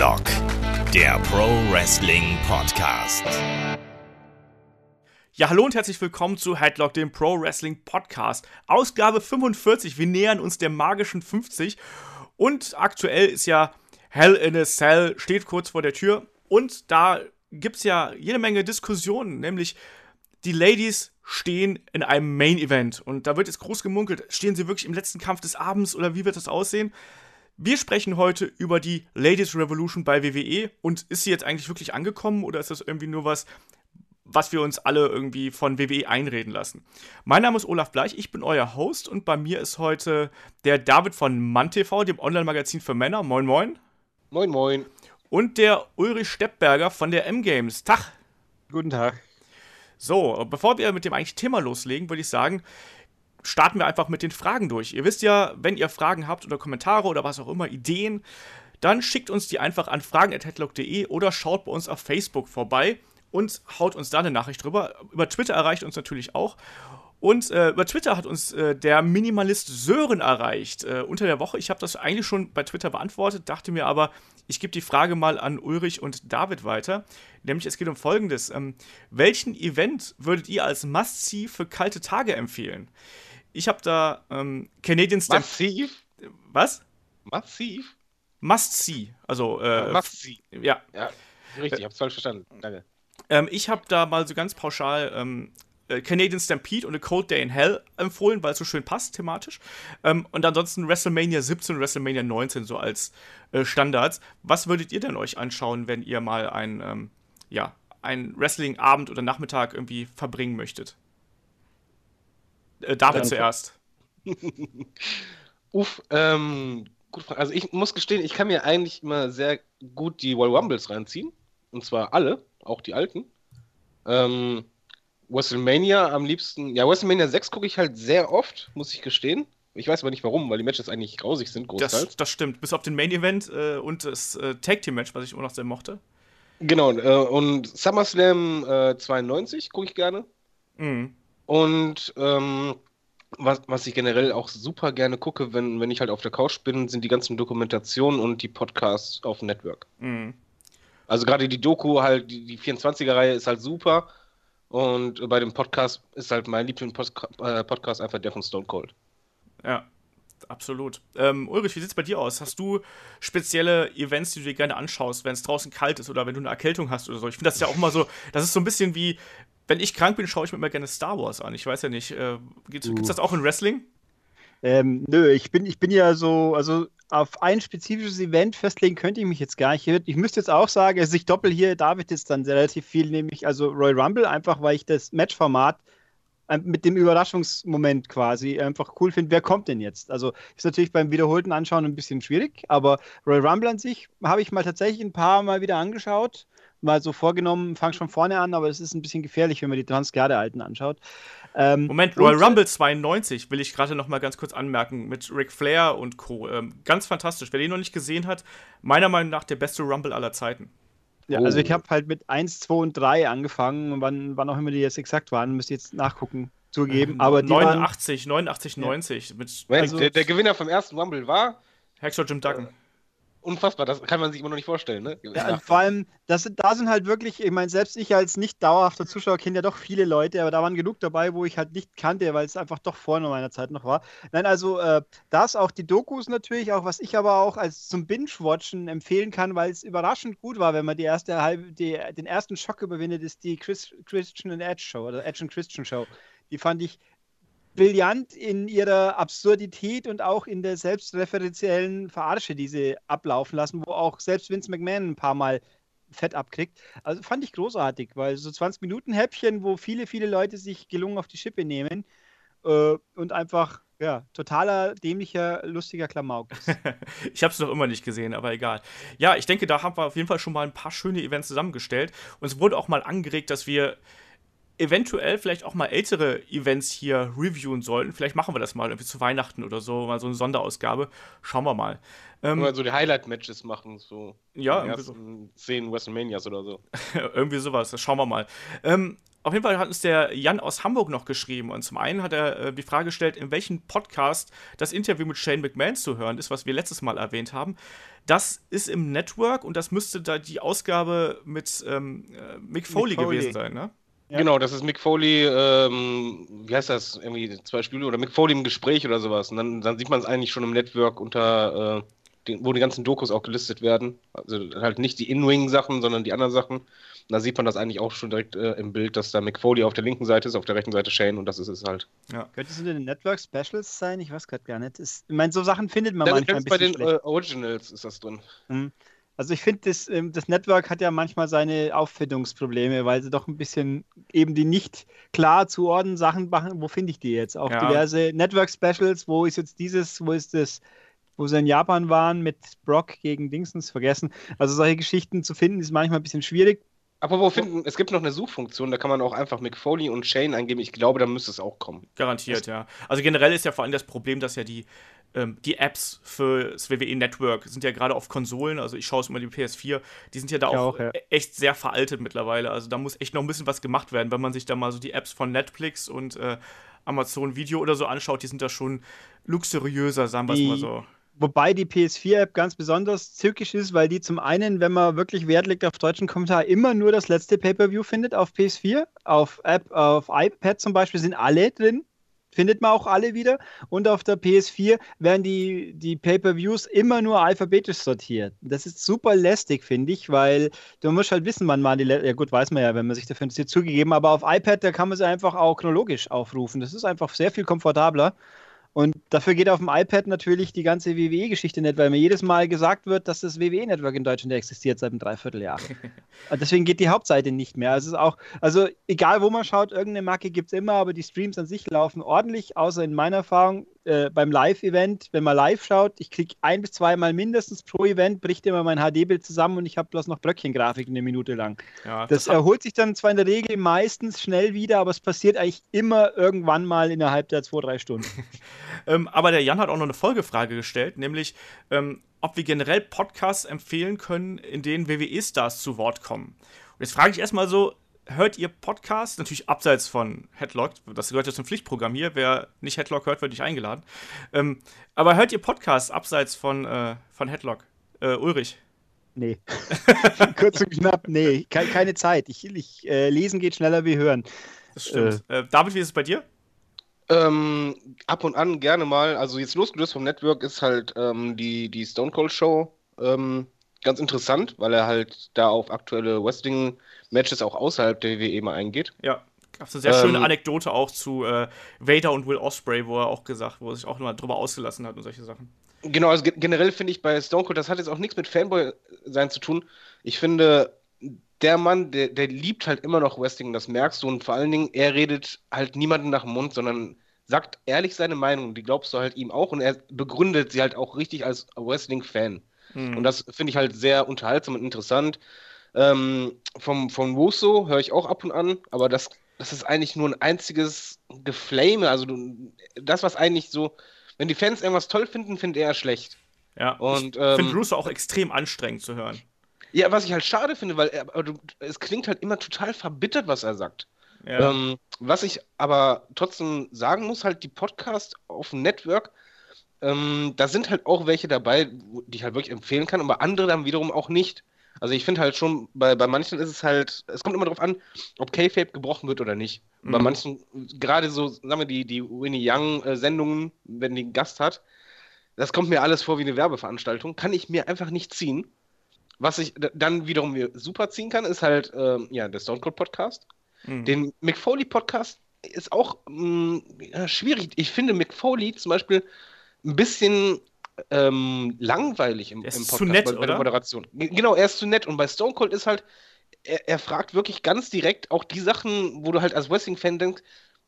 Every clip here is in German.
Headlock, der Pro Wrestling Podcast. Ja, hallo und herzlich willkommen zu Headlock, dem Pro Wrestling Podcast. Ausgabe 45. Wir nähern uns der magischen 50. Und aktuell ist ja Hell in a Cell, steht kurz vor der Tür. Und da gibt es ja jede Menge Diskussionen, nämlich die Ladies stehen in einem Main Event. Und da wird jetzt groß gemunkelt, stehen sie wirklich im letzten Kampf des Abends oder wie wird das aussehen? Wir sprechen heute über die Ladies Revolution bei WWE und ist sie jetzt eigentlich wirklich angekommen oder ist das irgendwie nur was, was wir uns alle irgendwie von WWE einreden lassen? Mein Name ist Olaf Bleich, ich bin euer Host und bei mir ist heute der David von MannTV, dem Online-Magazin für Männer. Moin, moin. Moin, moin. Und der Ulrich Steppberger von der M-Games. Tag. Guten Tag. So, bevor wir mit dem eigentlichen Thema loslegen, würde ich sagen, starten wir einfach mit den Fragen durch. Ihr wisst ja, wenn ihr Fragen habt oder Kommentare oder was auch immer, Ideen, dann schickt uns die einfach an fragen.headlock.de oder schaut bei uns auf Facebook vorbei und haut uns da eine Nachricht drüber. Über Twitter erreicht uns natürlich auch. Und äh, über Twitter hat uns äh, der Minimalist Sören erreicht äh, unter der Woche. Ich habe das eigentlich schon bei Twitter beantwortet, dachte mir aber, ich gebe die Frage mal an Ulrich und David weiter. Nämlich es geht um Folgendes. Ähm, welchen Event würdet ihr als Must-See für kalte Tage empfehlen? Ich habe da ähm, Canadian Stamp. Massiv? Was? Massiv? Must See. Also, äh, Must See. Ja. Ja, richtig, ich hab's falsch verstanden. Danke. Ähm, ich habe da mal so ganz pauschal ähm, äh, Canadian Stampede und A Cold Day in Hell empfohlen, weil es so schön passt thematisch. Ähm, und ansonsten WrestleMania 17 und WrestleMania 19 so als äh, Standards. Was würdet ihr denn euch anschauen, wenn ihr mal ein, ähm, ja, einen Wrestling-Abend oder Nachmittag irgendwie verbringen möchtet? Äh, David zuerst. Uff, ähm, gut, also ich muss gestehen, ich kann mir eigentlich immer sehr gut die Royal Rumbles reinziehen. Und zwar alle, auch die alten. Ähm, WrestleMania am liebsten, ja, WrestleMania 6 gucke ich halt sehr oft, muss ich gestehen. Ich weiß aber nicht warum, weil die Matches eigentlich grausig sind, großteils. Das, das stimmt, bis auf den Main Event äh, und das äh, Tag Team Match, was ich immer noch sehr mochte. Genau, äh, und SummerSlam 92 äh, gucke ich gerne. Mhm. Und ähm, was, was ich generell auch super gerne gucke, wenn, wenn ich halt auf der Couch bin, sind die ganzen Dokumentationen und die Podcasts auf dem Network. Mhm. Also gerade die Doku, halt, die, die 24er-Reihe ist halt super. Und bei dem Podcast ist halt mein Lieblings-Podcast äh, einfach der von Stone Cold. Ja, absolut. Ähm, Ulrich, wie sieht es bei dir aus? Hast du spezielle Events, die du dir gerne anschaust, wenn es draußen kalt ist oder wenn du eine Erkältung hast oder so? Ich finde das ja auch immer so, das ist so ein bisschen wie, wenn ich krank bin, schaue ich mir immer gerne Star Wars an. Ich weiß ja nicht, äh, gibt es uh. das auch in Wrestling? Ähm, nö, ich bin, ich bin ja so, also auf ein spezifisches Event festlegen könnte ich mich jetzt gar nicht. Ich müsste jetzt auch sagen, also ich doppel hier David jetzt dann relativ viel, nämlich also Royal Rumble, einfach weil ich das Matchformat äh, mit dem Überraschungsmoment quasi einfach cool finde, wer kommt denn jetzt? Also ist natürlich beim wiederholten Anschauen ein bisschen schwierig, aber Royal Rumble an sich habe ich mal tatsächlich ein paar Mal wieder angeschaut mal so vorgenommen, fang schon vorne an, aber es ist ein bisschen gefährlich, wenn man die Transgarde-Alten anschaut. Ähm, Moment, Royal Rumble 92 will ich gerade noch mal ganz kurz anmerken mit Ric Flair und Co. Ähm, ganz fantastisch. Wer den noch nicht gesehen hat, meiner Meinung nach der beste Rumble aller Zeiten. Ja, also ich habe halt mit 1, 2 und 3 angefangen. Wann, wann auch immer die jetzt exakt waren, müsst ihr jetzt nachgucken, zugeben. Ähm, aber 89, waren, 89, 90. Ja. Mit, also, der, der, Gewinner vom ersten Rumble war? Hexer Jim Duggan. Unfassbar, das kann man sich immer noch nicht vorstellen, ne? Ja, vor allem, das, da sind halt wirklich, ich meine, selbst ich als nicht dauerhafter Zuschauer kenne ja doch viele Leute, aber da waren genug dabei, wo ich halt nicht kannte, weil es einfach doch vor meiner Zeit noch war. Nein, also äh, das auch die Dokus natürlich, auch was ich aber auch als zum Binge-Watchen empfehlen kann, weil es überraschend gut war, wenn man die erste halbe, die, den ersten Schock überwindet, ist die Chris, Christian and Edge Show oder Edge and Christian Show. Die fand ich brillant in ihrer Absurdität und auch in der selbstreferenziellen Verarsche, die sie ablaufen lassen, wo auch selbst Vince McMahon ein paar Mal Fett abkriegt. Also fand ich großartig, weil so 20 Minuten Häppchen, wo viele, viele Leute sich gelungen auf die Schippe nehmen äh, und einfach ja, totaler, dämlicher, lustiger Klamauk. ich habe es noch immer nicht gesehen, aber egal. Ja, ich denke, da haben wir auf jeden Fall schon mal ein paar schöne Events zusammengestellt. Und es wurde auch mal angeregt, dass wir eventuell vielleicht auch mal ältere Events hier reviewen sollten. Vielleicht machen wir das mal irgendwie zu Weihnachten oder so, mal so eine Sonderausgabe. Schauen wir mal. Ähm, oder so die Highlight-Matches machen, so ja, ersten so. zehn WrestleManias oder so. irgendwie sowas, das schauen wir mal. Ähm, auf jeden Fall hat uns der Jan aus Hamburg noch geschrieben. Und zum einen hat er äh, die Frage gestellt, in welchem Podcast das Interview mit Shane McMahon zu hören ist, was wir letztes Mal erwähnt haben. Das ist im Network und das müsste da die Ausgabe mit ähm, äh, Mick, Foley Mick, Foley gewesen sein, ne? Ja. Genau, das ist Mick Foley, ähm, wie heißt das, irgendwie zwei Spiele oder Mick Foley im Gespräch oder sowas. Und dann, dann sieht man es eigentlich schon im Network unter, äh, den, wo die ganzen Dokus auch gelistet werden. Also halt nicht die In-Wing-Sachen, sondern die anderen Sachen. Da sieht man das eigentlich auch schon direkt äh, im Bild, dass da McFoley auf der linken Seite ist, auf der rechten Seite Shane und das ist es halt. Ja. Könnte es in den Network Specials sein? Ich weiß gerade gar nicht. Ist, ich meine, so Sachen findet man das manchmal ein bisschen bei den äh, Originals ist das drin. Mhm. Also ich finde, das, ähm, das Network hat ja manchmal seine Auffindungsprobleme, weil sie doch ein bisschen eben die nicht klar zuordnen Sachen machen. Wo finde ich die jetzt? Auch ja. diverse Network-Specials, wo ist jetzt dieses, wo ist das, wo sie in Japan waren mit Brock gegen Dingsens vergessen. Also solche Geschichten zu finden, ist manchmal ein bisschen schwierig. Aber wo finden, es gibt noch eine Suchfunktion, da kann man auch einfach McFoley und Shane eingeben. Ich glaube, da müsste es auch kommen. Garantiert, ja. Also generell ist ja vor allem das Problem, dass ja die, ähm, die Apps für das WWE Network sind ja gerade auf Konsolen, also ich schaue es immer die PS4, die sind ja da auch, auch ja. Echt sehr veraltet mittlerweile. Also da muss echt noch ein bisschen was gemacht werden, wenn man sich da mal so die Apps von Netflix und äh, Amazon Video oder so anschaut, die sind da schon luxuriöser, sagen wir es mal so. Wobei die PS4-App ganz besonders zückisch ist, weil die zum einen, wenn man wirklich Wert legt auf deutschen Kommentar, immer nur das letzte Pay-Per-View findet auf PS4. Auf App, auf iPad zum Beispiel sind alle drin. Findet man auch alle wieder. Und auf der PS4 werden die, die Pay-Per-Views immer nur alphabetisch sortiert. Das ist super lästig, finde ich, weil du musst halt wissen, wann man die. Ja, gut, weiß man ja, wenn man sich dafür interessiert, zugegeben. Aber auf iPad, da kann man sie einfach auch chronologisch aufrufen. Das ist einfach sehr viel komfortabler. Und dafür geht auf dem iPad natürlich die ganze WWE-Geschichte nicht, weil mir jedes Mal gesagt wird, dass das WWE-Network in Deutschland existiert seit einem Dreivierteljahr. deswegen geht die Hauptseite nicht mehr. Also, auch, also egal wo man schaut, irgendeine Marke gibt es immer, aber die Streams an sich laufen ordentlich, außer in meiner Erfahrung äh, beim Live-Event, wenn man live schaut, ich kriege ein bis zweimal mindestens pro Event, bricht immer mein HD-Bild zusammen und ich habe bloß noch Bröckchengrafik eine Minute lang. Ja, das, das erholt sich dann zwar in der Regel meistens schnell wieder, aber es passiert eigentlich immer irgendwann mal innerhalb der zwei, drei Stunden. ähm, aber der Jan hat auch noch eine Folgefrage gestellt, nämlich ähm, ob wir generell Podcasts empfehlen können, in denen WWE-Stars zu Wort kommen. Und jetzt frage ich erstmal so, hört ihr Podcasts? Natürlich abseits von Headlock. Das gehört ja zum Pflichtprogramm hier. Wer nicht Headlock hört, wird nicht eingeladen. Ähm, aber hört ihr Podcasts abseits von, äh, von Headlock? Äh, Ulrich? Nee. Kurz und knapp, nee. Ke keine Zeit. Ich, ich äh, lesen geht schneller wie hören. Das stimmt. Äh. Äh, David, wie ist es bei dir? Ähm, ab und an gerne mal. Also jetzt losgelöst vom Network ist halt ähm, die, die Stone Cold Show ähm, ganz interessant, weil er halt da auf aktuelle Wrestling-Matches auch außerhalb der WWE mal eingeht. Ja, gab es eine sehr schöne ähm, Anekdote auch zu äh, Vader und Will Osprey, wo er auch gesagt, wo er sich auch nochmal drüber ausgelassen hat und solche Sachen. Genau, also generell finde ich bei Stone Cold, das hat jetzt auch nichts mit Fanboy sein zu tun. Ich finde, der Mann, der, der liebt halt immer noch Wrestling, das merkst du. Und vor allen Dingen, er redet halt niemanden nach dem Mund, sondern sagt ehrlich seine Meinung. Die glaubst du halt ihm auch und er begründet sie halt auch richtig als Wrestling-Fan. Mhm. Und das finde ich halt sehr unterhaltsam und interessant. Ähm, vom, von Wuso höre ich auch ab und an, aber das, das ist eigentlich nur ein einziges Geflame. Also du, das, was eigentlich so, wenn die Fans irgendwas toll finden, findet er schlecht. Ja, und, ich ähm, finde Russo auch extrem anstrengend zu hören. Ja, was ich halt schade finde, weil er, es klingt halt immer total verbittert, was er sagt. Ja. Ähm, was ich aber trotzdem sagen muss, halt die Podcasts auf dem Network, ähm, da sind halt auch welche dabei, die ich halt wirklich empfehlen kann, aber andere dann wiederum auch nicht. Also ich finde halt schon, bei, bei manchen ist es halt, es kommt immer darauf an, ob K-Fape gebrochen wird oder nicht. Mhm. Bei manchen, gerade so, sagen wir, die, die Winnie Young-Sendungen, wenn die einen Gast hat, das kommt mir alles vor wie eine Werbeveranstaltung, kann ich mir einfach nicht ziehen. Was ich dann wiederum mir super ziehen kann, ist halt, ähm, ja, der Stone Cold Podcast. Mhm. Den McFoley Podcast ist auch mh, mm, schwierig. Ich finde McFoley zum Beispiel ein bisschen ähm, langweilig im, im Podcast zu nett, bei, bei der Moderation. Genau, er ist zu nett. Und bei Stone Cold ist halt, er, er fragt wirklich ganz direkt auch die Sachen, wo du halt als Wrestling-Fan denkst,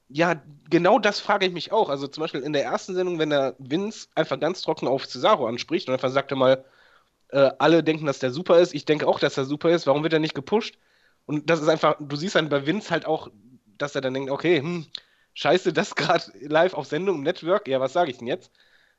ja, genau das frage ich mich auch. Also zum Beispiel in der ersten Sendung, wenn der Vince einfach ganz trocken auf Cesaro anspricht und einfach sagt er mal, äh, alle denken, dass der super ist, ich denke auch, dass er super ist, warum wird er nicht gepusht? Und das ist einfach, du siehst dann bei Vince halt auch, dass er dann denkt, okay, hm, scheiße, das gerade live auf Sendung im Network, ja, was sage ich denn jetzt?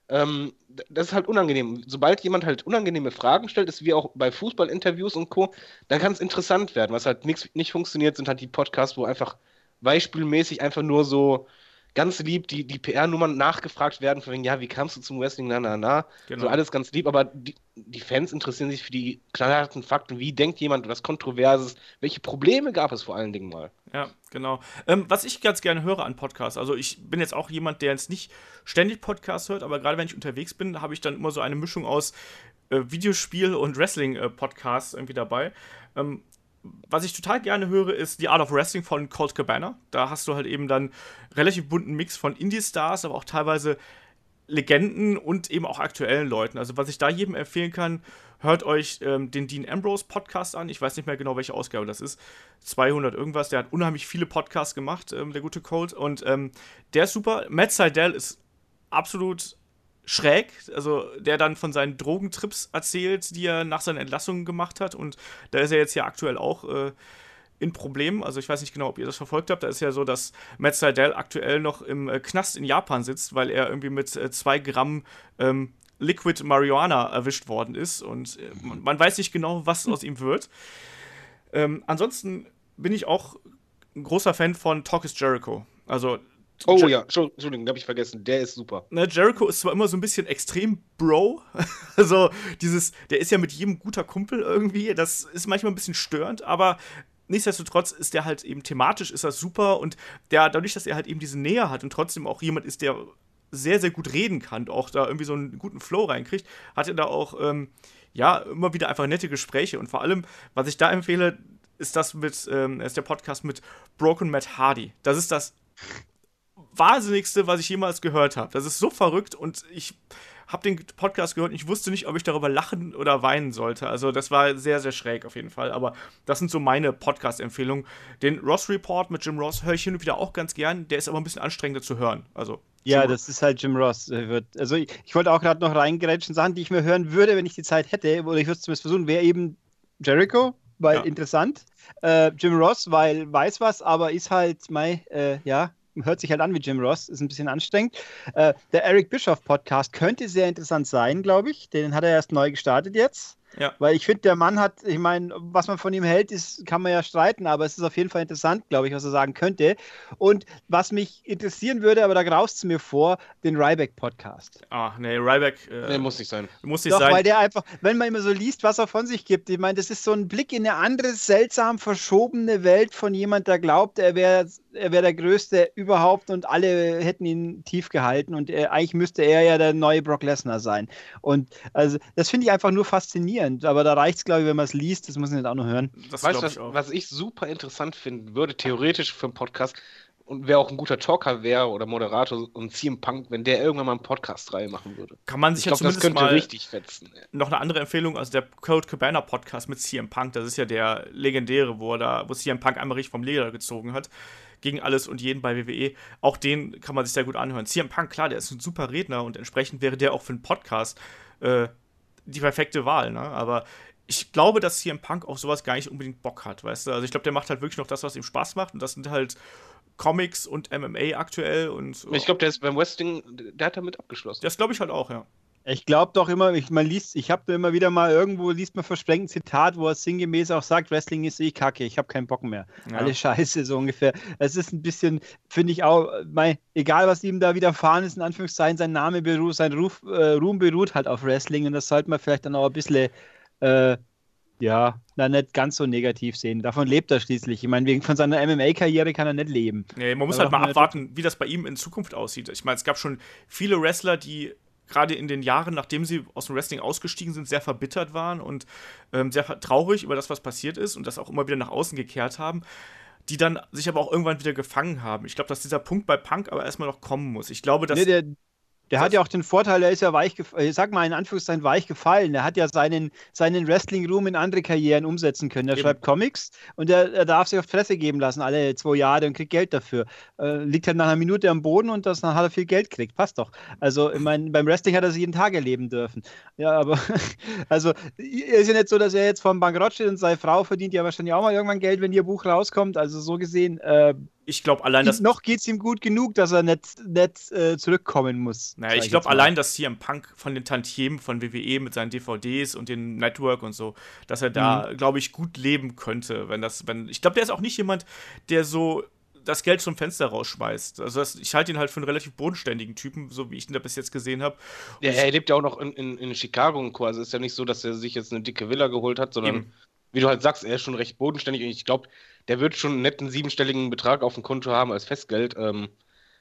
ähm, das ist halt unangenehm. Sobald jemand halt unangenehme Fragen stellt, ist wie auch bei Fußballinterviews und Co., dann kann es interessant werden. Was halt nix, nicht funktioniert, sind halt die Podcasts, wo einfach beispielmäßig einfach nur so ganz lieb die, die PR-Nummern nachgefragt werden, von wegen, ja, wie kamst du zum Wrestling, na, na, na. Genau. So alles ganz lieb, aber die, die Fans interessieren sich für die knallharten Fakten. Wie denkt jemand was Kontroverses? Welche Probleme gab es vor allen Dingen mal? Ja, genau. Ähm, was ich ganz gerne höre an Podcasts, also ich bin jetzt auch jemand, der jetzt nicht ständig Podcasts hört, aber gerade wenn ich unterwegs bin, habe ich dann immer so eine Mischung aus äh, Videospiel und Wrestling-Podcasts äh, irgendwie dabei. Ähm, was ich total gerne höre, ist The Art of Wrestling von Colt Cabana. Da hast du halt eben dann relativ bunten Mix von Indie-Stars, aber auch teilweise Legenden und eben auch aktuellen Leuten. Also was ich da jedem empfehlen kann, hört euch ähm, den Dean Ambrose Podcast an. Ich weiß nicht mehr genau, welche Ausgabe das ist. 200 irgendwas. Der hat unheimlich viele Podcasts gemacht, ähm, der gute Colt. Und ähm, der ist super. Matt Seidel ist absolut schräg, also der dann von seinen Drogentrips erzählt, die er nach seiner Entlassung gemacht hat. Und da ist er jetzt ja aktuell auch äh, in Problemen. Also ich weiß nicht genau, ob ihr das verfolgt habt. Da ist ja so, dass Matt Seidel aktuell noch im äh, Knast in Japan sitzt, weil er irgendwie mit äh, zwei Gramm ähm, Liquid Marijuana erwischt worden ist. Und äh, man weiß nicht genau, was aus ihm wird. Ähm, ansonsten bin ich auch ein großer Fan von Talk is Jericho. Also Oh Jer ja, Entschuldigung, habe ich vergessen. Der ist super. Ne, Jericho ist zwar immer so ein bisschen extrem Bro, also dieses, der ist ja mit jedem guter Kumpel irgendwie. Das ist manchmal ein bisschen störend, aber nichtsdestotrotz ist der halt eben thematisch ist das super und der dadurch, dass er halt eben diese Nähe hat und trotzdem auch jemand ist, der sehr sehr gut reden kann, auch da irgendwie so einen guten Flow reinkriegt, hat er da auch ähm, ja immer wieder einfach nette Gespräche und vor allem, was ich da empfehle, ist das mit ähm, ist der Podcast mit Broken Matt Hardy. Das ist das Wahnsinnigste, was ich jemals gehört habe. Das ist so verrückt und ich habe den Podcast gehört und ich wusste nicht, ob ich darüber lachen oder weinen sollte. Also das war sehr, sehr schräg auf jeden Fall. Aber das sind so meine Podcast-Empfehlungen. Den Ross Report mit Jim Ross höre ich hin und wieder auch ganz gern. Der ist aber ein bisschen anstrengender zu hören. Also ja, das ist halt Jim Ross. Also ich, ich wollte auch gerade noch reingerätschen, Sachen, die ich mir hören würde, wenn ich die Zeit hätte, oder ich würde es zumindest versuchen, wäre eben Jericho, weil ja. interessant. Äh, Jim Ross, weil weiß was, aber ist halt, mein, äh, ja, hört sich halt an wie Jim Ross, ist ein bisschen anstrengend. Äh, der Eric Bischoff Podcast könnte sehr interessant sein, glaube ich. Den hat er erst neu gestartet jetzt. Ja. Weil ich finde, der Mann hat, ich meine, was man von ihm hält, ist, kann man ja streiten, aber es ist auf jeden Fall interessant, glaube ich, was er sagen könnte. Und was mich interessieren würde, aber da graust es mir vor, den Ryback-Podcast. Ah, nee, Ryback. Äh, nee, muss nicht sein. Muss nicht Doch, sein. weil der einfach, wenn man immer so liest, was er von sich gibt, ich meine, das ist so ein Blick in eine andere, seltsam verschobene Welt von jemand, der glaubt, er wäre er wäre der Größte überhaupt und alle hätten ihn tief gehalten und er, eigentlich müsste er ja der neue Brock Lesnar sein. Und also das finde ich einfach nur faszinierend, aber da reicht es, glaube ich, wenn man es liest, das muss man jetzt auch noch hören. Das weißt du, was, was ich super interessant finden würde, theoretisch für einen Podcast, und wer auch ein guter Talker wäre oder Moderator und CM Punk, wenn der irgendwann mal einen Podcast-Reihe machen würde. Kann man sich ich ja glaub, zumindest das könnte mal richtig fetzen. Noch eine andere Empfehlung, also der Code Cabana Podcast mit CM Punk, das ist ja der legendäre, wo er da, wo CM Punk einmal richtig vom Leder gezogen hat gegen alles und jeden bei WWE. Auch den kann man sich sehr gut anhören. CM Punk, klar, der ist ein super Redner und entsprechend wäre der auch für einen Podcast äh, die perfekte Wahl, ne? Aber ich glaube, dass CM Punk auf sowas gar nicht unbedingt Bock hat, weißt du? Also ich glaube, der macht halt wirklich noch das, was ihm Spaß macht und das sind halt Comics und MMA aktuell und. Ich glaube, der ist beim Wrestling, der hat damit abgeschlossen. Das glaube ich halt auch, ja. Ich glaube doch immer, ich, man liest, ich habe immer wieder mal irgendwo liest man versprengt ein Zitat, wo er sinngemäß auch sagt, Wrestling ist eh kacke, ich habe keinen Bock mehr. Ja. Alle Scheiße, so ungefähr. Es ist ein bisschen, finde ich auch, mein, egal was ihm da widerfahren ist, in Anführungszeichen, sein Name beruht, sein Ruf, äh, Ruhm beruht halt auf Wrestling und das sollte man vielleicht dann auch ein bisschen, äh, ja, na, nicht ganz so negativ sehen. Davon lebt er schließlich. Ich meine, wegen von seiner MMA-Karriere kann er nicht leben. Nee, man muss Aber halt mal abwarten, wie das bei ihm in Zukunft aussieht. Ich meine, es gab schon viele Wrestler, die gerade in den Jahren, nachdem sie aus dem Wrestling ausgestiegen sind, sehr verbittert waren und ähm, sehr traurig über das, was passiert ist und das auch immer wieder nach außen gekehrt haben, die dann sich aber auch irgendwann wieder gefangen haben. Ich glaube, dass dieser Punkt bei Punk aber erstmal noch kommen muss. Ich glaube, dass. Nee, der, der hat ja auch den Vorteil, er ist ja weich, ich sag mal in Anführungszeichen weich gefallen. Er hat ja seinen, seinen Wrestling-Room in andere Karrieren umsetzen können. Er Eben. schreibt Comics und er, er, darf sich auf Fresse geben lassen, alle zwei Jahre und kriegt Geld dafür. Äh, liegt halt nach einer Minute am Boden und das, dann hat er viel Geld gekriegt. Passt doch. Also, ich meine, beim Wrestling hat er sich jeden Tag erleben dürfen. Ja, aber, also, ist ja nicht so, dass er jetzt vom Bankrott steht und seine Frau verdient ja wahrscheinlich auch mal irgendwann Geld, wenn ihr Buch rauskommt. Also, so gesehen, äh, ich glaube allein, dass. Noch geht es ihm gut genug, dass er nicht, nicht äh, zurückkommen muss. Naja, ich glaube allein, dass CM Punk von den Tantiemen von WWE mit seinen DVDs und dem Network und so, dass er da, mhm. glaube ich, gut leben könnte, wenn das, wenn. Ich glaube, der ist auch nicht jemand, der so das Geld zum Fenster rausschmeißt. Also das, ich halte ihn halt für einen relativ bodenständigen Typen, so wie ich ihn da bis jetzt gesehen habe. Ja, er lebt ja auch noch in, in, in Chicago und Co. Also ist ja nicht so, dass er sich jetzt eine dicke Villa geholt hat, sondern Eben. wie du halt sagst, er ist schon recht bodenständig und ich glaube, der wird schon einen netten siebenstelligen Betrag auf dem Konto haben als Festgeld. Ähm,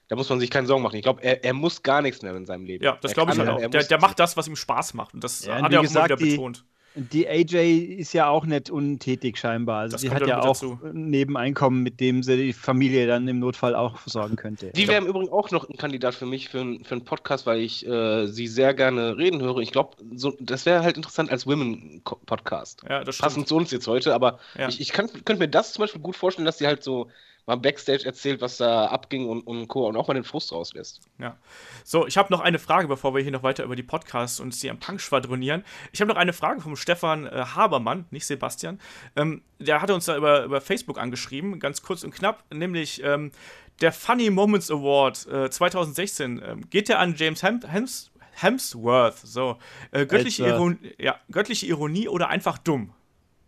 da muss man sich keine Sorgen machen. Ich glaube, er, er, muss gar nichts mehr in seinem Leben. Ja, das glaube ich halt auch. Der, der, macht das, was ihm Spaß macht. Und das ja, hat er auch gesagt, immer wieder betont. Die AJ ist ja auch nicht untätig scheinbar. Also das die hat ja auch dazu. Nebeneinkommen, mit dem sie die Familie dann im Notfall auch versorgen könnte. Die wäre im Übrigen auch noch ein Kandidat für mich für, für einen Podcast, weil ich äh, sie sehr gerne reden höre. Ich glaube, so, das wäre halt interessant als Women-Podcast. Ja, das stimmt. Passend zu uns jetzt heute, aber ja. ich, ich könnte mir das zum Beispiel gut vorstellen, dass sie halt so mal Backstage erzählt, was da abging und, und Co. und auch mal den Frust rauslässt. Ja. So, ich habe noch eine Frage, bevor wir hier noch weiter über die Podcasts und CM Punk schwadronieren. Ich habe noch eine Frage vom Stefan äh, Habermann, nicht Sebastian. Ähm, der hatte uns da über, über Facebook angeschrieben, ganz kurz und knapp, nämlich ähm, der Funny Moments Award äh, 2016. Ähm, geht der an James Hem Hems Hemsworth? So, äh, göttliche, Iron ja, göttliche Ironie oder einfach dumm?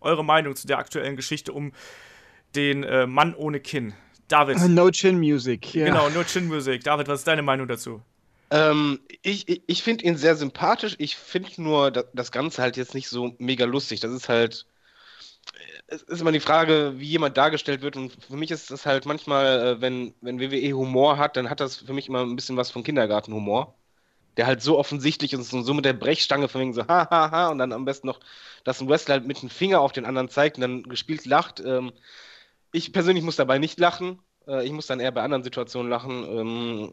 Eure Meinung zu der aktuellen Geschichte um den äh, Mann ohne Kinn. David. No Chin Music. Ja. Genau, No Chin Music. David, was ist deine Meinung dazu? Ähm, ich ich, ich finde ihn sehr sympathisch. Ich finde nur das Ganze halt jetzt nicht so mega lustig. Das ist halt. Es ist immer die Frage, wie jemand dargestellt wird. Und für mich ist das halt manchmal, äh, wenn, wenn WWE Humor hat, dann hat das für mich immer ein bisschen was von Kindergartenhumor. Der halt so offensichtlich ist und so mit der Brechstange von wegen so, ha, ha, ha, und dann am besten noch, dass ein Wrestler halt mit dem Finger auf den anderen zeigt und dann gespielt lacht. Ähm, ich persönlich muss dabei nicht lachen. Äh, ich muss dann eher bei anderen Situationen lachen. Ähm,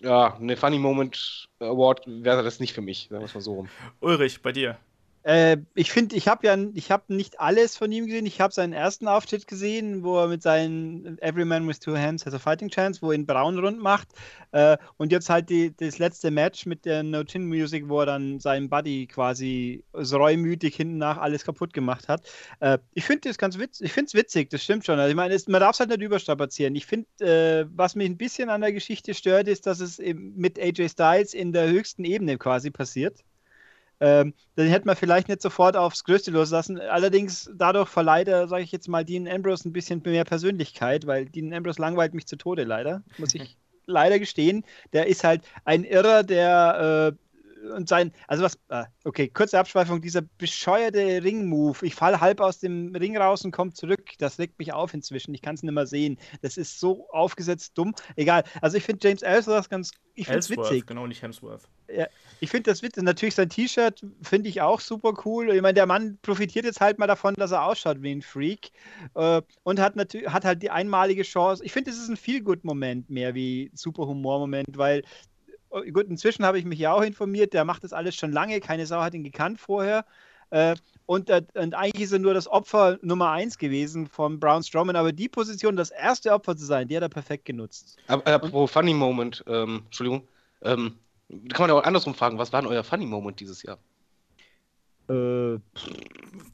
ja, eine Funny Moment Award wäre das nicht für mich, sagen wir es mal so rum. Ulrich, bei dir. Äh, ich finde, ich habe ja ich hab nicht alles von ihm gesehen. Ich habe seinen ersten Auftritt gesehen, wo er mit seinen Every Man with Two Hands has a Fighting Chance, wo er ihn braun rund macht. Äh, und jetzt halt die, das letzte Match mit der No Chin Music, wo er dann seinen Buddy quasi so reumütig hinten nach alles kaputt gemacht hat. Äh, ich finde das ganz witzig. Ich finde es witzig, das stimmt schon. Also ich meine, man darf es halt nicht überstrapazieren. Ich finde, äh, was mich ein bisschen an der Geschichte stört, ist, dass es mit AJ Styles in der höchsten Ebene quasi passiert. Ähm, dann hätte man vielleicht nicht sofort aufs Größte loslassen. Allerdings dadurch verleiht er, sage ich jetzt mal, Dean Ambrose ein bisschen mehr Persönlichkeit, weil Dean Ambrose langweilt mich zu Tode leider, muss ich leider gestehen. Der ist halt ein Irrer, der äh, und sein, also was, ah, okay, kurze Abschweifung, dieser bescheuerte Ring-Move. Ich falle halb aus dem Ring raus und komme zurück. Das regt mich auf inzwischen. Ich kann es nicht mehr sehen. Das ist so aufgesetzt dumm. Egal. Also ich finde James Ellsworth ganz, ich finde es witzig. Genau, nicht Hemsworth. Ja, ich finde das witzig. Natürlich sein T-Shirt finde ich auch super cool. Ich meine, der Mann profitiert jetzt halt mal davon, dass er ausschaut wie ein Freak äh, und hat natürlich hat halt die einmalige Chance. Ich finde, es ist ein Feel-Good-Moment mehr wie super Humor-Moment, weil oh, gut, inzwischen habe ich mich ja auch informiert. Der macht das alles schon lange. Keine Sau hat ihn gekannt vorher. Äh, und, äh, und, eigentlich ist er nur das Opfer Nummer eins gewesen von Braun Strowman, aber die Position, das erste Opfer zu sein, die hat er perfekt genutzt. Apropos Funny Moment, ähm, Entschuldigung, ähm, kann man auch andersrum fragen, was war denn euer Funny Moment dieses Jahr? Äh,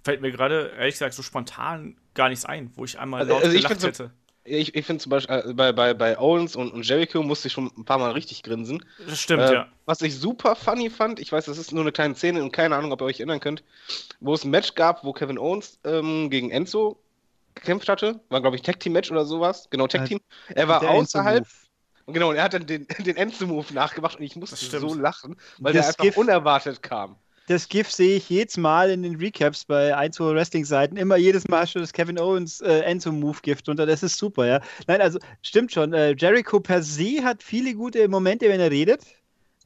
Fällt mir gerade, ehrlich gesagt, so spontan gar nichts ein, wo ich einmal also, laut also gelacht hätte. So, ich, ich finde zum Beispiel äh, bei, bei, bei Owens und, und Jericho musste ich schon ein paar Mal richtig grinsen. Das stimmt, äh, ja. Was ich super funny fand, ich weiß, das ist nur eine kleine Szene und keine Ahnung, ob ihr euch erinnern könnt, wo es ein Match gab, wo Kevin Owens ähm, gegen Enzo gekämpft hatte. War, glaube ich, Tag-Team-Match oder sowas. Genau, Tag-Team. Er war außerhalb. Und genau, und er hat dann den, den Enzo-Move nachgemacht und ich musste so lachen, weil das der einfach Gift, unerwartet kam. Das GIF sehe ich jedes Mal in den Recaps bei 1 Wrestling-Seiten. Immer jedes Mal schon das Kevin Owens äh, Enzo-Move-Gift und das ist super, ja. Nein, also stimmt schon. Äh, Jericho per se hat viele gute Momente, wenn er redet.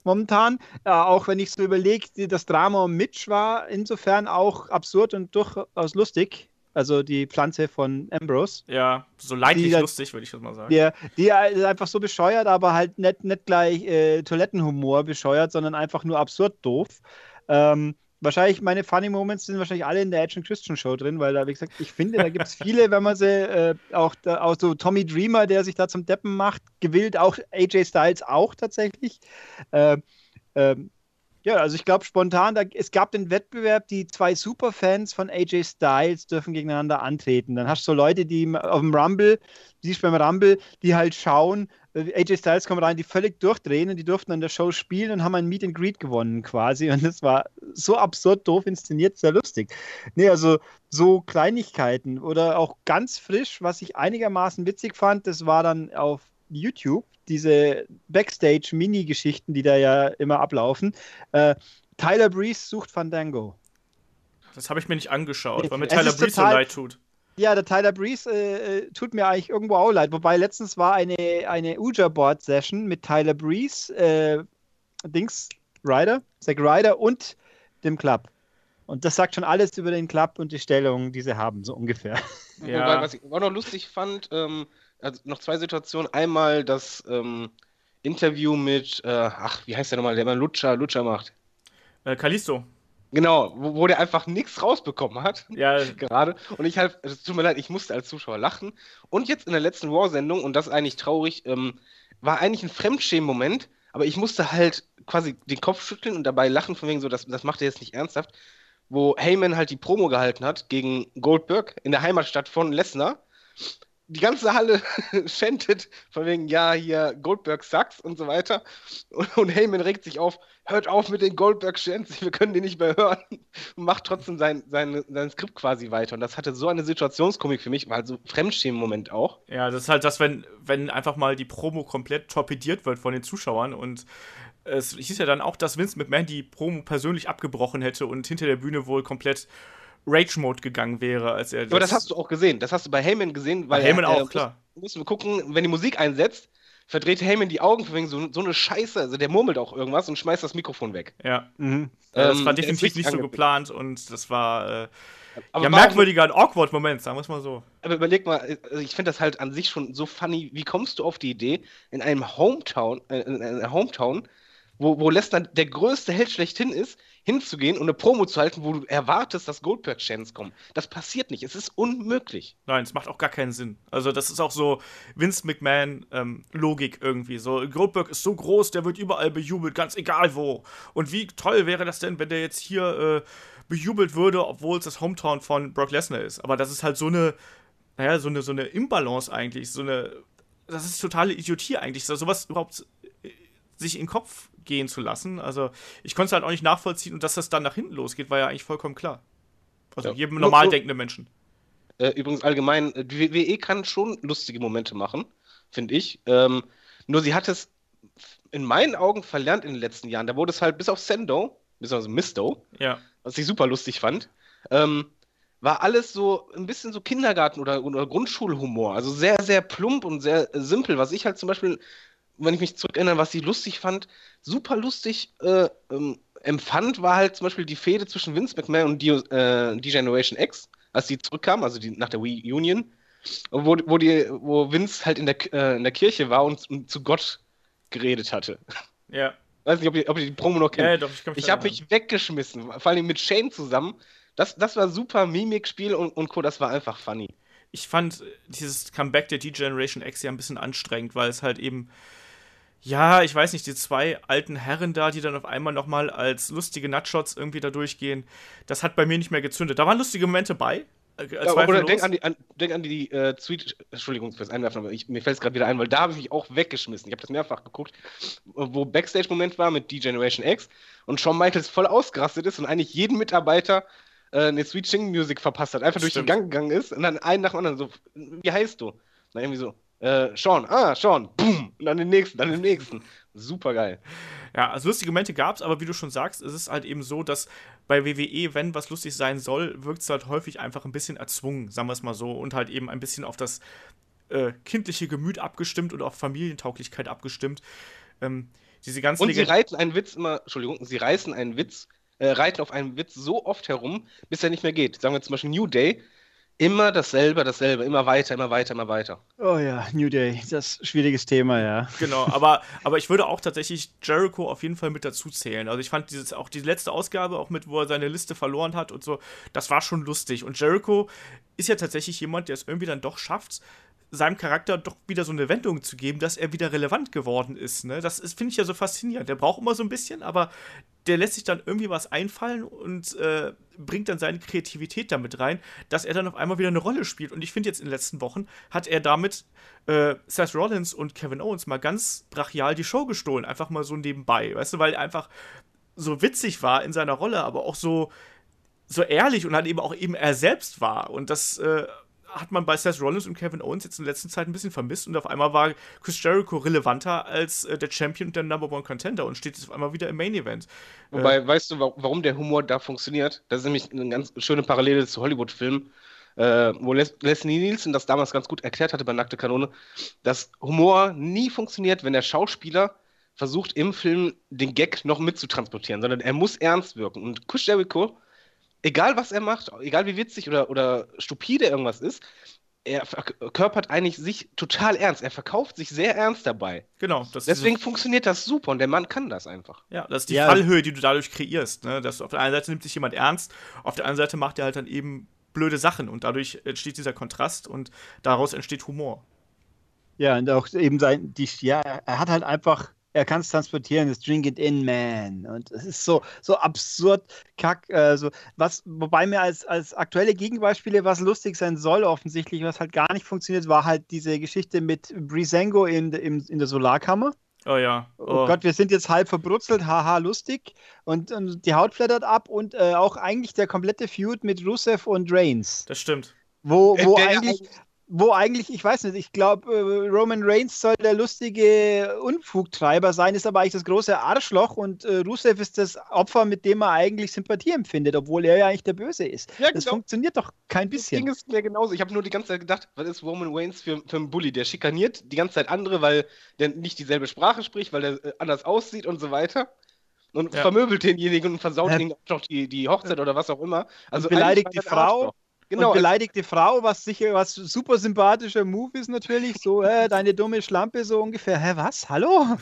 Momentan, äh, auch wenn ich so überlege, das Drama um Mitch war insofern auch absurd und durchaus lustig also die Pflanze von Ambrose. Ja, so leidlich lustig, würde ich mal sagen. Die, die ist einfach so bescheuert, aber halt nicht, nicht gleich äh, Toilettenhumor bescheuert, sondern einfach nur absurd doof. Ähm, wahrscheinlich, meine Funny Moments sind wahrscheinlich alle in der Action Christian Show drin, weil da, wie gesagt, ich finde, da gibt es viele, wenn man sie, äh, auch, da, auch so Tommy Dreamer, der sich da zum Deppen macht, gewillt, auch AJ Styles auch tatsächlich. Ähm, ähm, Ja, also ich glaube spontan, da, es gab den Wettbewerb, die zwei Superfans von AJ Styles dürfen gegeneinander antreten. Dann hast du so Leute, die auf dem Rumble, siehst beim Rumble, die halt schauen, äh, AJ Styles kommt rein, die völlig durchdrehen und die durften an der Show spielen und haben ein Meet and Greet gewonnen quasi. Und das war so absurd doof inszeniert, sehr lustig. Nee, also so Kleinigkeiten oder auch ganz frisch, was ich einigermaßen witzig fand, das war dann auf YouTube diese Backstage-Mini-Geschichten, die da ja immer ablaufen. Äh, Tyler Breeze sucht Fandango. Das habe ich mir nicht angeschaut, weil mir Tyler Breeze so leid tut. Ja, der Tyler Breeze äh, äh, tut mir eigentlich irgendwo auch leid. Wobei letztens war eine, eine Uja-Board-Session mit Tyler Breeze, äh, Dings, Ryder, Zack Ryder und dem Club. Und das sagt schon alles über den Club und die Stellung, die sie haben, so ungefähr. Ja. Wobei, was ich auch noch lustig fand, ähm, also noch zwei Situationen. Einmal das ähm, Interview mit, äh, ach, wie heißt der nochmal, der immer Lutscher, Lutscher macht. Äh, Kalisto. Genau, wo, wo der einfach nichts rausbekommen hat. Ja. Gerade. Und ich halt, es tut mir leid, ich musste als Zuschauer lachen. Und jetzt in der letzten War-Sendung, und das eigentlich traurig, ähm, war eigentlich ein Fremdschämen-Moment, aber ich musste halt quasi den Kopf schütteln und dabei lachen, von wegen so, das, das macht er jetzt nicht ernsthaft, wo Heyman halt die Promo gehalten hat gegen Goldberg in der Heimatstadt von Lesnar die ganze Halle schentet von wegen, ja, hier Goldberg sucks und so weiter. Und, und Heyman regt sich auf, hört auf mit den Goldberg Chants, wir können die nicht mehr hören. Und macht trotzdem sein, sein, sein Skript quasi weiter. Und das hatte so eine Situationskomik für mich, war halt so Fremdschämen-Moment auch. Ja, das ist halt das, wenn, wenn einfach mal die Promo komplett torpediert wird von den Zuschauern und es hieß ja dann auch, dass Vince McMahon die Promo persönlich abgebrochen hätte und hinter der Bühne wohl komplett Rage-Mode gegangen wäre, als er. Das Aber das hast du auch gesehen. Das hast du bei Heyman gesehen, weil. Bei Heyman auch, klar. Musst du gucken, wenn die Musik einsetzt, verdreht Heyman die Augen wegen so, so eine Scheiße. Also der murmelt auch irgendwas und schmeißt das Mikrofon weg. Ja. Mhm. Ähm, das war definitiv nicht so geplant und das war. Äh, aber ja, merkwürdiger, ein awkward Moment, sagen wir es mal so. Aber überleg mal, also ich finde das halt an sich schon so funny. Wie kommst du auf die Idee, in einem Hometown, äh, in einer Hometown, wo, wo Lesnar der größte Held schlechthin ist, hinzugehen und eine Promo zu halten, wo du erwartest, dass Goldberg-Chants kommen. Das passiert nicht. Es ist unmöglich. Nein, es macht auch gar keinen Sinn. Also, das ist auch so Vince McMahon-Logik ähm, irgendwie. So, Goldberg ist so groß, der wird überall bejubelt, ganz egal wo. Und wie toll wäre das denn, wenn der jetzt hier äh, bejubelt würde, obwohl es das Hometown von Brock Lesnar ist. Aber das ist halt so eine, naja, so eine, so eine Imbalance eigentlich. So eine. Das ist totale Idiotie eigentlich, so sowas überhaupt sich in den Kopf gehen zu lassen. Also ich konnte es halt auch nicht nachvollziehen und dass das dann nach hinten losgeht, war ja eigentlich vollkommen klar. Also ja. jedem normal denkenden Menschen. Äh, übrigens allgemein, äh, die WWE kann schon lustige Momente machen, finde ich. Ähm, nur sie hat es in meinen Augen verlernt in den letzten Jahren. Da wurde es halt bis auf Sendo, beziehungsweise Misto, ja. was ich super lustig fand, ähm, war alles so ein bisschen so Kindergarten- oder, oder Grundschulhumor. Also sehr, sehr plump und sehr simpel. Was ich halt zum Beispiel wenn ich mich zurückerinnere, was ich lustig fand, super lustig äh, ähm, empfand, war halt zum Beispiel die Fehde zwischen Vince McMahon und äh, D-Generation X, als die zurückkam, also die, nach der Wii Union, wo, wo, die, wo Vince halt in der, äh, in der Kirche war und, und, zu Gott geredet hatte. Ja. Weiß nicht, ob ihr, ob ihr die Promo noch kennt. Ja, doch, ich ich habe mich weggeschmissen, vor allem mit Shane zusammen. Das, das war super Mimikspiel und, und Co., das war einfach funny. Ich fand dieses Comeback der D-Generation X ja ein bisschen anstrengend, weil es halt eben ja, ich weiß nicht, die zwei alten Herren da, die dann auf einmal nochmal als lustige Nutshots irgendwie da durchgehen, das hat bei mir nicht mehr gezündet. Da waren lustige Momente bei. Äh, ja, oder denk an die, an, denk an die äh, Tweet, Entschuldigung fürs Einwerfen, aber ich, mir fällt es gerade wieder ein, weil da habe ich mich auch weggeschmissen. Ich habe das mehrfach geguckt, wo Backstage-Moment war mit D-Generation X und Shawn Michaels voll ausgerastet ist und eigentlich jeden Mitarbeiter äh, eine Sweet Ching Music verpasst hat, einfach durch den Gang gegangen ist und dann einen nach dem anderen so, wie heißt du? dann irgendwie so, äh, Sean, ah, Sean, boom, und dann den nächsten, dann den nächsten. Super geil. Ja, also lustige Momente gab es, aber wie du schon sagst, es ist halt eben so, dass bei WWE, wenn was lustig sein soll, wirkt es halt häufig einfach ein bisschen erzwungen, sagen wir es mal so, und halt eben ein bisschen auf das äh, kindliche Gemüt abgestimmt und auf Familientauglichkeit abgestimmt. Ähm, diese ganzen und sie reiten einen Witz immer, Entschuldigung, sie reißen einen Witz, äh, reiten auf einen Witz so oft herum, bis er nicht mehr geht. Sagen wir zum Beispiel New Day, Immer dasselbe, dasselbe, immer weiter, immer weiter, immer weiter. Oh ja, New Day, das ist ein schwieriges Thema, ja. Genau, aber, aber ich würde auch tatsächlich Jericho auf jeden Fall mit dazu zählen. Also ich fand dieses, auch die letzte Ausgabe, auch mit, wo er seine Liste verloren hat und so, das war schon lustig. Und Jericho ist ja tatsächlich jemand, der es irgendwie dann doch schafft, seinem Charakter doch wieder so eine Wendung zu geben, dass er wieder relevant geworden ist. Ne? Das finde ich ja so faszinierend. Der braucht immer so ein bisschen, aber der lässt sich dann irgendwie was einfallen und äh, bringt dann seine Kreativität damit rein, dass er dann auf einmal wieder eine Rolle spielt. Und ich finde jetzt in den letzten Wochen hat er damit äh, Seth Rollins und Kevin Owens mal ganz brachial die Show gestohlen, einfach mal so nebenbei, weißt du, weil er einfach so witzig war in seiner Rolle, aber auch so so ehrlich und halt eben auch eben er selbst war. Und das äh, hat man bei Seth Rollins und Kevin Owens jetzt in der letzten Zeit ein bisschen vermisst und auf einmal war Chris Jericho relevanter als äh, der Champion und der Number One Contender und steht jetzt auf einmal wieder im Main Event. Wobei, äh, weißt du, warum der Humor da funktioniert? Das ist nämlich eine ganz schöne Parallele zu Hollywood-Filmen. Äh, wo Les Leslie Nielsen das damals ganz gut erklärt hatte bei Nackte Kanone, dass Humor nie funktioniert, wenn der Schauspieler versucht, im Film den Gag noch mitzutransportieren, sondern er muss ernst wirken. Und Chris Jericho egal was er macht, egal wie witzig oder, oder stupide irgendwas ist, er verkörpert eigentlich sich total ernst. Er verkauft sich sehr ernst dabei. Genau. Deswegen funktioniert das super und der Mann kann das einfach. Ja, das ist die ja. Fallhöhe, die du dadurch kreierst. Ne? Dass auf der einen Seite nimmt sich jemand ernst, auf der anderen Seite macht er halt dann eben blöde Sachen und dadurch entsteht dieser Kontrast und daraus entsteht Humor. Ja, und auch eben sein, die, ja, er hat halt einfach er kann es transportieren, das Drink It In Man. Und es ist so, so absurd kack. Äh, so, was, wobei mir als, als aktuelle Gegenbeispiele was lustig sein soll, offensichtlich, was halt gar nicht funktioniert, war halt diese Geschichte mit Brisengo in, in, in der Solarkammer. Oh ja. Oh. oh. Gott, wir sind jetzt halb verbrutzelt, haha, lustig. Und, und die Haut flattert ab und äh, auch eigentlich der komplette Feud mit Rusev und Reigns. Das stimmt. Wo, wo eigentlich, wo eigentlich, ich weiß nicht, ich glaube, äh, Roman Reigns soll der lustige Unfugtreiber sein, ist aber eigentlich das große Arschloch und äh, Rusev ist das Opfer, mit dem er eigentlich Sympathie empfindet, obwohl er ja eigentlich der Böse ist. Ja, das genau. funktioniert doch kein bisschen. Das Ding ist mir genauso. Ich habe nur die ganze Zeit gedacht, was ist Roman Reigns für, für ein Bully? Der schikaniert die ganze Zeit andere, weil der nicht dieselbe Sprache spricht, weil der äh, anders aussieht und so weiter und ja. vermöbelt denjenigen und versaut ja. ihnen auch die, die Hochzeit oder was auch immer. Also beleidigt die Frau. Genau. Und beleidigte Frau, was sicher was super sympathischer Move ist natürlich, so, äh, deine dumme Schlampe, so ungefähr. Hä, was? Hallo?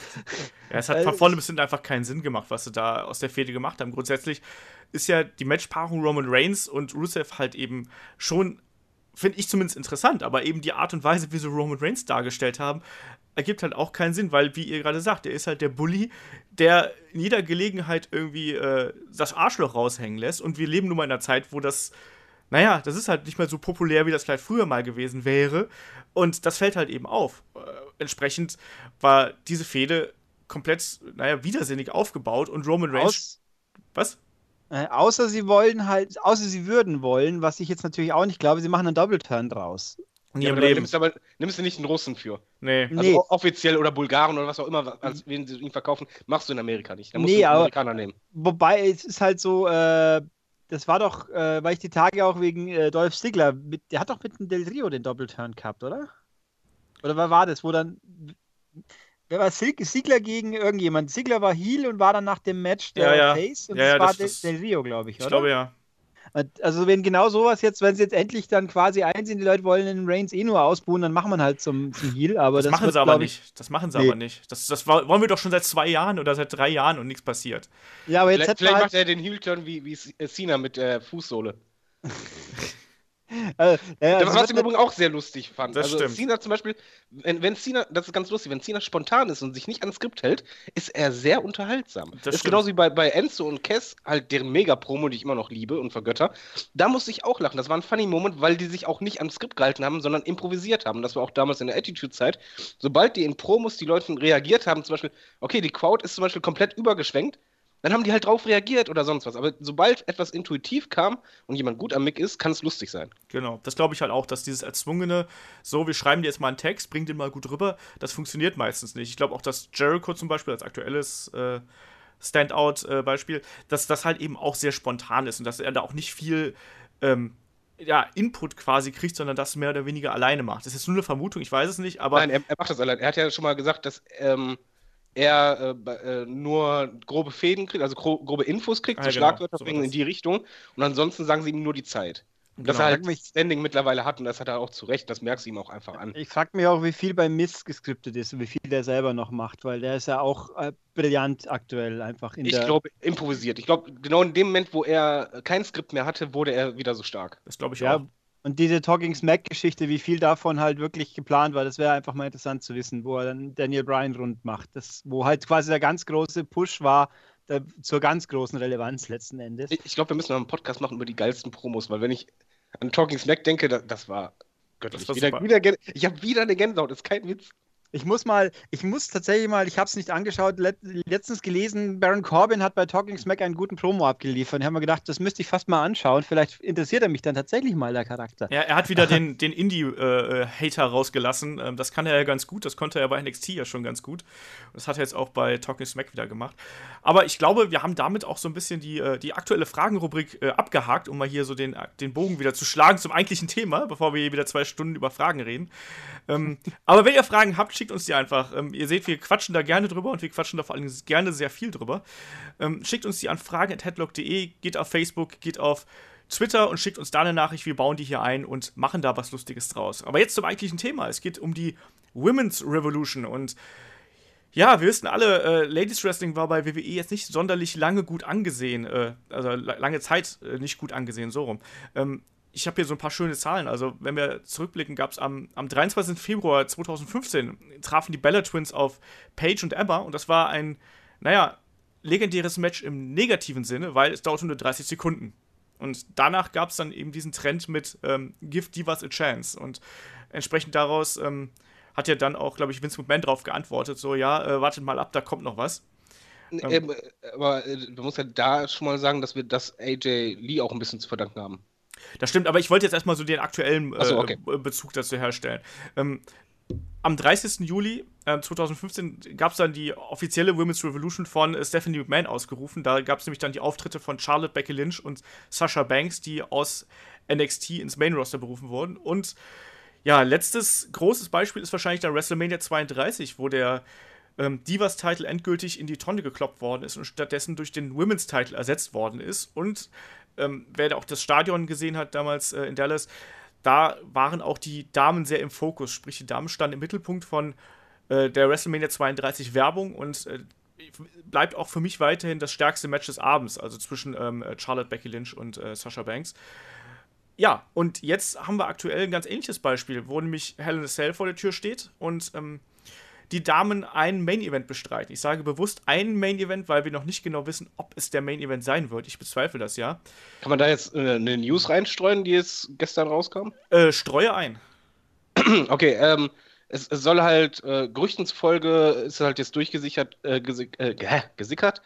Ja, es hat äh, von vorne bis hinten einfach keinen Sinn gemacht, was sie da aus der Fehde gemacht haben. Grundsätzlich ist ja die Matchpaarung Roman Reigns und Rusev halt eben schon, finde ich zumindest interessant, aber eben die Art und Weise, wie sie Roman Reigns dargestellt haben, ergibt halt auch keinen Sinn, weil, wie ihr gerade sagt, er ist halt der Bully, der in jeder Gelegenheit irgendwie äh, das Arschloch raushängen lässt. Und wir leben nun mal in einer Zeit, wo das naja, das ist halt nicht mehr so populär, wie das vielleicht früher mal gewesen wäre. Und das fällt halt eben auf. Äh, entsprechend war diese Fehde komplett, naja, widersinnig aufgebaut und Roman Reigns. Aus was? Äh, außer sie wollen halt, außer sie würden wollen, was ich jetzt natürlich auch nicht glaube, sie machen einen Double-Turn draus. Nie ja, aber nimmst, aber, nimmst du nicht einen Russen für. Nee. Also nee. offiziell oder Bulgaren oder was auch immer, als wen sie ihn verkaufen, machst du in Amerika nicht. Da musst nee, du einen Amerikaner nehmen. Wobei, es ist halt so, äh, das war doch, äh, weil ich die Tage auch wegen äh, Dolph Ziggler, mit, der hat doch mit dem Del Rio den Doppelturn gehabt, oder? Oder was war das, wo dann, wer war Ziggler gegen irgendjemand? Ziggler war Heel und war dann nach dem Match der ja, ja. Face und ja, das war das, Del, Del Rio, glaube ich, oder? Ich glaube ja. Also wenn genau sowas jetzt, wenn sie jetzt endlich dann quasi einsehen, die Leute wollen den Reigns eh nur ausbuhen, dann machen wir halt zum, zum Heal. Aber das, das machen wird, sie aber nicht. Das machen sie nee. aber nicht. Das, das wollen wir doch schon seit zwei Jahren oder seit drei Jahren und nichts passiert. Ja, aber jetzt vielleicht, vielleicht halt macht er den Heel-Turn wie, wie Cena mit der Fußsohle. Also, ja, also was ich im Übrigen auch sehr lustig fand. Das also stimmt. Cena zum Beispiel, wenn, wenn Cena, das ist ganz lustig, wenn Cena spontan ist und sich nicht ans Skript hält, ist er sehr unterhaltsam. Das, das ist genauso wie bei, bei Enzo und Cass, halt deren Mega-Promo, die ich immer noch liebe und vergötter. Da musste ich auch lachen. Das war ein funny Moment, weil die sich auch nicht ans Skript gehalten haben, sondern improvisiert haben. Das war auch damals in der Attitude-Zeit. Sobald die in Promos die Leute reagiert haben, zum Beispiel, okay, die Crowd ist zum Beispiel komplett übergeschwenkt, dann haben die halt drauf reagiert oder sonst was. Aber sobald etwas intuitiv kam und jemand gut am Mic ist, kann es lustig sein. Genau, das glaube ich halt auch, dass dieses erzwungene, so, wir schreiben dir jetzt mal einen Text, bring den mal gut rüber, das funktioniert meistens nicht. Ich glaube auch, dass Jericho zum Beispiel als aktuelles äh, Standout-Beispiel, äh, dass das halt eben auch sehr spontan ist und dass er da auch nicht viel. Ähm, ja, Input quasi kriegt, sondern das mehr oder weniger alleine macht. Das ist jetzt nur eine Vermutung, ich weiß es nicht, aber. Nein, er, er macht das allein. Er hat ja schon mal gesagt, dass ähm, er äh, äh, nur grobe Fäden kriegt, also gro grobe Infos kriegt, ah, so genau, Schlagwörter so bringen in die Richtung und ansonsten sagen sie ihm nur die Zeit. Genau. Dass er halt mich, Standing mittlerweile hat und das hat er auch zu Recht, das merkst du ihm auch einfach an. Ich frage mich auch, wie viel bei Mist geskriptet ist und wie viel der selber noch macht, weil der ist ja auch äh, brillant aktuell einfach in ich der. Ich glaube, improvisiert. Ich glaube, genau in dem Moment, wo er kein Skript mehr hatte, wurde er wieder so stark. Das glaube ich ja, auch. Und diese Talking Smack-Geschichte, wie viel davon halt wirklich geplant war, das wäre einfach mal interessant zu wissen, wo er dann Daniel Bryan rund macht. Das, wo halt quasi der ganz große Push war, da, zur ganz großen Relevanz letzten Endes. Ich, ich glaube, wir müssen mal einen Podcast machen über die geilsten Promos, weil wenn ich an Talking Smack denke, das, das war göttlich. Das war wieder, wieder, ich habe wieder eine Gänsehaut, das ist kein Witz. Ich muss mal, ich muss tatsächlich mal, ich habe es nicht angeschaut, let, letztens gelesen, Baron Corbin hat bei Talking Smack einen guten Promo abgeliefert. Ich habe mir gedacht, das müsste ich fast mal anschauen. Vielleicht interessiert er mich dann tatsächlich mal, der Charakter. Ja, er hat wieder den, den Indie-Hater äh, rausgelassen. Ähm, das kann er ja ganz gut. Das konnte er bei NXT ja schon ganz gut. Das hat er jetzt auch bei Talking Smack wieder gemacht. Aber ich glaube, wir haben damit auch so ein bisschen die, äh, die aktuelle Fragenrubrik äh, abgehakt, um mal hier so den, den Bogen wieder zu schlagen zum eigentlichen Thema, bevor wir hier wieder zwei Stunden über Fragen reden. Ähm, aber wenn ihr Fragen habt, schickt uns die einfach. Ähm, ihr seht, wir quatschen da gerne drüber und wir quatschen da vor allem gerne sehr viel drüber. Ähm, schickt uns die an fragen.headlock.de, geht auf Facebook, geht auf Twitter und schickt uns da eine Nachricht. Wir bauen die hier ein und machen da was Lustiges draus. Aber jetzt zum eigentlichen Thema. Es geht um die Women's Revolution und ja, wir wissen alle, äh, Ladies Wrestling war bei WWE jetzt nicht sonderlich lange gut angesehen, äh, also lange Zeit äh, nicht gut angesehen, so rum. Ähm, ich habe hier so ein paar schöne Zahlen. Also, wenn wir zurückblicken, gab es am, am 23. Februar 2015 trafen die Bella Twins auf Paige und Emma und das war ein, naja, legendäres Match im negativen Sinne, weil es dauerte nur 30 Sekunden. Und danach gab es dann eben diesen Trend mit ähm, Give Divas a Chance. Und entsprechend daraus ähm, hat ja dann auch, glaube ich, Vince McMahon drauf geantwortet: so, ja, äh, wartet mal ab, da kommt noch was. Ähm, aber äh, du musst ja da schon mal sagen, dass wir das AJ Lee auch ein bisschen zu verdanken haben. Das stimmt, aber ich wollte jetzt erstmal so den aktuellen äh, so, okay. Bezug dazu herstellen. Ähm, am 30. Juli äh, 2015 gab es dann die offizielle Women's Revolution von äh, Stephanie McMahon ausgerufen. Da gab es nämlich dann die Auftritte von Charlotte Becky Lynch und Sasha Banks, die aus NXT ins Main Roster berufen wurden. Und ja, letztes großes Beispiel ist wahrscheinlich dann WrestleMania 32, wo der ähm, Divas-Title endgültig in die Tonne gekloppt worden ist und stattdessen durch den Women's-Title ersetzt worden ist. Und ähm, wer auch das Stadion gesehen hat damals äh, in Dallas, da waren auch die Damen sehr im Fokus. Sprich, die Damen standen im Mittelpunkt von äh, der WrestleMania 32 Werbung und äh, bleibt auch für mich weiterhin das stärkste Match des Abends, also zwischen ähm, Charlotte Becky Lynch und äh, Sasha Banks. Ja, und jetzt haben wir aktuell ein ganz ähnliches Beispiel, wo nämlich a Cell vor der Tür steht und ähm, die Damen ein Main-Event bestreiten. Ich sage bewusst ein Main-Event, weil wir noch nicht genau wissen, ob es der Main-Event sein wird. Ich bezweifle das ja. Kann man da jetzt äh, eine News reinstreuen, die jetzt gestern rauskam? Äh, streue ein. Okay, ähm, es, es, soll halt, äh, Gerüchten zufolge ist halt jetzt durchgesichert, äh, gesick, äh, gesickert,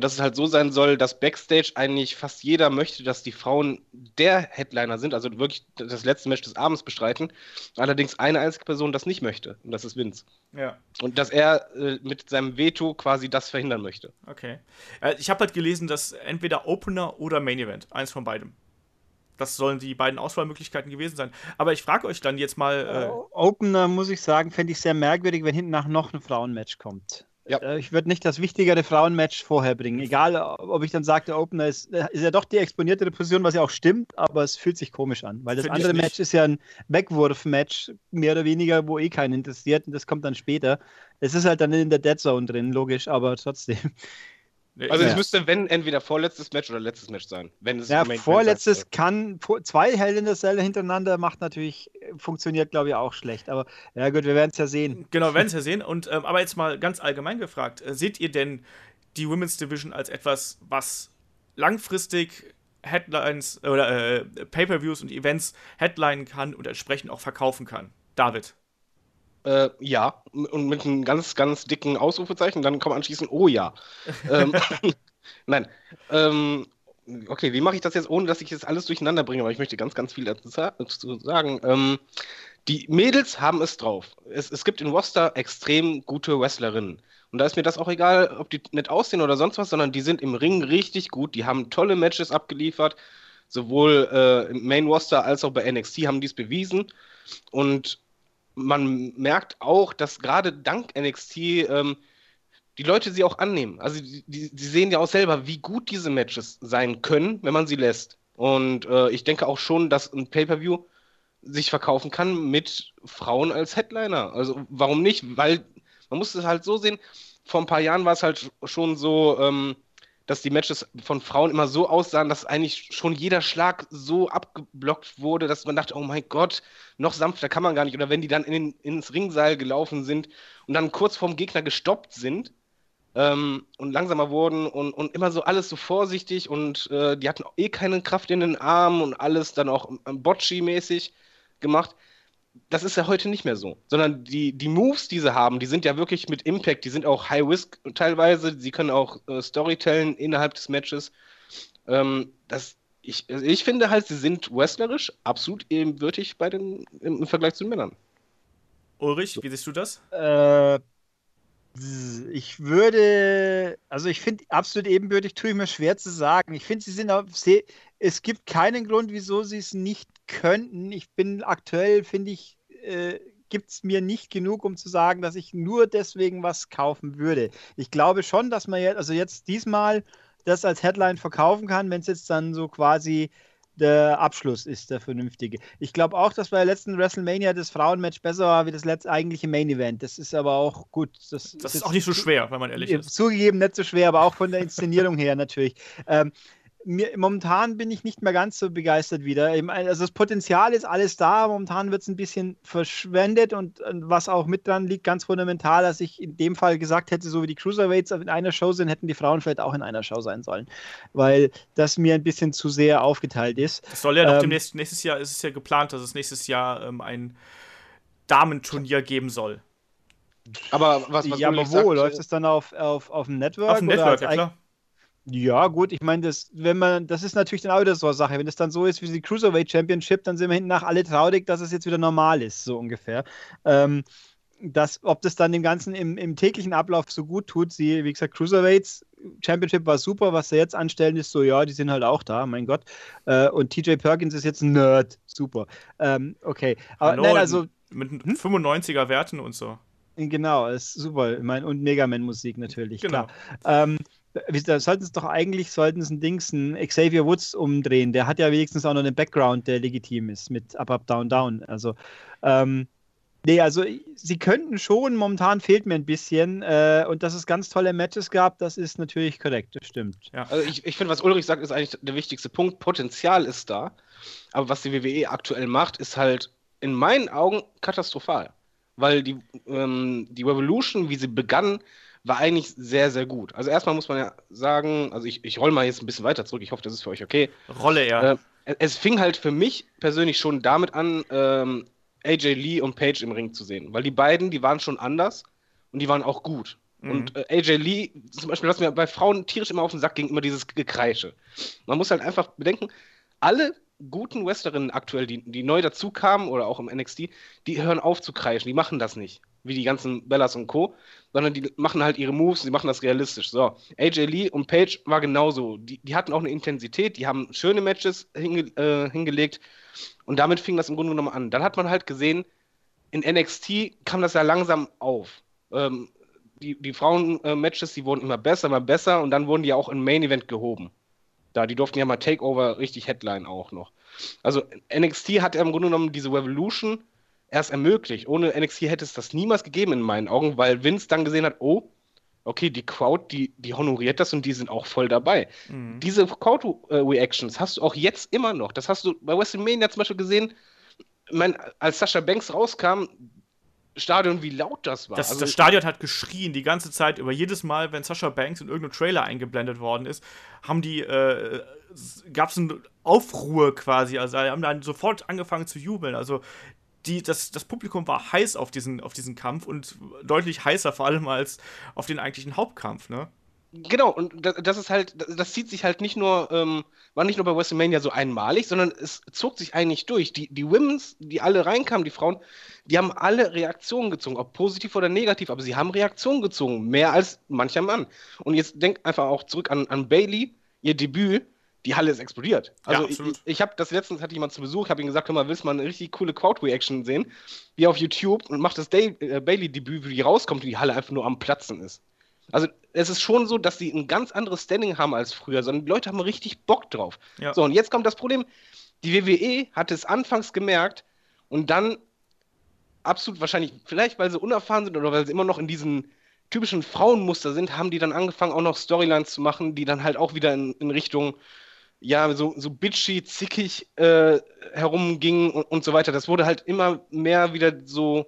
dass es halt so sein soll, dass Backstage eigentlich fast jeder möchte, dass die Frauen der Headliner sind, also wirklich das letzte Match des Abends bestreiten. Allerdings eine einzige Person das nicht möchte, und das ist Vince. Ja. Und dass er äh, mit seinem Veto quasi das verhindern möchte. Okay. Äh, ich habe halt gelesen, dass entweder Opener oder Main Event, eins von beidem. Das sollen die beiden Auswahlmöglichkeiten gewesen sein. Aber ich frage euch dann jetzt mal. Äh, Opener, muss ich sagen, fände ich sehr merkwürdig, wenn hinten nach noch ein Frauenmatch kommt. Ja. Äh, ich würde nicht das wichtigere Frauenmatch vorher bringen. Egal, ob ich dann sage, der Opener ist, äh, ist ja doch die exponierte Position, was ja auch stimmt, aber es fühlt sich komisch an, weil das Find andere Match ist ja ein Wegwurf-Match, mehr oder weniger, wo eh keinen interessiert und das kommt dann später. Es ist halt dann in der Dead Zone drin, logisch, aber trotzdem. Also es müsste, wenn, entweder vorletztes Match oder letztes Match sein. Wenn es ja, vorletztes kann, zwei Hell in der Cell hintereinander macht natürlich, funktioniert glaube ich auch schlecht. Aber ja gut, wir werden es ja sehen. Genau, wir werden es ja sehen. Und, ähm, aber jetzt mal ganz allgemein gefragt, äh, seht ihr denn die Women's Division als etwas, was langfristig Headlines oder äh, Pay-Per-Views und Events headlinen kann und entsprechend auch verkaufen kann? David. Äh, ja, und mit einem ganz, ganz dicken Ausrufezeichen, dann kommt anschließend, oh ja. ähm, Nein. Ähm, okay, wie mache ich das jetzt, ohne dass ich jetzt alles durcheinander bringe? Aber ich möchte ganz, ganz viel dazu sagen. Ähm, die Mädels haben es drauf. Es, es gibt in Worcester extrem gute Wrestlerinnen. Und da ist mir das auch egal, ob die nicht aussehen oder sonst was, sondern die sind im Ring richtig gut. Die haben tolle Matches abgeliefert. Sowohl äh, im Main Roster als auch bei NXT haben die es bewiesen. Und man merkt auch, dass gerade dank NXT ähm, die Leute sie auch annehmen. Also die, die, die, sehen ja auch selber, wie gut diese Matches sein können, wenn man sie lässt. Und äh, ich denke auch schon, dass ein Pay-per-View sich verkaufen kann mit Frauen als Headliner. Also warum nicht? Weil man muss es halt so sehen, vor ein paar Jahren war es halt schon so, ähm, dass die Matches von Frauen immer so aussahen, dass eigentlich schon jeder Schlag so abgeblockt wurde, dass man dachte, oh mein Gott, noch sanfter kann man gar nicht. Oder wenn die dann in, ins Ringseil gelaufen sind und dann kurz vorm Gegner gestoppt sind, ähm, und langsamer wurden und, und immer so alles so vorsichtig und äh, die hatten eh keine Kraft in den Armen und alles dann auch Bocci-mäßig gemacht. Das ist ja heute nicht mehr so, sondern die, die Moves, die sie haben, die sind ja wirklich mit Impact, die sind auch High-Risk teilweise, sie können auch äh, Storytellen innerhalb des Matches. Ähm, das, ich, ich finde halt, sie sind wrestlerisch absolut ebenbürtig bei den, im, im Vergleich zu den Männern. Ulrich, wie siehst du das? Äh, ich würde, also ich finde absolut ebenbürtig, tue ich mir schwer zu sagen. Ich finde, sie sind auf, es gibt keinen Grund, wieso sie es nicht könnten. Ich bin aktuell, finde ich, äh, gibt es mir nicht genug, um zu sagen, dass ich nur deswegen was kaufen würde. Ich glaube schon, dass man jetzt, also jetzt diesmal das als Headline verkaufen kann, wenn es jetzt dann so quasi der Abschluss ist der vernünftige. Ich glaube auch, dass bei der letzten WrestleMania das Frauenmatch besser war wie das letzte eigentliche Main Event. Das ist aber auch gut. Das, das ist auch nicht so schwer, wenn man ehrlich ist. Zugegeben, nicht so schwer, aber auch von der Inszenierung her natürlich. Ähm, mir, momentan bin ich nicht mehr ganz so begeistert wieder. Also das Potenzial ist alles da, momentan wird es ein bisschen verschwendet und, und, was auch mit dran liegt, ganz fundamental, dass ich in dem Fall gesagt hätte, so wie die Cruiserweights in einer Show sind, hätten die Frauen vielleicht auch in einer Show sein sollen, weil das mir ein bisschen zu sehr aufgeteilt ist. Das soll ja noch ähm, demnächst, nächstes Jahr ist es ja geplant, dass es nächstes Jahr ähm, ein Damenturnier geben soll. Aber was, was ja, aber wo? Sagt, Läuft es dann auf, auf, auf dem Network? Auf dem Network, ja klar. Ja, gut, ich meine, das, wenn man, das ist natürlich dann auch wieder so eine Sache. Wenn es dann so ist wie die Cruiserweight Championship, dann sind wir hinten nach alle traurig, dass es jetzt wieder normal ist, so ungefähr. Ähm, das, ob das dann dem Ganzen im, im, täglichen Ablauf so gut tut, sie, wie gesagt, Cruiserweights Championship war super, was sie jetzt anstellen, ist so, ja, die sind halt auch da, mein Gott. Äh, und TJ Perkins ist jetzt ein Nerd, super. Ähm, okay, aber Hallo, nein, also. Mit hm? 95er Werten und so. Genau, ist super. Ich meine, und Megaman-Musik natürlich, genau. klar. Ähm, da sollten es doch eigentlich, sollten es ein Dings, ein Xavier Woods umdrehen. Der hat ja wenigstens auch noch einen Background, der legitim ist mit Up, Up, Down, Down. Also, ähm, nee, also sie könnten schon, momentan fehlt mir ein bisschen. Äh, und dass es ganz tolle Matches gab, das ist natürlich korrekt, das stimmt. Ja. Also ich, ich finde, was Ulrich sagt, ist eigentlich der wichtigste Punkt. Potenzial ist da. Aber was die WWE aktuell macht, ist halt in meinen Augen katastrophal. Weil die, ähm, die Revolution, wie sie begann, war eigentlich sehr, sehr gut. Also erstmal muss man ja sagen, also ich, ich roll mal jetzt ein bisschen weiter zurück, ich hoffe, das ist für euch okay. Rolle ja. Äh, es fing halt für mich persönlich schon damit an, ähm, AJ Lee und Paige im Ring zu sehen. Weil die beiden, die waren schon anders und die waren auch gut. Mhm. Und äh, AJ Lee, zum Beispiel, was mir bei Frauen tierisch immer auf den Sack ging, immer dieses Gekreische. Man muss halt einfach bedenken, alle guten Wrestlerinnen aktuell, die, die neu dazu kamen oder auch im NXT, die hören auf zu kreischen, die machen das nicht wie die ganzen Bellas und Co., sondern die machen halt ihre Moves, die machen das realistisch. So, AJ Lee und Paige war genauso. Die, die hatten auch eine Intensität, die haben schöne Matches hinge äh, hingelegt und damit fing das im Grunde genommen an. Dann hat man halt gesehen, in NXT kam das ja langsam auf. Ähm, die, die Frauen-Matches, die wurden immer besser, immer besser und dann wurden die auch im Main-Event gehoben. Da, die durften ja mal Takeover richtig Headline auch noch. Also NXT hat ja im Grunde genommen diese Revolution erst ermöglicht. Ohne NXT hätte es das niemals gegeben in meinen Augen, weil Vince dann gesehen hat, oh, okay, die Crowd, die, die honoriert das und die sind auch voll dabei. Mhm. Diese Crowd-Reactions hast du auch jetzt immer noch. Das hast du bei WrestleMania zum Beispiel gesehen, mein, als Sascha Banks rauskam, Stadion, wie laut das war. Das, also, das Stadion hat geschrien die ganze Zeit über jedes Mal, wenn Sascha Banks in irgendeinem Trailer eingeblendet worden ist, haben die, äh, gab es eine Aufruhr quasi, also haben dann sofort angefangen zu jubeln. Also die, das, das Publikum war heiß auf diesen, auf diesen Kampf und deutlich heißer vor allem als auf den eigentlichen Hauptkampf, ne? Genau, und das ist halt, das zieht sich halt nicht nur, ähm, war nicht nur bei WrestleMania so einmalig, sondern es zog sich eigentlich durch. Die, die Women's, die alle reinkamen, die Frauen, die haben alle Reaktionen gezogen, ob positiv oder negativ, aber sie haben Reaktionen gezogen, mehr als mancher Mann. Und jetzt denk einfach auch zurück an, an Bailey, ihr Debüt, die Halle ist explodiert. Also ja, ich, ich habe das letztens hatte jemand zu Besuch, habe ihm gesagt, hör mal, willst du mal eine richtig coole Crowd-Reaction sehen? Wie auf YouTube und macht das äh, Bailey-Debüt, wie die rauskommt, wie die Halle einfach nur am Platzen ist. Also es ist schon so, dass sie ein ganz anderes Standing haben als früher, sondern die Leute haben richtig Bock drauf. Ja. So, und jetzt kommt das Problem, die WWE hat es anfangs gemerkt und dann absolut wahrscheinlich, vielleicht weil sie unerfahren sind oder weil sie immer noch in diesen typischen Frauenmuster sind, haben die dann angefangen, auch noch Storylines zu machen, die dann halt auch wieder in, in Richtung ja, so, so bitchy, zickig äh, herumging und, und so weiter. Das wurde halt immer mehr wieder so,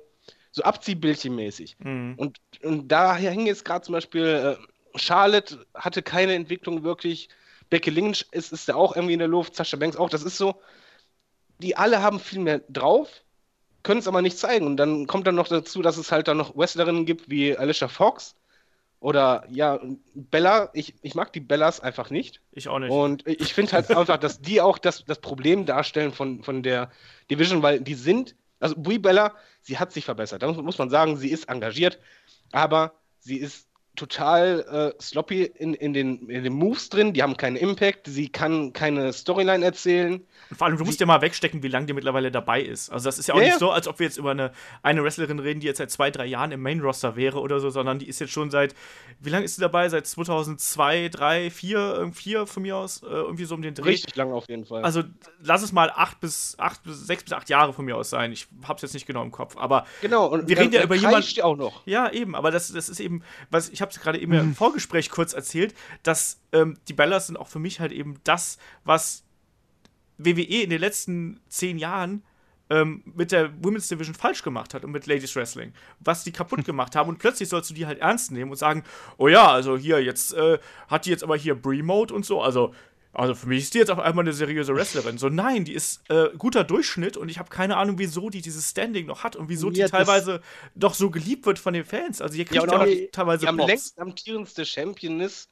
so Abziehbildchenmäßig. Mhm. Und, und daher hing jetzt gerade zum Beispiel Charlotte hatte keine Entwicklung wirklich. Becky Lynch ist, ist ja auch irgendwie in der Luft, Sascha Banks auch. Das ist so, die alle haben viel mehr drauf, können es aber nicht zeigen. Und dann kommt dann noch dazu, dass es halt dann noch Wrestlerinnen gibt wie Alicia Fox oder ja, Bella. Ich, ich mag die Bellas einfach nicht. Ich auch nicht. Und ich finde halt einfach, dass die auch das, das Problem darstellen von, von der Division, weil die sind, also Brie Bella, sie hat sich verbessert. Da muss, muss man sagen, sie ist engagiert, aber sie ist total äh, sloppy in, in, den, in den Moves drin, die haben keinen Impact, sie kann keine Storyline erzählen. Und vor allem, du musst ja mal wegstecken, wie lange die mittlerweile dabei ist. Also das ist ja auch ja, nicht so, als ob wir jetzt über eine, eine Wrestlerin reden, die jetzt seit zwei, drei Jahren im Main-Roster wäre oder so, sondern die ist jetzt schon seit, wie lange ist sie dabei? Seit 2002, 3, 4, 4 von mir aus, äh, irgendwie so um den Dreh. Richtig lang auf jeden Fall. Also lass es mal acht bis, acht bis, sechs bis acht Jahre von mir aus sein. Ich hab's jetzt nicht genau im Kopf, aber genau, und wir reden ja über jemanden. auch noch. Ja, eben, aber das, das ist eben, was ich habe es gerade eben mhm. im Vorgespräch kurz erzählt, dass ähm, die Bellas sind auch für mich halt eben das, was WWE in den letzten zehn Jahren ähm, mit der Women's Division falsch gemacht hat und mit Ladies Wrestling, was die kaputt gemacht haben. Und plötzlich sollst du die halt ernst nehmen und sagen, oh ja, also hier jetzt äh, hat die jetzt aber hier Brie Mode und so, also also für mich ist die jetzt auf einmal eine seriöse Wrestlerin. So, nein, die ist äh, guter Durchschnitt und ich habe keine Ahnung, wieso die dieses Standing noch hat und wieso ja, die teilweise doch so geliebt wird von den Fans. Also hier kriegt ja, die, teilweise die am längst amtierendste Champion ist,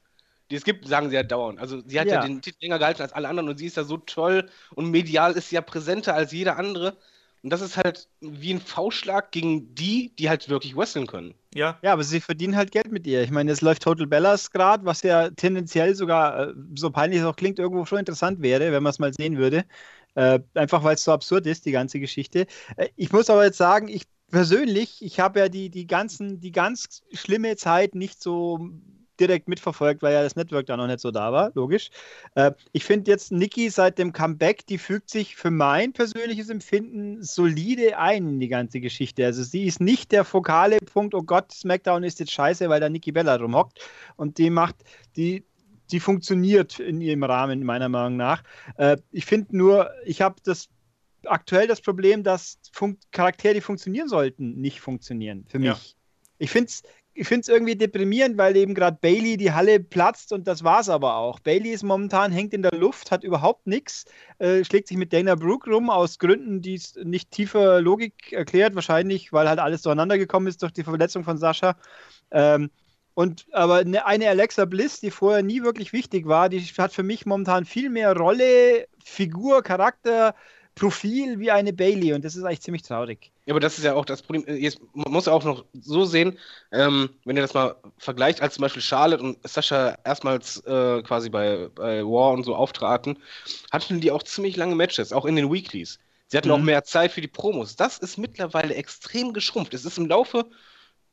die es gibt, sagen sie ja dauernd. Also sie hat ja. ja den Titel länger gehalten als alle anderen und sie ist ja so toll und medial ist sie ja präsenter als jeder andere. Und das ist halt wie ein V-Schlag gegen die, die halt wirklich wresteln können. Ja. Ja, aber sie verdienen halt Geld mit ihr. Ich meine, es läuft Total Bellas gerade, was ja tendenziell sogar, äh, so peinlich es auch klingt, irgendwo schon interessant wäre, wenn man es mal sehen würde. Äh, einfach weil es so absurd ist, die ganze Geschichte. Äh, ich muss aber jetzt sagen, ich persönlich, ich habe ja die, die ganzen, die ganz schlimme Zeit nicht so direkt mitverfolgt, weil ja das Network da noch nicht so da war, logisch. Äh, ich finde jetzt Nikki seit dem Comeback, die fügt sich für mein persönliches Empfinden solide ein in die ganze Geschichte. Also sie ist nicht der fokale Punkt, oh Gott, SmackDown ist jetzt scheiße, weil da Nikki Bella rumhockt und die macht, die, die funktioniert in ihrem Rahmen, meiner Meinung nach. Äh, ich finde nur, ich habe das aktuell das Problem, dass Fun Charaktere, die funktionieren sollten, nicht funktionieren. Für mich. Ja. Ich finde es ich finde es irgendwie deprimierend, weil eben gerade Bailey die Halle platzt und das war es aber auch. Bailey ist momentan, hängt in der Luft, hat überhaupt nichts, äh, schlägt sich mit Dana Brooke rum, aus Gründen, die es nicht tiefer Logik erklärt, wahrscheinlich, weil halt alles durcheinander gekommen ist durch die Verletzung von Sascha. Ähm, und aber eine, eine Alexa Bliss, die vorher nie wirklich wichtig war, die hat für mich momentan viel mehr Rolle, Figur, Charakter, Profil wie eine Bailey und das ist eigentlich ziemlich traurig. Ja, aber das ist ja auch das Problem. Jetzt, man muss auch noch so sehen, ähm, wenn ihr das mal vergleicht, als zum Beispiel Charlotte und Sascha erstmals äh, quasi bei, bei War und so auftraten, hatten die auch ziemlich lange Matches, auch in den Weeklies. Sie hatten mhm. auch mehr Zeit für die Promos. Das ist mittlerweile extrem geschrumpft. Es ist im Laufe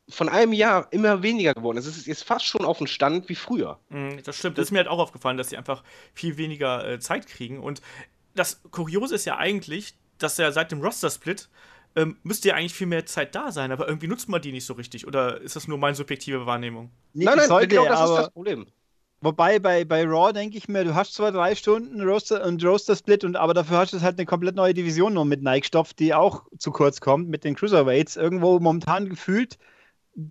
von einem Jahr immer weniger geworden. Es ist jetzt fast schon auf dem Stand wie früher. Mhm, das stimmt. Das ist mir halt auch aufgefallen, dass sie einfach viel weniger äh, Zeit kriegen. Und das Kuriose ist ja eigentlich, dass ja seit dem Roster-Split ähm, müsste ja eigentlich viel mehr Zeit da sein, aber irgendwie nutzt man die nicht so richtig. Oder ist das nur meine subjektive Wahrnehmung? Nee, nein, nein, sollte, genau das ist das Problem. Wobei bei, bei Raw denke ich mir, du hast zwar drei Stunden Roster und Roster Split, und, aber dafür hast du halt eine komplett neue Division noch mit Nike Stoff, die auch zu kurz kommt mit den Cruiserweights. Irgendwo momentan gefühlt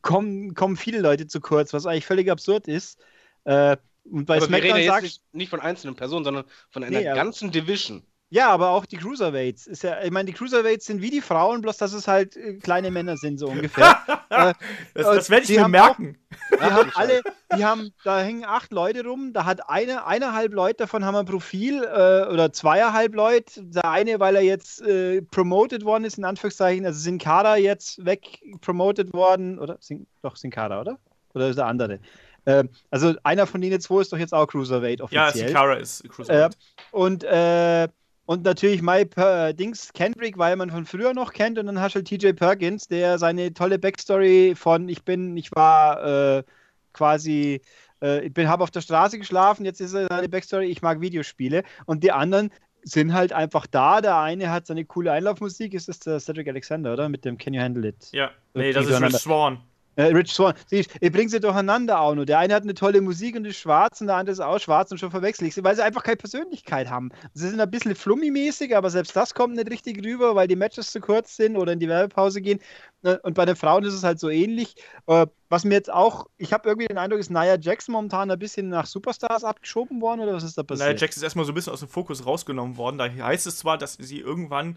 kommen, kommen viele Leute zu kurz, was eigentlich völlig absurd ist. Äh, und bei aber SmackDown wir reden jetzt nicht, nicht, von einzelnen Personen, sondern von einer nee, ganzen Division. Ja, aber auch die Cruiserweights. Ist ja, ich meine, die Cruiserweights sind wie die Frauen, bloß dass es halt äh, kleine Männer sind, so ungefähr. äh, das, das werde ich mir merken. Auch, die haben alle, die haben, da hängen acht Leute rum, da hat eine, eineinhalb Leute davon haben ein Profil äh, oder zweieinhalb Leute. Der eine, weil er jetzt äh, promoted worden ist, in Anführungszeichen, also Sin Cara jetzt weg promoted worden, oder? Sin, doch, Sin Cara, oder? Oder ist der andere? Äh, also einer von denen zwei ist doch jetzt auch Cruiserweight offiziell. Ja, Sin Cara ist Cruiserweight. Äh, und äh, und natürlich My äh, Dings Kendrick, weil man von früher noch kennt. Und dann hast du halt TJ Perkins, der seine tolle Backstory von ich bin, ich war äh, quasi, äh, ich bin, habe auf der Straße geschlafen, jetzt ist er seine Backstory, ich mag Videospiele. Und die anderen sind halt einfach da. Der eine hat seine coole Einlaufmusik, ist das der Cedric Alexander, oder? Mit dem Can You Handle It? Ja, nee, das ist Rich Swan. Äh, Rich Swan. Siehst, ich bringe sie durcheinander auch nur. Der eine hat eine tolle Musik und ist schwarz und der andere ist auch schwarz und schon verwechsel ich sie, weil sie einfach keine Persönlichkeit haben. Sie sind ein bisschen flummi-mäßig, aber selbst das kommt nicht richtig rüber, weil die Matches zu kurz sind oder in die Werbepause gehen. Äh, und bei den Frauen ist es halt so ähnlich. Äh, was mir jetzt auch, ich habe irgendwie den Eindruck, ist Nia Jax momentan ein bisschen nach Superstars abgeschoben worden oder was ist da passiert? Nia Jax ist erstmal so ein bisschen aus dem Fokus rausgenommen worden. Da heißt es zwar, dass sie irgendwann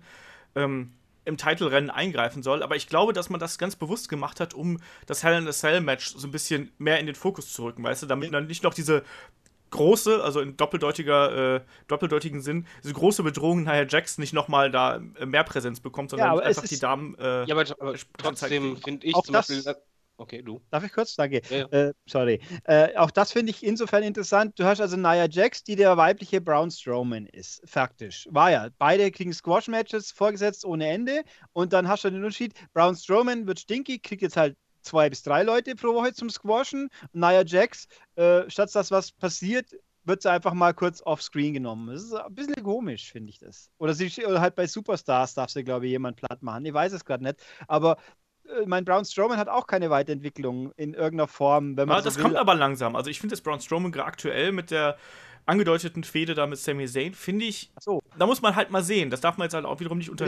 ähm, im Titelrennen eingreifen soll. Aber ich glaube, dass man das ganz bewusst gemacht hat, um das Hell in a Cell Match so ein bisschen mehr in den Fokus zu rücken, weißt du, damit dann nicht noch diese große, also in doppeldeutiger, äh, doppeldeutigen Sinn, diese große Bedrohung Nia Jax nicht nochmal da äh, mehr Präsenz bekommt, sondern ja, einfach die Damen. Äh, ja, aber, aber trotzdem finde ich zum Beispiel. Okay, du. Darf ich kurz? Danke. Ja, ja. Äh, sorry. Äh, auch das finde ich insofern interessant. Du hast also Nia Jax, die der weibliche Braun Strowman ist. Faktisch. War ja. Beide kriegen Squash-Matches vorgesetzt ohne Ende. Und dann hast du den Unterschied. Braun Strowman wird stinky, kriegt jetzt halt zwei bis drei Leute pro Woche zum Squashen. Und Nia Jax, äh, statt dass was passiert, wird sie einfach mal kurz offscreen genommen. Das ist ein bisschen komisch, finde ich das. Oder, sie, oder halt bei Superstars darf sie, glaube ich, jemand platt machen. Ich weiß es gerade nicht. Aber mein Braun Strowman hat auch keine Weiterentwicklung in irgendeiner Form. Wenn man ja, so das will. kommt aber langsam. Also ich finde, dass Braun Strowman aktuell mit der angedeuteten Fehde da mit Sami Zayn, finde ich, so. da muss man halt mal sehen. Das darf man jetzt halt auch wiederum nicht unter,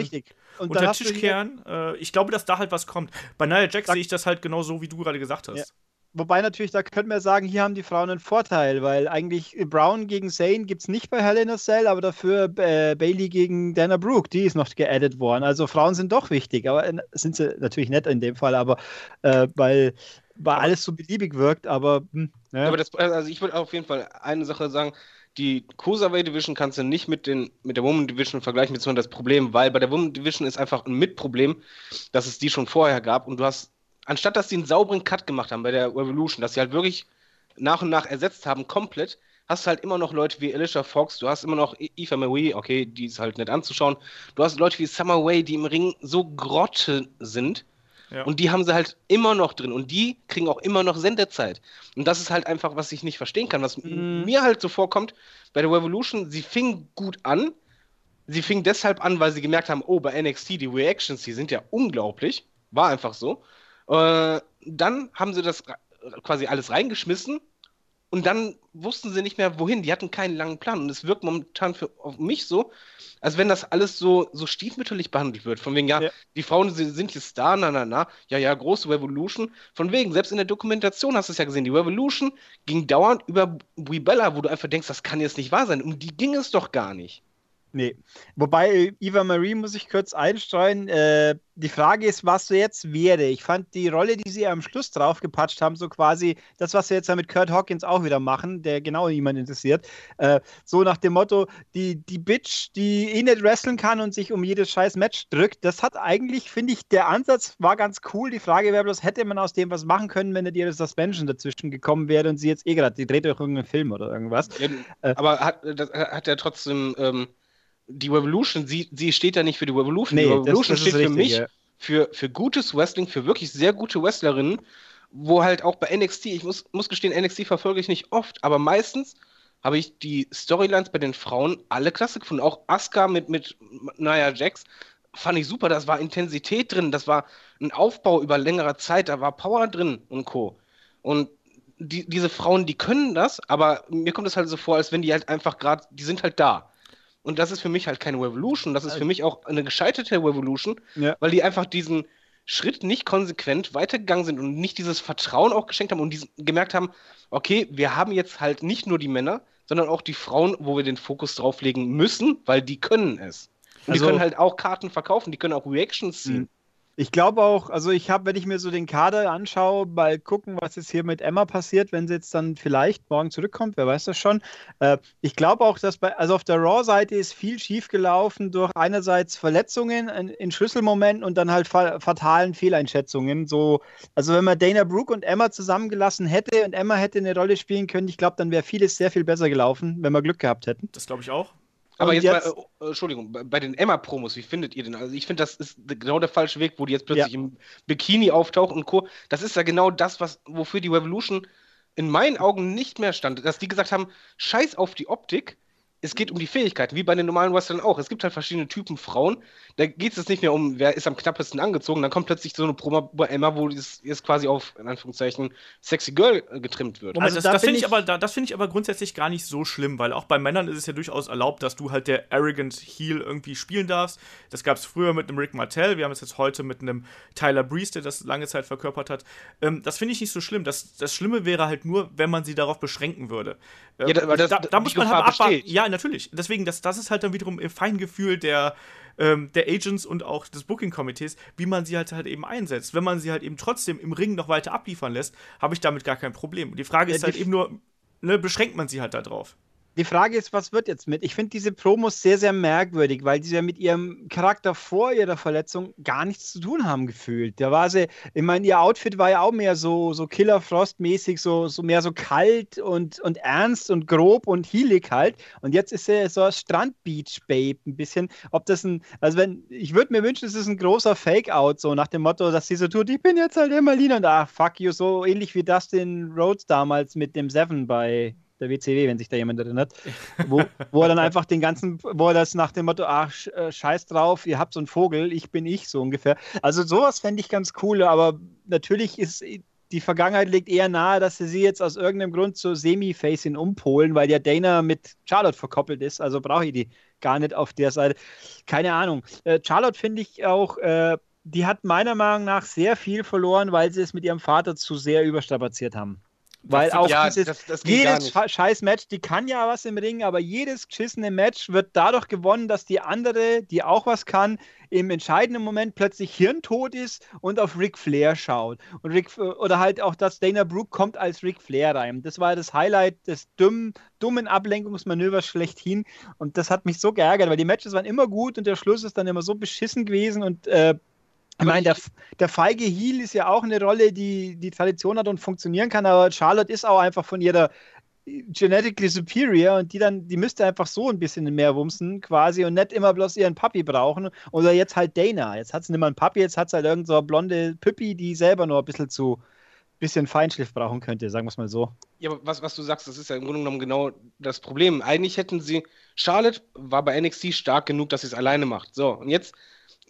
unter den Tisch kehren. Äh, ich glaube, dass da halt was kommt. Bei Nia Jax sehe ich das halt genau so, wie du gerade gesagt hast. Ja. Wobei natürlich, da könnte man sagen, hier haben die Frauen einen Vorteil, weil eigentlich Brown gegen Zane gibt es nicht bei Hell in a Cell, aber dafür äh, Bailey gegen Dana Brooke, die ist noch geaddet worden. Also Frauen sind doch wichtig, aber äh, sind sie natürlich nicht in dem Fall, aber äh, weil, weil alles so beliebig wirkt, aber. Hm, ja. Aber das, also ich würde auf jeden Fall eine Sache sagen, die Cruiserweight Division kannst du nicht mit, den, mit der Woman Division vergleichen, beziehungsweise das Problem, weil bei der Woman Division ist einfach ein Mitproblem, dass es die schon vorher gab und du hast anstatt dass sie einen sauberen Cut gemacht haben bei der Revolution, dass sie halt wirklich nach und nach ersetzt haben, komplett, hast du halt immer noch Leute wie Alicia Fox, du hast immer noch Eva Marie, okay, die ist halt nett anzuschauen. Du hast Leute wie Summer Way, die im Ring so grotte sind. Ja. Und die haben sie halt immer noch drin. Und die kriegen auch immer noch Sendezeit. Und das ist halt einfach, was ich nicht verstehen kann. Was mm. mir halt so vorkommt, bei der Revolution, sie fing gut an. Sie fing deshalb an, weil sie gemerkt haben, oh, bei NXT, die Reactions, die sind ja unglaublich. War einfach so. Äh, dann haben sie das quasi alles reingeschmissen und dann wussten sie nicht mehr, wohin. Die hatten keinen langen Plan. Und es wirkt momentan für auf mich so, als wenn das alles so, so stiefmütterlich behandelt wird. Von wegen, ja, ja. die Frauen sind jetzt da, na, na, na. Ja, ja, große Revolution. Von wegen, selbst in der Dokumentation hast du es ja gesehen, die Revolution ging dauernd über Bella, wo du einfach denkst, das kann jetzt nicht wahr sein. Um die ging es doch gar nicht. Nee. Wobei, Eva Marie muss ich kurz einstreuen. Äh, die Frage ist, was so jetzt wäre. Ich fand die Rolle, die sie am Schluss draufgepatscht haben, so quasi das, was sie jetzt mit Kurt Hawkins auch wieder machen, der genau niemand interessiert. Äh, so nach dem Motto, die, die Bitch, die eh nicht wresteln kann und sich um jedes scheiß Match drückt. Das hat eigentlich, finde ich, der Ansatz war ganz cool. Die Frage wäre bloß, hätte man aus dem was machen können, wenn nicht ihre Suspension dazwischen gekommen wäre und sie jetzt eh gerade, die dreht doch irgendeinen Film oder irgendwas. Ja, äh, aber hat, das, hat er trotzdem. Ähm die Revolution, sie, sie steht ja nicht für die Revolution. Nee, die Revolution das, das steht für mich ja. für, für gutes Wrestling, für wirklich sehr gute Wrestlerinnen, wo halt auch bei NXT, ich muss, muss gestehen, NXT verfolge ich nicht oft, aber meistens habe ich die Storylines bei den Frauen alle klasse gefunden. Auch Asuka mit, mit Nia Jax fand ich super. Das war Intensität drin, das war ein Aufbau über längere Zeit, da war Power drin und Co. Und die, diese Frauen, die können das, aber mir kommt es halt so vor, als wenn die halt einfach gerade, die sind halt da. Und das ist für mich halt keine Revolution. Das ist für mich auch eine gescheiterte Revolution, ja. weil die einfach diesen Schritt nicht konsequent weitergegangen sind und nicht dieses Vertrauen auch geschenkt haben und diesen, gemerkt haben, okay, wir haben jetzt halt nicht nur die Männer, sondern auch die Frauen, wo wir den Fokus drauflegen müssen, weil die können es. Und also, die können halt auch Karten verkaufen, die können auch Reactions ziehen. Ich glaube auch, also ich habe, wenn ich mir so den Kader anschaue, mal gucken, was jetzt hier mit Emma passiert, wenn sie jetzt dann vielleicht morgen zurückkommt, wer weiß das schon. Äh, ich glaube auch, dass bei, also auf der Raw-Seite ist viel schief gelaufen durch einerseits Verletzungen in, in Schlüsselmomenten und dann halt fa fatalen Fehleinschätzungen. So, also wenn man Dana Brooke und Emma zusammengelassen hätte und Emma hätte eine Rolle spielen können, ich glaube, dann wäre vieles sehr viel besser gelaufen, wenn wir Glück gehabt hätten. Das glaube ich auch. Aber jetzt, jetzt bei, äh, Entschuldigung, bei, den Emma-Promos, wie findet ihr den? Also ich finde, das ist genau der falsche Weg, wo die jetzt plötzlich ja. im Bikini auftaucht und Co. Das ist ja genau das, was, wofür die Revolution in meinen Augen nicht mehr stand. Dass die gesagt haben, scheiß auf die Optik, es geht um die Fähigkeiten, wie bei den normalen Wrestlern auch. Es gibt halt verschiedene Typen Frauen. Da geht es jetzt nicht mehr um, wer ist am knappesten angezogen. Dann kommt plötzlich so eine Promo bei Emma, wo es jetzt quasi auf, in Anführungszeichen, Sexy Girl äh, getrimmt wird. Moment, also das, da das finde ich, aber, da, das find ich aber grundsätzlich gar nicht so schlimm, weil auch bei Männern ist es ja durchaus erlaubt, dass du halt der arrogant Heel irgendwie spielen darfst. Das gab es früher mit einem Rick Martell, wir haben es jetzt heute mit einem Tyler Breeze, der das lange Zeit verkörpert hat. Ähm, das finde ich nicht so schlimm. Das, das Schlimme wäre halt nur, wenn man sie darauf beschränken würde. Ja, da, das, da, da muss man halt abwarten. Ja, natürlich. Deswegen, das, das ist halt dann wiederum im Feingefühl der, ähm, der Agents und auch des Booking-Komitees, wie man sie halt, halt eben einsetzt. Wenn man sie halt eben trotzdem im Ring noch weiter abliefern lässt, habe ich damit gar kein Problem. Und die Frage ist ja, halt eben nur, ne, beschränkt man sie halt da drauf? Die Frage ist, was wird jetzt mit? Ich finde diese Promos sehr, sehr merkwürdig, weil die ja mit ihrem Charakter vor ihrer Verletzung gar nichts zu tun haben gefühlt. Da war sie, ich meine, ihr Outfit war ja auch mehr so, so Killer Frost-mäßig, so, so mehr so kalt und, und ernst und grob und heelig halt. Und jetzt ist sie so ein Strand-Beach-Babe ein bisschen. Ob das ein, also wenn, ich würde mir wünschen, es ist ein großer Fake-Out, so nach dem Motto, dass sie so tut, ich bin jetzt halt immer Lina und ach, fuck you, so ähnlich wie Dustin Rhodes damals mit dem Seven bei der WCW, wenn sich da jemand erinnert, wo, wo er dann einfach den ganzen, wo er das nach dem Motto, ach, äh, scheiß drauf, ihr habt so einen Vogel, ich bin ich, so ungefähr. Also sowas fände ich ganz cool, aber natürlich ist die Vergangenheit liegt eher nahe, dass sie sie jetzt aus irgendeinem Grund zu Semi-Facing umpolen, weil ja Dana mit Charlotte verkoppelt ist, also brauche ich die gar nicht auf der Seite. Keine Ahnung. Äh, Charlotte finde ich auch, äh, die hat meiner Meinung nach sehr viel verloren, weil sie es mit ihrem Vater zu sehr überstrapaziert haben. Weil auch ja, dieses, das, das jedes scheiß Match, die kann ja was im Ring, aber jedes geschissene Match wird dadurch gewonnen, dass die andere, die auch was kann, im entscheidenden Moment plötzlich hirntot ist und auf Ric Flair schaut. Und Ric, oder halt auch, dass Dana Brooke kommt als Ric Flair rein. Das war das Highlight des dummen, dummen Ablenkungsmanövers schlechthin. Und das hat mich so geärgert, weil die Matches waren immer gut und der Schluss ist dann immer so beschissen gewesen und äh, ich meine, der, der feige Heel ist ja auch eine Rolle, die die Tradition hat und funktionieren kann, aber Charlotte ist auch einfach von ihrer genetically superior und die dann, die müsste einfach so ein bisschen mehr wumsen quasi und nicht immer bloß ihren Papi brauchen. Oder jetzt halt Dana. Jetzt hat sie nicht mal einen Papi, jetzt hat sie halt irgend so eine blonde Püppi, die selber nur ein bisschen zu bisschen Feinschliff brauchen könnte, sagen wir es mal so. Ja, aber was, was du sagst, das ist ja im Grunde genommen genau das Problem. Eigentlich hätten sie, Charlotte war bei NXT stark genug, dass sie es alleine macht. So, und jetzt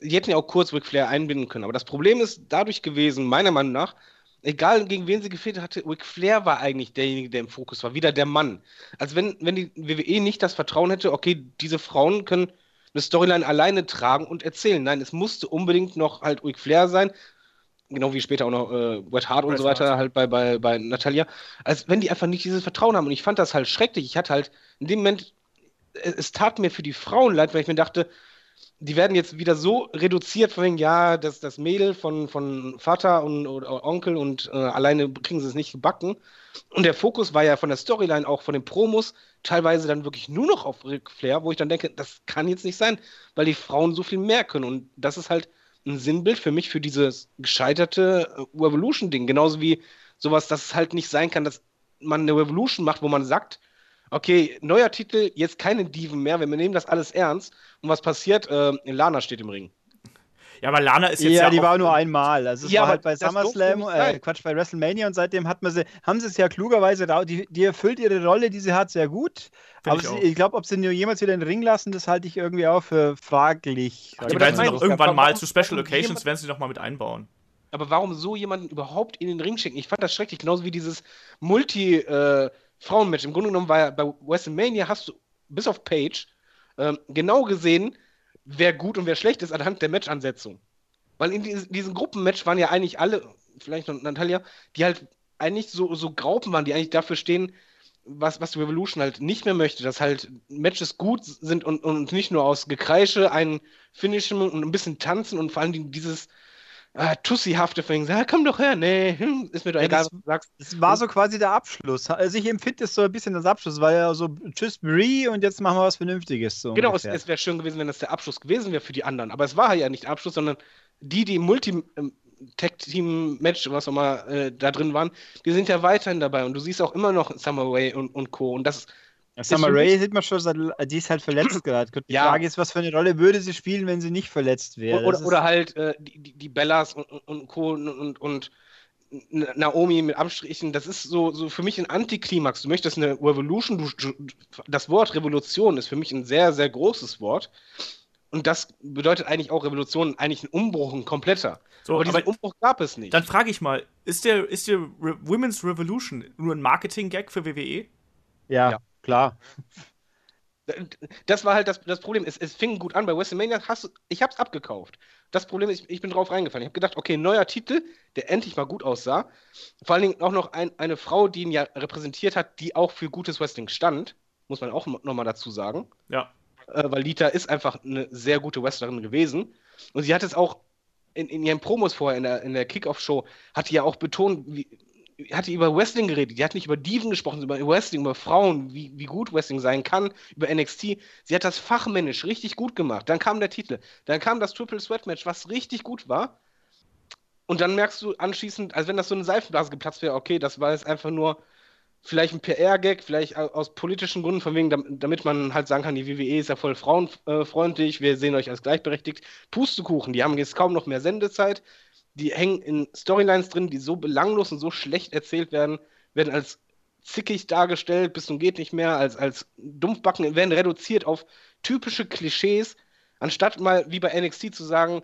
die hätten ja auch kurz Ric Flair einbinden können. Aber das Problem ist dadurch gewesen, meiner Meinung nach, egal gegen wen sie gefehlt hatte, Ric Flair war eigentlich derjenige, der im Fokus war, wieder der Mann. Als wenn, wenn die WWE nicht das Vertrauen hätte, okay, diese Frauen können eine Storyline alleine tragen und erzählen. Nein, es musste unbedingt noch halt Ric Flair sein, genau wie später auch noch äh, Bret Hart und so weiter, Hart. halt bei, bei, bei Natalia, als wenn die einfach nicht dieses Vertrauen haben. Und ich fand das halt schrecklich. Ich hatte halt in dem Moment, es, es tat mir für die Frauen leid, weil ich mir dachte, die werden jetzt wieder so reduziert, von wegen, ja, das, das Mädel von, von Vater und Onkel und äh, alleine kriegen sie es nicht gebacken. Und der Fokus war ja von der Storyline, auch von den Promos, teilweise dann wirklich nur noch auf Ric Flair, wo ich dann denke, das kann jetzt nicht sein, weil die Frauen so viel mehr können. Und das ist halt ein Sinnbild für mich für dieses gescheiterte äh, Revolution-Ding. Genauso wie sowas, dass es halt nicht sein kann, dass man eine Revolution macht, wo man sagt, okay, neuer Titel, jetzt keine Diven mehr, wir nehmen das alles ernst. Und was passiert? Äh, Lana steht im Ring. Ja, aber Lana ist jetzt ja. Ja, die war nur einmal. Also es ja, war halt bei SummerSlam, äh, Quatsch, bei WrestleMania und seitdem hat man sie, haben sie es ja klugerweise, die, die erfüllt ihre Rolle, die sie hat, sehr gut. Find aber ich, ich glaube, ob sie nur jemals wieder in den Ring lassen, das halte ich irgendwie auch für fraglich. Ach, die werden sie doch irgendwann mal zu Special Occasions, werden sie doch mal mit einbauen. Aber warum so jemanden überhaupt in den Ring schicken? Ich fand das schrecklich, genauso wie dieses Multi- äh, Frauenmatch. Im Grunde genommen war ja bei WrestleMania hast du bis auf Page ähm, genau gesehen, wer gut und wer schlecht ist anhand der Matchansetzung. Weil in diesen Gruppenmatch waren ja eigentlich alle, vielleicht noch Natalia, die halt eigentlich so, so Graupen waren, die eigentlich dafür stehen, was, was Revolution halt nicht mehr möchte, dass halt Matches gut sind und, und nicht nur aus Gekreische, ein Finishen und ein bisschen tanzen und vor allem dieses ah, tussihafte Things. Ja, komm doch her. Nee, hm, ist mir doch ja, egal, das, was du sagst. Das war so quasi der Abschluss. Also ich empfinde es so ein bisschen das Abschluss, weil ja so Tschüss Brie und jetzt machen wir was Vernünftiges. So genau, ungefähr. es, es wäre schön gewesen, wenn das der Abschluss gewesen wäre für die anderen. Aber es war ja nicht Abschluss, sondern die, die im Multi-Tag-Team-Match, was auch mal äh, da drin waren, die sind ja weiterhin dabei. Und du siehst auch immer noch Summer Way und, und Co. Und das ja, Summer Rae sieht man schon, die ist halt verletzt gerade. Die ja. Frage ist, was für eine Rolle würde sie spielen, wenn sie nicht verletzt wäre? Oder, oder halt äh, die, die Bellas und, und Co. und, und, und Naomi mit Abstrichen, das ist so, so für mich ein Antiklimax. Du möchtest eine Revolution, du, das Wort Revolution ist für mich ein sehr, sehr großes Wort. Und das bedeutet eigentlich auch Revolution, eigentlich ein Umbruch, ein kompletter. So, aber diesen aber Umbruch gab es nicht. Dann frage ich mal, ist der, ist der Re Women's Revolution nur ein Marketing-Gag für WWE? Ja, ja. Klar. Das war halt das, das Problem. Es, es fing gut an. Bei WrestleMania hast du, ich hab's abgekauft. Das Problem ist, ich, ich bin drauf reingefallen. Ich habe gedacht, okay, neuer Titel, der endlich mal gut aussah. Vor allen Dingen auch noch ein, eine Frau, die ihn ja repräsentiert hat, die auch für gutes Wrestling stand. Muss man auch nochmal dazu sagen. Ja. Äh, weil Lita ist einfach eine sehr gute Wrestlerin gewesen. Und sie hat es auch in, in ihren Promos vorher in der, in der Kickoff-Show, hat die ja auch betont, wie, hat über Wrestling geredet. Die hat nicht über Diven gesprochen, über Wrestling, über Frauen, wie, wie gut Wrestling sein kann, über NXT. Sie hat das fachmännisch richtig gut gemacht. Dann kam der Titel. Dann kam das Triple Sweat Match, was richtig gut war. Und dann merkst du anschließend, als wenn das so eine Seifenblase geplatzt wäre, okay, das war jetzt einfach nur vielleicht ein PR-Gag, vielleicht aus politischen Gründen, von wegen, damit man halt sagen kann, die WWE ist ja voll frauenfreundlich, wir sehen euch als gleichberechtigt. Pustekuchen, die haben jetzt kaum noch mehr Sendezeit die hängen in Storylines drin, die so belanglos und so schlecht erzählt werden, werden als zickig dargestellt, bis zum geht nicht mehr, als, als Dumpfbacken, werden reduziert auf typische Klischees, anstatt mal wie bei NXT zu sagen,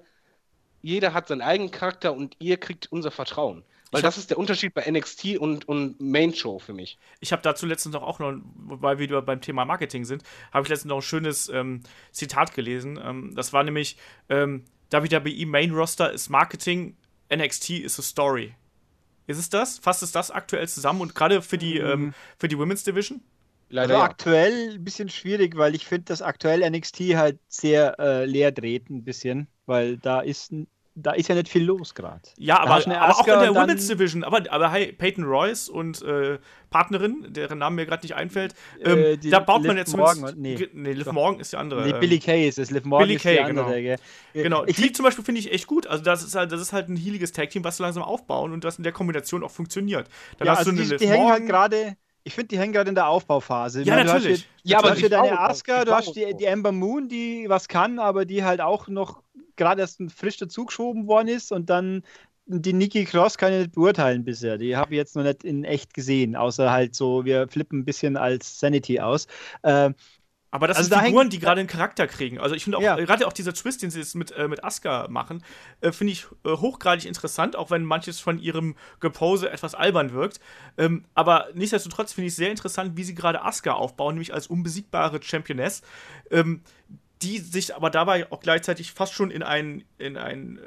jeder hat seinen eigenen Charakter und ihr kriegt unser Vertrauen. Weil das ist der Unterschied bei NXT und, und Main Show für mich. Ich habe dazu letztens noch auch noch, weil wir beim Thema Marketing sind, habe ich letztens noch ein schönes ähm, Zitat gelesen. Ähm, das war nämlich, ähm, WWE Main Roster ist Marketing, NXT ist a Story. Ist es das? Fasst es das aktuell zusammen und gerade für die, mhm. ähm, für die Women's Division? Leider also ja. aktuell ein bisschen schwierig, weil ich finde, dass aktuell NXT halt sehr äh, leer dreht, ein bisschen, weil da ist da ist ja nicht viel los gerade. Ja, aber, aber auch in der Women's Division. Aber, aber hey, Peyton Royce und äh, Partnerin, deren Name mir gerade nicht einfällt, ähm, äh, da baut Liv man jetzt Morgan, nee. nee, Liv Morgan ist die andere. Nee, Billy Kay ist es, Liv Morgan Billy ist Kay, die andere. Genau, genau. Ich die zum Beispiel finde ich echt gut. Also das ist halt, das ist halt ein healiges Tag-Team, was sie langsam aufbauen und das in der Kombination auch funktioniert. Dann ja, hast also du eine die, Liv die hängen halt gerade ich finde, die hängen gerade in der Aufbauphase. Ja, meine, natürlich. Du hast hier, ja, aber hier deine Asuka, du hast die, die Amber Moon, die was kann, aber die halt auch noch gerade erst frisch dazugeschoben worden ist und dann die Nikki Cross kann ich nicht beurteilen bisher. Die habe ich jetzt noch nicht in echt gesehen, außer halt so, wir flippen ein bisschen als Sanity aus. Äh, aber das also sind Figuren, die gerade einen Charakter kriegen. Also ich finde auch, ja. gerade auch dieser Twist, den sie jetzt mit, äh, mit Asuka machen, äh, finde ich äh, hochgradig interessant, auch wenn manches von ihrem Gepose etwas albern wirkt. Ähm, aber nichtsdestotrotz finde ich sehr interessant, wie sie gerade Asuka aufbauen, nämlich als unbesiegbare Championess. Ähm, die sich aber dabei auch gleichzeitig fast schon in ein, in ein äh,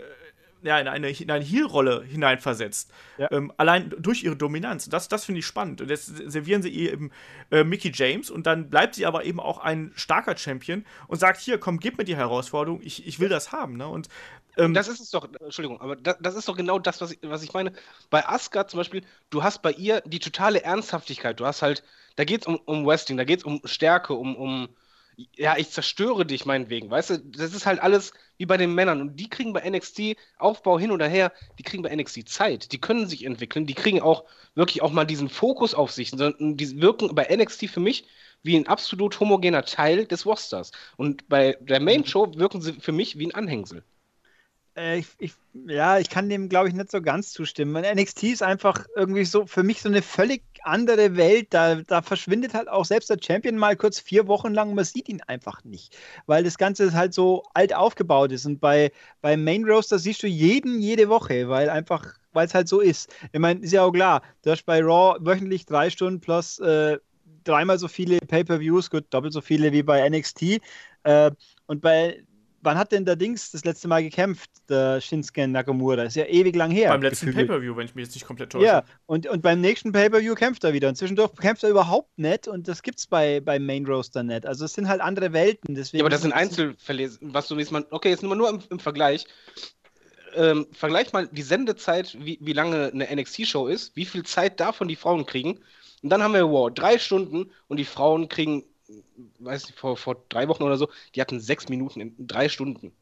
ja, in eine, in eine Heel-Rolle hineinversetzt. Ja. Ähm, allein durch ihre Dominanz. Das, das finde ich spannend. Und jetzt servieren sie ihr eben äh, Mickey James und dann bleibt sie aber eben auch ein starker Champion und sagt: Hier, komm, gib mir die Herausforderung, ich, ich will das haben. Ne? Und ähm, das ist es doch, Entschuldigung, aber das, das, ist doch genau das, was ich, was ich meine. Bei Asuka zum Beispiel, du hast bei ihr die totale Ernsthaftigkeit. Du hast halt, da geht es um, um Wrestling, da geht es um Stärke, um, um, ja, ich zerstöre dich meinetwegen, weißt du, das ist halt alles wie bei den Männern. Und die kriegen bei NXT Aufbau hin oder her, die kriegen bei NXT Zeit, die können sich entwickeln, die kriegen auch wirklich auch mal diesen Fokus auf sich, sondern die wirken bei NXT für mich wie ein absolut homogener Teil des Rosters. Und bei der Main Show wirken sie für mich wie ein Anhängsel. Äh, ich, ich, ja, ich kann dem, glaube ich, nicht so ganz zustimmen. NXT ist einfach irgendwie so für mich so eine völlig andere Welt. Da, da verschwindet halt auch selbst der Champion mal kurz vier Wochen lang. Man sieht ihn einfach nicht, weil das Ganze halt so alt aufgebaut ist. Und bei, bei Main Roaster siehst du jeden jede Woche, weil einfach, weil es halt so ist. Ich meine, ist ja auch klar, du hast bei Raw wöchentlich drei Stunden plus äh, dreimal so viele Pay-Per-Views, gut, doppelt so viele wie bei NXT. Äh, und bei wann hat denn der Dings das letzte Mal gekämpft, der Shinsuke Nakamura? Das ist ja ewig lang her. Beim letzten Pay-Per-View, wenn ich mich jetzt nicht komplett täusche. Ja, und, und beim nächsten Pay-Per-View kämpft er wieder. Und zwischendurch kämpft er überhaupt nicht und das gibt's bei, bei Main Roaster nicht. Also es sind halt andere Welten. Deswegen ja, aber das sind Einzelfälle, was du mal. Okay, jetzt nur im, im Vergleich. Ähm, vergleich mal die Sendezeit, wie, wie lange eine NXT-Show ist, wie viel Zeit davon die Frauen kriegen. Und dann haben wir Wow, drei Stunden und die Frauen kriegen weiß nicht, vor, vor drei Wochen oder so, die hatten sechs Minuten in drei Stunden.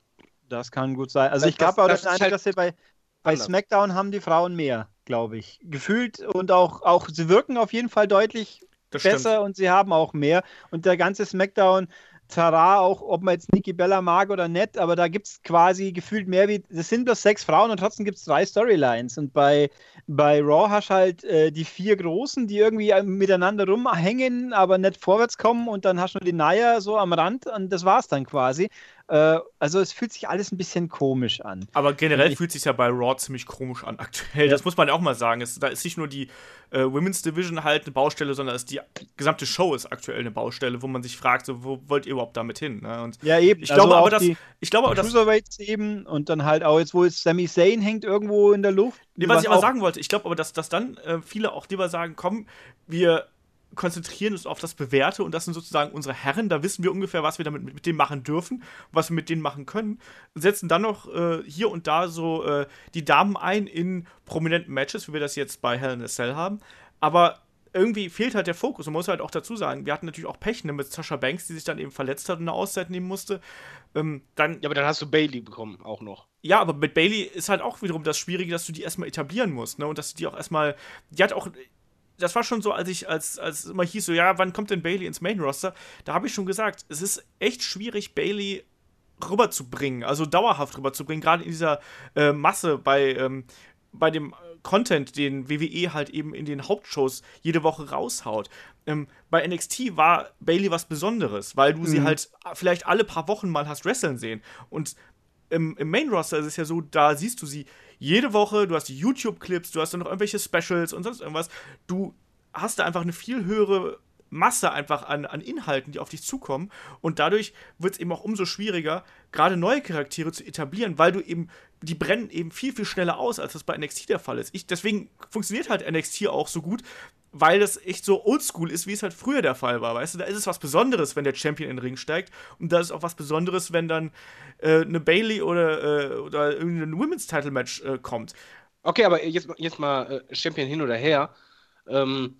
Das kann gut sein. Also das, ich glaube auch, das, das, halt dass sie bei, bei SmackDown haben die Frauen mehr, glaube ich. Gefühlt und auch, auch, sie wirken auf jeden Fall deutlich das besser stimmt. und sie haben auch mehr. Und der ganze SmackDown, Tara, auch ob man jetzt Nikki Bella mag oder nicht, aber da gibt es quasi gefühlt mehr wie, das sind bloß sechs Frauen und trotzdem gibt es drei Storylines. Und bei, bei Raw hast du halt äh, die vier Großen, die irgendwie äh, miteinander rumhängen, aber nicht vorwärts kommen und dann hast du nur die Naya so am Rand und das war's dann quasi. Äh, also es fühlt sich alles ein bisschen komisch an. Aber generell fühlt sich ja bei Raw ziemlich komisch an aktuell. Ja. Das muss man ja auch mal sagen. Es, da ist nicht nur die äh, Women's Division halt eine Baustelle, sondern es die gesamte Show ist aktuell eine Baustelle, wo man sich fragt, so, wo wollt ihr überhaupt damit hin? Ne? Und ja, eben. Ich also glaube aber, dass. Ich glaube aber, dass. eben und dann halt auch jetzt, wo jetzt Sami Zayn hängt irgendwo in der Luft. Nee, was ich aber sagen wollte, ich glaube aber, dass, dass dann äh, viele auch lieber sagen, komm, wir konzentrieren uns auf das Bewährte und das sind sozusagen unsere Herren. Da wissen wir ungefähr, was wir damit mit, denen machen dürfen, was wir mit denen machen können. Setzen dann noch äh, hier und da so äh, die Damen ein in prominenten Matches, wie wir das jetzt bei Hell in a Cell haben. Aber irgendwie fehlt halt der Fokus. Man muss halt auch dazu sagen, wir hatten natürlich auch Pech ne, mit Sascha Banks, die sich dann eben verletzt hat und eine Auszeit nehmen musste. Ähm, dann, ja, aber dann hast du Bailey bekommen, auch noch. Ja, aber mit Bailey ist halt auch wiederum das Schwierige, dass du die erstmal etablieren musst, ne? Und dass du die auch erstmal. Die hat auch das war schon so, als ich, als, als immer hieß, so, ja, wann kommt denn Bailey ins Main Roster? Da habe ich schon gesagt, es ist echt schwierig, Bailey rüberzubringen, also dauerhaft rüberzubringen, gerade in dieser äh, Masse bei, ähm, bei dem Content, den WWE halt eben in den Hauptshows jede Woche raushaut. Ähm, bei NXT war Bailey was Besonderes, weil du mhm. sie halt vielleicht alle paar Wochen mal hast wresteln sehen. Und im, im Main Roster ist es ja so, da siehst du sie jede Woche, du hast die YouTube-Clips, du hast dann noch irgendwelche Specials und sonst irgendwas. Du hast da einfach eine viel höhere Masse einfach an, an Inhalten, die auf dich zukommen. Und dadurch wird es eben auch umso schwieriger, gerade neue Charaktere zu etablieren, weil du eben, die brennen eben viel, viel schneller aus, als das bei NXT der Fall ist. Ich, deswegen funktioniert halt NXT auch so gut, weil das echt so oldschool ist, wie es halt früher der Fall war. Weißt du, da ist es was Besonderes, wenn der Champion in den Ring steigt. Und da ist auch was Besonderes, wenn dann äh, eine Bailey oder, äh, oder irgendein Women's Title Match äh, kommt. Okay, aber jetzt, jetzt mal äh, Champion hin oder her. Ähm,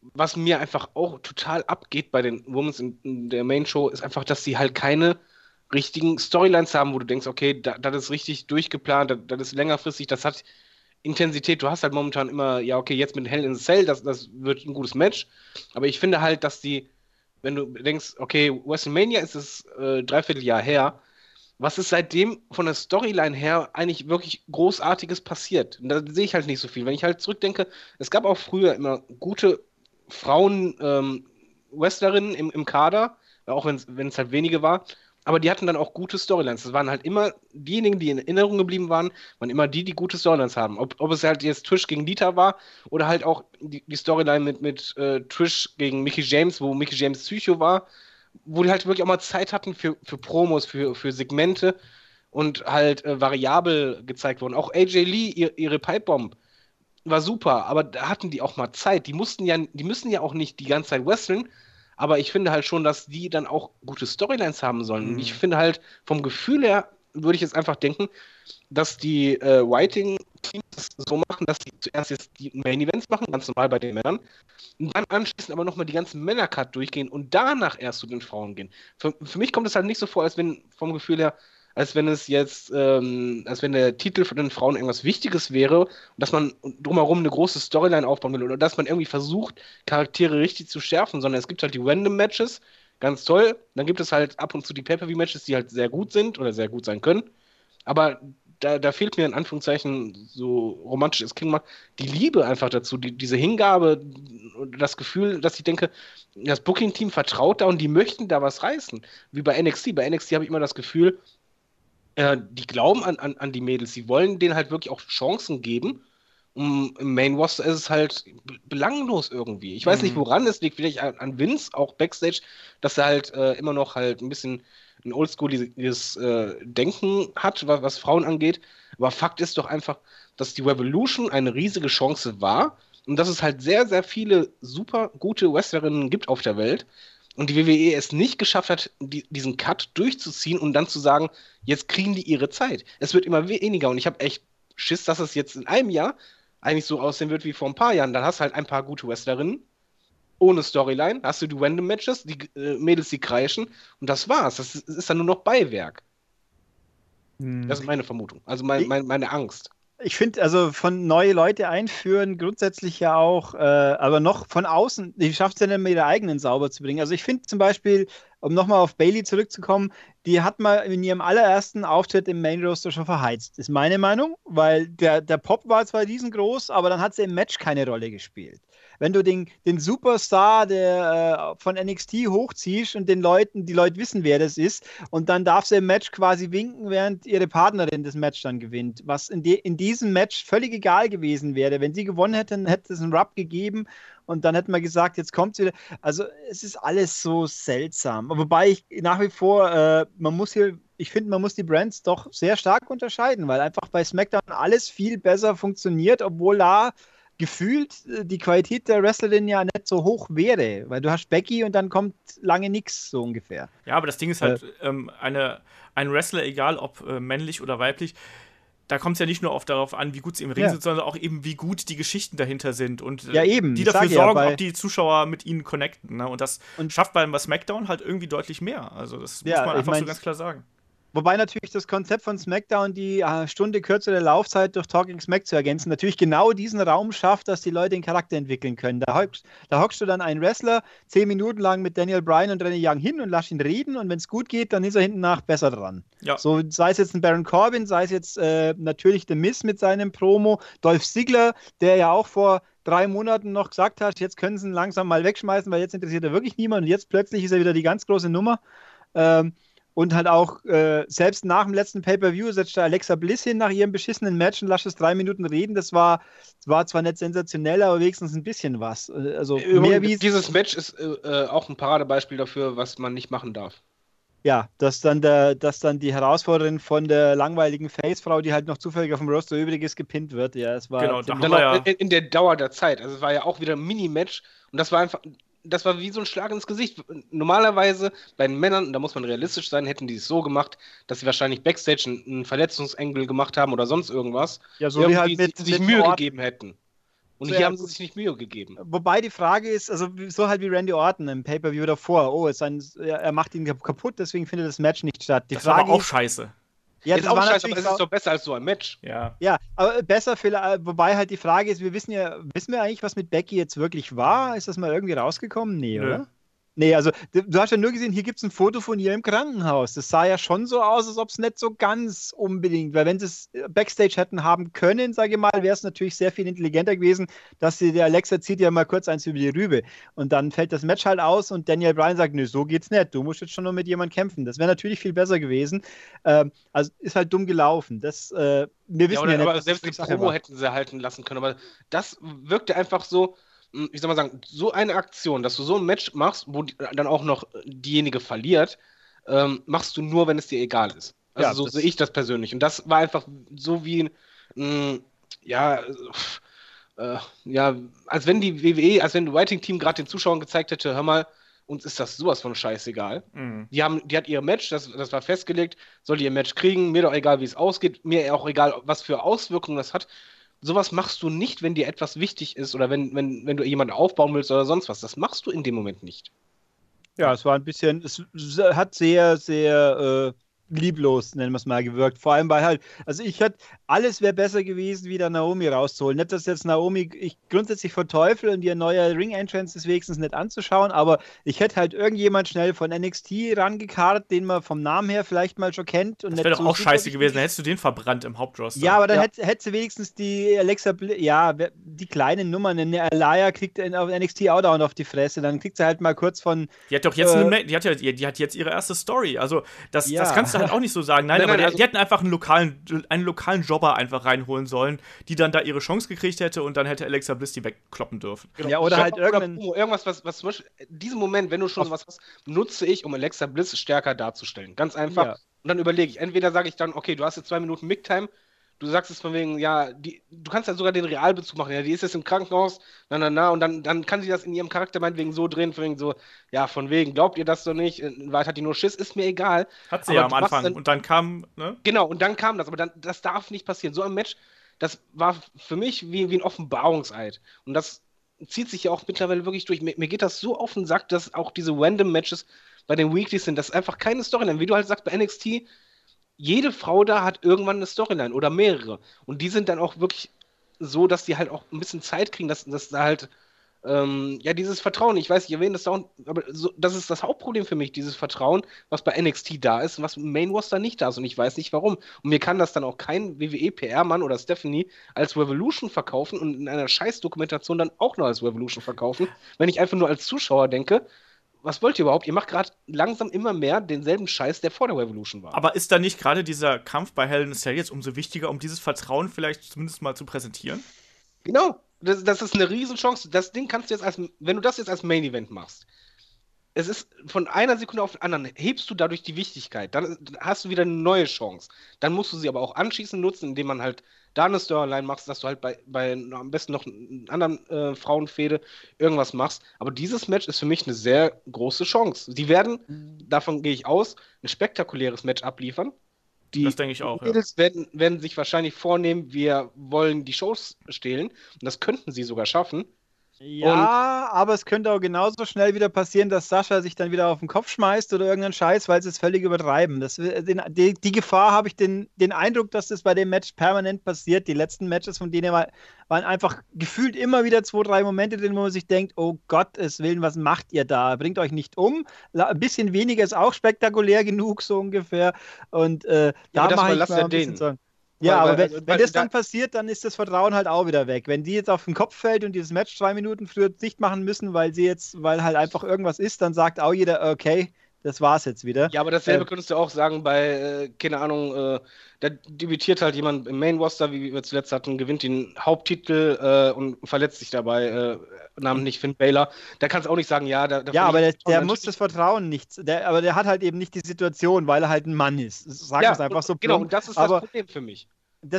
was mir einfach auch total abgeht bei den Women's in, in der Main Show, ist einfach, dass sie halt keine richtigen Storylines haben, wo du denkst, okay, das ist richtig durchgeplant, das ist längerfristig, das hat Intensität, du hast halt momentan immer, ja, okay, jetzt mit Hell in the Cell, das, das wird ein gutes Match. Aber ich finde halt, dass die, wenn du denkst, okay, WrestleMania ist es äh, dreiviertel Jahr her, was ist seitdem von der Storyline her eigentlich wirklich Großartiges passiert? Und da sehe ich halt nicht so viel. Wenn ich halt zurückdenke, es gab auch früher immer gute Frauen ähm, im, im Kader, auch wenn es halt wenige war aber die hatten dann auch gute Storylines. Das waren halt immer diejenigen, die in Erinnerung geblieben waren, waren immer die, die gute Storylines haben. Ob, ob es halt jetzt Trish gegen Dieter war oder halt auch die, die Storyline mit, mit äh, Trish gegen Mickey James, wo Mickey James Psycho war, wo die halt wirklich auch mal Zeit hatten für, für Promos, für, für Segmente und halt äh, variabel gezeigt wurden. Auch AJ Lee, ihr, ihre Pipebomb war super, aber da hatten die auch mal Zeit. Die mussten ja, die müssen ja auch nicht die ganze Zeit wresteln, aber ich finde halt schon, dass die dann auch gute Storylines haben sollen. Mhm. Ich finde halt vom Gefühl her, würde ich jetzt einfach denken, dass die äh, Writing-Teams so machen, dass sie zuerst jetzt die Main-Events machen, ganz normal bei den Männern, und dann anschließend aber nochmal die ganzen Männer-Cut durchgehen und danach erst zu den Frauen gehen. Für, für mich kommt es halt nicht so vor, als wenn vom Gefühl her als wenn es jetzt, ähm, als wenn der Titel von den Frauen irgendwas Wichtiges wäre und dass man drumherum eine große Storyline aufbauen will oder dass man irgendwie versucht, Charaktere richtig zu schärfen, sondern es gibt halt die Random Matches, ganz toll. Dann gibt es halt ab und zu die Pay-Per-View-Matches, die halt sehr gut sind oder sehr gut sein können. Aber da, da fehlt mir in Anführungszeichen, so romantisch es klingt, die Liebe einfach dazu, die, diese Hingabe, das Gefühl, dass ich denke, das Booking-Team vertraut da und die möchten da was reißen. Wie bei NXT. Bei NXT habe ich immer das Gefühl, äh, die glauben an, an, an die Mädels, sie wollen denen halt wirklich auch Chancen geben. Um, Im Main Roster ist es halt belanglos irgendwie. Ich weiß mhm. nicht, woran es liegt. Vielleicht an, an Vince, auch Backstage, dass er halt äh, immer noch halt ein bisschen ein oldschooliges äh, Denken hat, was, was Frauen angeht. Aber Fakt ist doch einfach, dass die Revolution eine riesige Chance war und dass es halt sehr, sehr viele super gute Wrestlerinnen gibt auf der Welt und die WWE es nicht geschafft hat, die, diesen Cut durchzuziehen und dann zu sagen, jetzt kriegen die ihre Zeit. Es wird immer weniger und ich habe echt Schiss, dass es jetzt in einem Jahr eigentlich so aussehen wird wie vor ein paar Jahren. Dann hast du halt ein paar gute Wrestlerinnen ohne Storyline, hast du die Random Matches, die äh, Mädels, die kreischen und das war's. Das ist, ist dann nur noch Beiwerk. Hm. Das ist meine Vermutung, also mein, mein, meine Angst. Ich finde, also von neue Leute einführen, grundsätzlich ja auch, äh, aber noch von außen, die schafft es ja nicht mehr ihre eigenen sauber zu bringen. Also ich finde zum Beispiel, um nochmal auf Bailey zurückzukommen, die hat mal in ihrem allerersten Auftritt im Main Roster schon verheizt. Ist meine Meinung, weil der, der Pop war zwar riesengroß, aber dann hat sie im Match keine Rolle gespielt wenn du den, den Superstar der, äh, von NXT hochziehst und den Leuten, die Leute wissen, wer das ist, und dann darf sie im Match quasi winken, während ihre Partnerin das Match dann gewinnt. Was in, de, in diesem Match völlig egal gewesen wäre. Wenn sie gewonnen hätten, hätte es einen Rub gegeben und dann hätte man gesagt, jetzt kommt sie wieder. Also es ist alles so seltsam. Wobei ich nach wie vor, äh, man muss hier ich finde, man muss die Brands doch sehr stark unterscheiden, weil einfach bei SmackDown alles viel besser funktioniert, obwohl da gefühlt äh, die Qualität der Wrestlerin ja nicht so hoch wäre, weil du hast Becky und dann kommt lange nichts so ungefähr. Ja, aber das Ding ist halt, äh, ähm, eine, ein Wrestler, egal ob äh, männlich oder weiblich, da kommt es ja nicht nur oft darauf an, wie gut sie im Ring ja. sind, sondern auch eben, wie gut die Geschichten dahinter sind und äh, ja, eben, die dafür sorgen, ja, ob die Zuschauer mit ihnen connecten. Ne? Und das und schafft bei SmackDown halt irgendwie deutlich mehr. Also das muss man einfach so ganz klar sagen. Wobei natürlich das Konzept von SmackDown, die äh, Stunde kürzere Laufzeit durch Talking Smack zu ergänzen, natürlich genau diesen Raum schafft, dass die Leute den Charakter entwickeln können. Da hockst, da hockst du dann einen Wrestler zehn Minuten lang mit Daniel Bryan und Renee Young hin und lass ihn reden und wenn es gut geht, dann ist er hinten nach besser dran. Ja. So sei es jetzt ein Baron Corbin, sei es jetzt äh, natürlich The Miss mit seinem Promo, Dolph Ziggler, der ja auch vor drei Monaten noch gesagt hat, jetzt können sie ihn langsam mal wegschmeißen, weil jetzt interessiert er wirklich niemand und jetzt plötzlich ist er wieder die ganz große Nummer. Ähm, und halt auch, äh, selbst nach dem letzten Pay-Per-View setzt da Alexa Bliss hin nach ihrem beschissenen Match und lasst es drei Minuten reden. Das war, war zwar nicht sensationell, aber wenigstens ein bisschen was. Äh, also mehr wie Dieses Match ist äh, äh, auch ein Paradebeispiel dafür, was man nicht machen darf. Ja, dass dann, der, dass dann die Herausforderin von der langweiligen Face-Frau, die halt noch zufällig auf dem Roster übrig ist, gepinnt wird. Ja, es war genau, dann ja in, in der Dauer der Zeit. Also es war ja auch wieder ein Mini-Match und das war einfach, das war wie so ein Schlag ins Gesicht. Normalerweise bei den Männern, da muss man realistisch sein, hätten die es so gemacht, dass sie wahrscheinlich Backstage einen Verletzungsengel gemacht haben oder sonst irgendwas. Ja, so wie halt mit, sich mit Mühe Ort gegeben hätten. Und so, hier ja, haben sie sich nicht Mühe gegeben. Wobei die Frage ist, also so halt wie Randy Orton im Pay-Per-View davor, oh, ein, er macht ihn kaputt, deswegen findet das Match nicht statt. Die das Frage war auch scheiße. Ja, ist das auch scheiße, aber es ist doch besser als so ein Match. Ja. Ja, aber besser, vielleicht, wobei halt die Frage ist, wir wissen ja, wissen wir eigentlich, was mit Becky jetzt wirklich war? Ist das mal irgendwie rausgekommen? Nee, Nö. oder? Nee, also du hast ja nur gesehen, hier gibt es ein Foto von ihr im Krankenhaus. Das sah ja schon so aus, als ob es nicht so ganz unbedingt, weil wenn sie es Backstage hätten haben können, sage ich mal, wäre es natürlich sehr viel intelligenter gewesen, dass sie der Alexa zieht ja mal kurz eins über die Rübe. Und dann fällt das Match halt aus und Daniel Bryan sagt, nö, so geht's nicht. Du musst jetzt schon nur mit jemandem kämpfen. Das wäre natürlich viel besser gewesen. Ähm, also ist halt dumm gelaufen. Das, äh, wir wissen ja, oder, ja nicht, aber selbst die Promo hätten sie halten lassen können. Aber das wirkte einfach so, ich soll mal sagen, so eine Aktion, dass du so ein Match machst, wo die, dann auch noch diejenige verliert, ähm, machst du nur, wenn es dir egal ist. Also ja, so sehe ich das persönlich. Und das war einfach so wie, hm, ja, äh, ja, als wenn die WWE, als wenn das Writing-Team gerade den Zuschauern gezeigt hätte, hör mal, uns ist das sowas von scheißegal. Mhm. Die, haben, die hat ihr Match, das, das war festgelegt, soll die ihr Match kriegen, mir doch egal, wie es ausgeht, mir auch egal, was für Auswirkungen das hat sowas machst du nicht, wenn dir etwas wichtig ist oder wenn, wenn, wenn du jemanden aufbauen willst oder sonst was. Das machst du in dem Moment nicht. Ja, es war ein bisschen, es hat sehr, sehr äh, lieblos, nennen wir es mal, gewirkt. Vor allem bei halt, also ich hätte, alles wäre besser gewesen, wieder Naomi rauszuholen. Nicht, dass jetzt Naomi ich grundsätzlich verteufel und ihr neuer Ring-Entrance ist wenigstens nicht anzuschauen, aber ich hätte halt irgendjemand schnell von NXT rangekarrt, den man vom Namen her vielleicht mal schon kennt. Und das wäre doch so auch scheiße gewesen, dann hättest du den verbrannt im Hauptroster. Ja, aber dann ja. hätte, hätte sie wenigstens die Alexa, ja, die kleinen Nummern, eine Alaya kriegt auf NXT auch dauernd auf die Fresse, dann kriegt sie halt mal kurz von. Die hat doch jetzt, äh, eine, die, hat ja, die hat jetzt ihre erste Story, also das, ja. das kannst du halt auch nicht so sagen. Nein, nein aber nein, also die, hätten einfach einen lokalen, einen lokalen Jobber einfach reinholen sollen, die dann da ihre Chance gekriegt hätte und dann hätte Alexa Bliss die wegkloppen dürfen. Genau. Ja, oder halt irgendein... irgendwas, was, was zum Beispiel, diesen Moment, wenn du schon sowas hast, nutze ich, um Alexa Bliss stärker darzustellen. Ganz einfach. Ja. Und dann überlege ich, entweder sage ich dann, okay, du hast jetzt zwei Minuten Mic-Time, du sagst es von wegen, ja, die, du kannst ja sogar den Realbezug machen, ja, die ist jetzt im Krankenhaus, na, na, na, und dann, dann kann sie das in ihrem Charakter meinetwegen so drehen, von wegen so, ja, von wegen, glaubt ihr das doch nicht, in Wahrheit hat die nur Schiss, ist mir egal. Hat sie aber ja am Anfang, dann, und dann kam, ne? Genau, und dann kam das, aber dann, das darf nicht passieren. So ein Match, das war für mich wie, wie ein Offenbarungseid. Und das zieht sich ja auch mittlerweile wirklich durch. Mir, mir geht das so auf den Sack, dass auch diese Random Matches bei den Weeklies sind, das ist einfach keine Storyline. Wie du halt sagst, bei NXT, jede Frau da hat irgendwann eine Storyline oder mehrere. Und die sind dann auch wirklich so, dass die halt auch ein bisschen Zeit kriegen, dass, dass da halt ähm, ja, dieses Vertrauen, ich weiß, ich erwähne das auch, aber so, das ist das Hauptproblem für mich, dieses Vertrauen, was bei NXT da ist und was im Main Roster nicht da ist und ich weiß nicht warum. Und mir kann das dann auch kein WWE-PR-Mann oder Stephanie als Revolution verkaufen und in einer Scheiß-Dokumentation dann auch noch als Revolution verkaufen, wenn ich einfach nur als Zuschauer denke, was wollt ihr überhaupt? Ihr macht gerade langsam immer mehr denselben Scheiß, der vor der Revolution war. Aber ist da nicht gerade dieser Kampf bei a Cell jetzt umso wichtiger, um dieses Vertrauen vielleicht zumindest mal zu präsentieren? Genau, das, das ist eine Riesenchance. Das Ding kannst du jetzt als, wenn du das jetzt als Main Event machst, es ist von einer Sekunde auf die andere, hebst du dadurch die Wichtigkeit. Dann hast du wieder eine neue Chance. Dann musst du sie aber auch anschließend nutzen, indem man halt da eine Storyline machst, dass du halt bei, bei am besten noch einer anderen äh, Frauenfehde irgendwas machst. Aber dieses Match ist für mich eine sehr große Chance. Die werden, mhm. davon gehe ich aus, ein spektakuläres Match abliefern. Die das denke ich auch. Mädels ja. werden, werden sich wahrscheinlich vornehmen, wir wollen die Shows stehlen. Und das könnten sie sogar schaffen. Ja, und aber es könnte auch genauso schnell wieder passieren, dass Sascha sich dann wieder auf den Kopf schmeißt oder irgendeinen Scheiß, weil sie es völlig übertreiben. Das, den, die, die, Gefahr habe ich den, den Eindruck, dass das bei dem Match permanent passiert. Die letzten Matches von denen war, waren einfach gefühlt immer wieder zwei, drei Momente drin, wo man sich denkt, oh Gottes Willen, was macht ihr da? Bringt euch nicht um. Ein bisschen weniger ist auch spektakulär genug, so ungefähr. Und äh, ja, da mache ich mal ein bisschen Sorgen. Ja, weil, aber wenn, weil, wenn das dann passiert, dann ist das Vertrauen halt auch wieder weg. Wenn die jetzt auf den Kopf fällt und dieses Match zwei Minuten früher dicht machen müssen, weil sie jetzt, weil halt einfach irgendwas ist, dann sagt auch jeder, okay, das war's jetzt wieder. Ja, aber dasselbe äh, könntest du auch sagen bei, äh, keine Ahnung, äh, da debütiert halt jemand im Main Roster, wie wir zuletzt hatten, gewinnt den Haupttitel äh, und verletzt sich dabei, äh, namentlich Finn Baylor. Da kannst du auch nicht sagen, ja, da, Ja, aber der, der muss das Vertrauen nicht, der, aber der hat halt eben nicht die Situation, weil er halt ein Mann ist. Sag ja, es einfach so Genau, und das ist aber, das Problem für mich.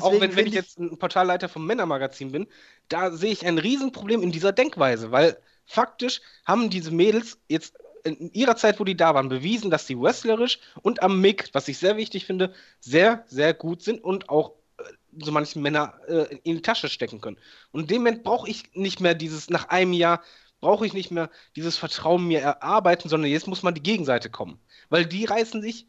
Auch wenn, wenn ich jetzt ein Portalleiter vom Männermagazin bin, da sehe ich ein Riesenproblem in dieser Denkweise, weil faktisch haben diese Mädels jetzt in ihrer Zeit, wo die da waren, bewiesen, dass sie wrestlerisch und am Mick, was ich sehr wichtig finde, sehr, sehr gut sind und auch äh, so manche Männer äh, in die Tasche stecken können. Und in dem Moment brauche ich nicht mehr dieses, nach einem Jahr, brauche ich nicht mehr dieses Vertrauen mir erarbeiten, sondern jetzt muss man die Gegenseite kommen. Weil die reißen sich,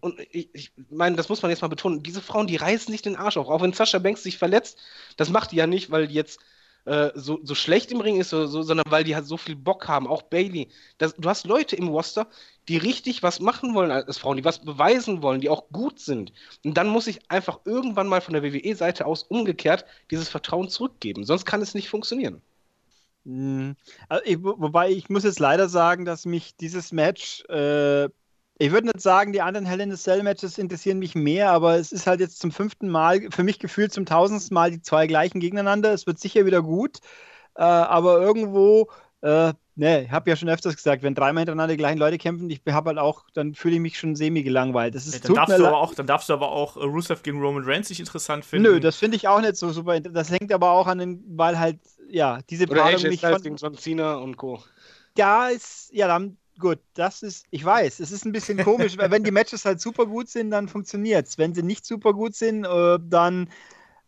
und ich, ich meine, das muss man jetzt mal betonen, diese Frauen, die reißen sich den Arsch auf. Auch wenn Sascha Banks sich verletzt, das macht die ja nicht, weil jetzt äh, so, so schlecht im Ring ist, so, so, sondern weil die halt so viel Bock haben. Auch Bailey. Das, du hast Leute im Roster, die richtig was machen wollen als Frauen, die was beweisen wollen, die auch gut sind. Und dann muss ich einfach irgendwann mal von der WWE-Seite aus umgekehrt dieses Vertrauen zurückgeben. Sonst kann es nicht funktionieren. Mhm. Also ich, wobei ich muss jetzt leider sagen, dass mich dieses Match äh, ich würde nicht sagen, die anderen Hell in the Cell Matches interessieren mich mehr, aber es ist halt jetzt zum fünften Mal, für mich gefühlt zum tausendsten Mal die zwei gleichen gegeneinander. Es wird sicher wieder gut, äh, aber irgendwo, äh, ne, ich habe ja schon öfters gesagt, wenn dreimal hintereinander die gleichen Leute kämpfen, ich habe halt auch, dann fühle ich mich schon semi gelangweilt. Das ist ja, dann, darfst du aber auch, dann darfst du aber auch uh, Rusev gegen Roman Reigns nicht interessant finden. Nö, das finde ich auch nicht so super. Das hängt aber auch an den, weil halt, ja, diese Oder Paarung mich von... gegen John Cena und Co. Ja, ist, ja, dann gut, das ist, ich weiß, es ist ein bisschen komisch, weil wenn die Matches halt super gut sind, dann funktioniert es. Wenn sie nicht super gut sind, äh, dann,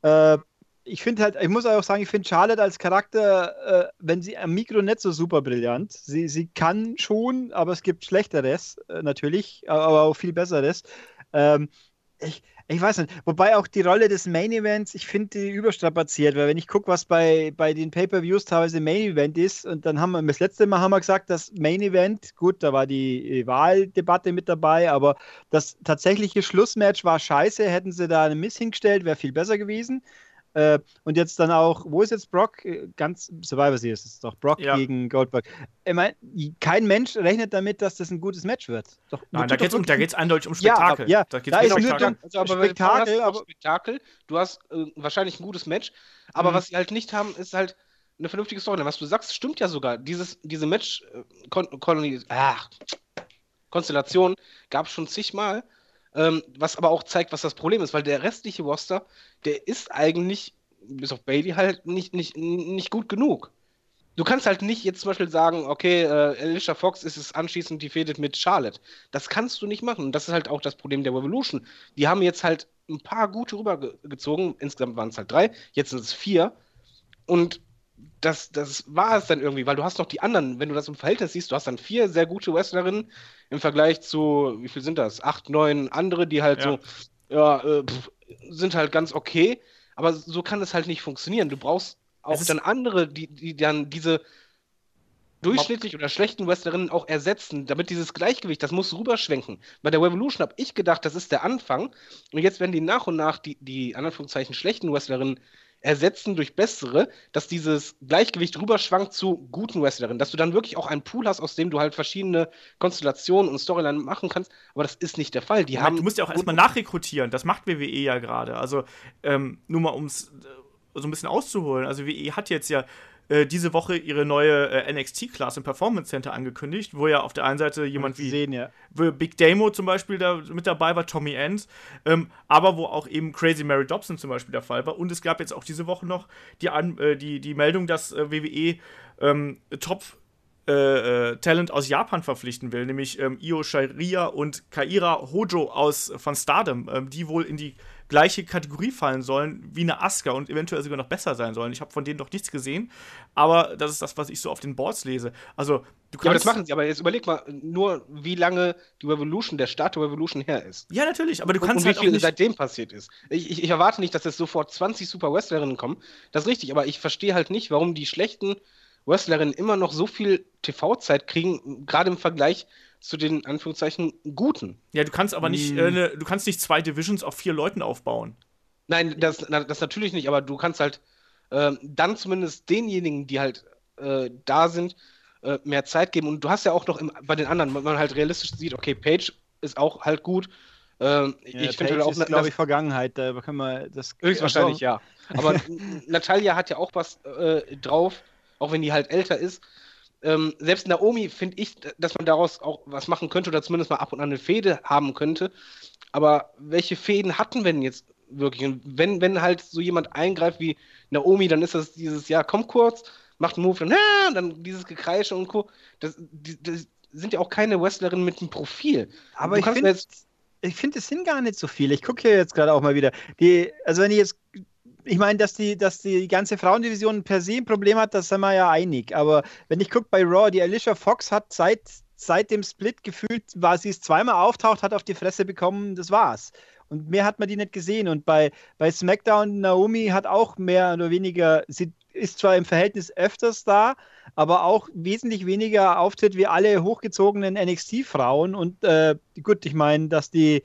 äh, ich finde halt, ich muss auch sagen, ich finde Charlotte als Charakter, äh, wenn sie am Mikro nicht so super brillant. Sie, sie kann schon, aber es gibt Schlechteres, äh, natürlich, aber auch viel Besseres. Ähm, ich, ich weiß nicht. Wobei auch die Rolle des Main Events, ich finde die überstrapaziert, weil wenn ich gucke, was bei, bei den Pay-Per-Views teilweise Main Event ist, und dann haben wir, das letzte Mal haben wir gesagt, das Main Event, gut, da war die Wahldebatte mit dabei, aber das tatsächliche Schlussmatch war scheiße. Hätten sie da einen Miss hingestellt, wäre viel besser gewesen. Äh, und jetzt dann auch, wo ist jetzt Brock? Äh, ganz Survivor Series ist es doch Brock ja. gegen Goldberg. Ich meine, kein Mensch rechnet damit, dass das ein gutes Match wird. Doch, Nein, da geht es um, eindeutig um Spektakel. Ja, da, da ist nur um also, aber Spektakel. Aber Spektakel. Du hast äh, wahrscheinlich ein gutes Match, aber mhm. was sie halt nicht haben, ist halt eine vernünftige Story. Was du sagst, stimmt ja sogar. Dieses, diese Match, äh, gab es schon zigmal. Ähm, was aber auch zeigt, was das Problem ist, weil der restliche Roster, der ist eigentlich, bis auf Bailey, halt nicht, nicht, nicht gut genug. Du kannst halt nicht jetzt zum Beispiel sagen, okay, äh, Alicia Fox ist es anschließend die fädet mit Charlotte. Das kannst du nicht machen. Und das ist halt auch das Problem der Revolution. Die haben jetzt halt ein paar gute rübergezogen. Insgesamt waren es halt drei, jetzt sind es vier. Und das, das war es dann irgendwie, weil du hast noch die anderen, wenn du das im Verhältnis siehst, du hast dann vier sehr gute Wrestlerinnen im Vergleich zu, wie viel sind das? Acht, neun andere, die halt ja. so ja, äh, pff, sind halt ganz okay, aber so kann es halt nicht funktionieren. Du brauchst auch dann andere, die, die dann diese durchschnittlich oder schlechten Wrestlerinnen auch ersetzen, damit dieses Gleichgewicht, das muss rüberschwenken. Bei der Revolution habe ich gedacht, das ist der Anfang und jetzt werden die nach und nach die, die Anführungszeichen schlechten Wrestlerinnen ersetzen durch bessere, dass dieses Gleichgewicht rüberschwankt zu guten Wrestlerinnen, dass du dann wirklich auch einen Pool hast, aus dem du halt verschiedene Konstellationen und Storyline machen kannst, aber das ist nicht der Fall. Die haben du musst ja auch erstmal nachrekrutieren, das macht WWE ja gerade. Also ähm, nur mal um es äh, so ein bisschen auszuholen. Also WWE hat jetzt ja äh, diese Woche ihre neue äh, NXT-Class im Performance Center angekündigt, wo ja auf der einen Seite jemand wie sehen, ja. Big Damo zum Beispiel da mit dabei war, Tommy End, ähm, aber wo auch eben Crazy Mary Dobson zum Beispiel der Fall war. Und es gab jetzt auch diese Woche noch die, An äh, die, die Meldung, dass äh, WWE ähm, Top äh, äh, Talent aus Japan verpflichten will, nämlich ähm, Io Shiria und Kaira Hojo aus von Stardom, ähm, die wohl in die gleiche Kategorie fallen sollen wie eine Asuka und eventuell sogar noch besser sein sollen. Ich habe von denen noch nichts gesehen, aber das ist das, was ich so auf den Boards lese. Also, du kannst. Ja, aber das machen sie, aber jetzt überleg mal nur, wie lange die Revolution, der Start der Revolution her ist. Ja, natürlich, aber du kannst und, und halt wie viel seitdem passiert ist. Ich, ich, ich erwarte nicht, dass jetzt sofort 20 Super Wrestlerinnen kommen. Das ist richtig, aber ich verstehe halt nicht, warum die schlechten Wrestlerinnen immer noch so viel TV-Zeit kriegen, gerade im Vergleich zu den Anführungszeichen Guten. Ja, du kannst aber nicht, hm. äh, ne, du kannst nicht zwei Divisions auf vier Leuten aufbauen. Nein, das, das natürlich nicht, aber du kannst halt äh, dann zumindest denjenigen, die halt äh, da sind, äh, mehr Zeit geben. Und du hast ja auch noch im, bei den anderen, wenn man halt realistisch sieht, okay, Page ist auch halt gut. Ähm, ja, ich finde halt auch, glaube ich, Vergangenheit. Da können wir das. Höchstwahrscheinlich, also, ja. Aber Natalia hat ja auch was äh, drauf, auch wenn die halt älter ist ähm, selbst Naomi finde ich, dass man daraus auch was machen könnte oder zumindest mal ab und an eine Fehde haben könnte. Aber welche Fäden hatten wir denn jetzt wirklich? Und wenn, wenn halt so jemand eingreift wie Naomi, dann ist das dieses, ja, komm kurz, macht einen Move, dann, ah, dann dieses Gekreische und Co. Das, die, das sind ja auch keine Wrestlerinnen mit einem Profil. Aber ich finde, ich finde, es sind gar nicht so viele. Ich gucke hier jetzt gerade auch mal wieder. Die, also wenn ich jetzt ich meine, dass die, dass die ganze Frauendivision per se ein Problem hat, das sind wir ja einig. Aber wenn ich gucke bei Raw, die Alicia Fox hat seit, seit dem Split gefühlt, war sie es zweimal auftaucht, hat auf die Fresse bekommen, das war's. Und mehr hat man die nicht gesehen. Und bei, bei SmackDown, Naomi hat auch mehr oder weniger, sie ist zwar im Verhältnis öfters da, aber auch wesentlich weniger auftritt wie alle hochgezogenen NXT-Frauen. Und äh, gut, ich meine, dass die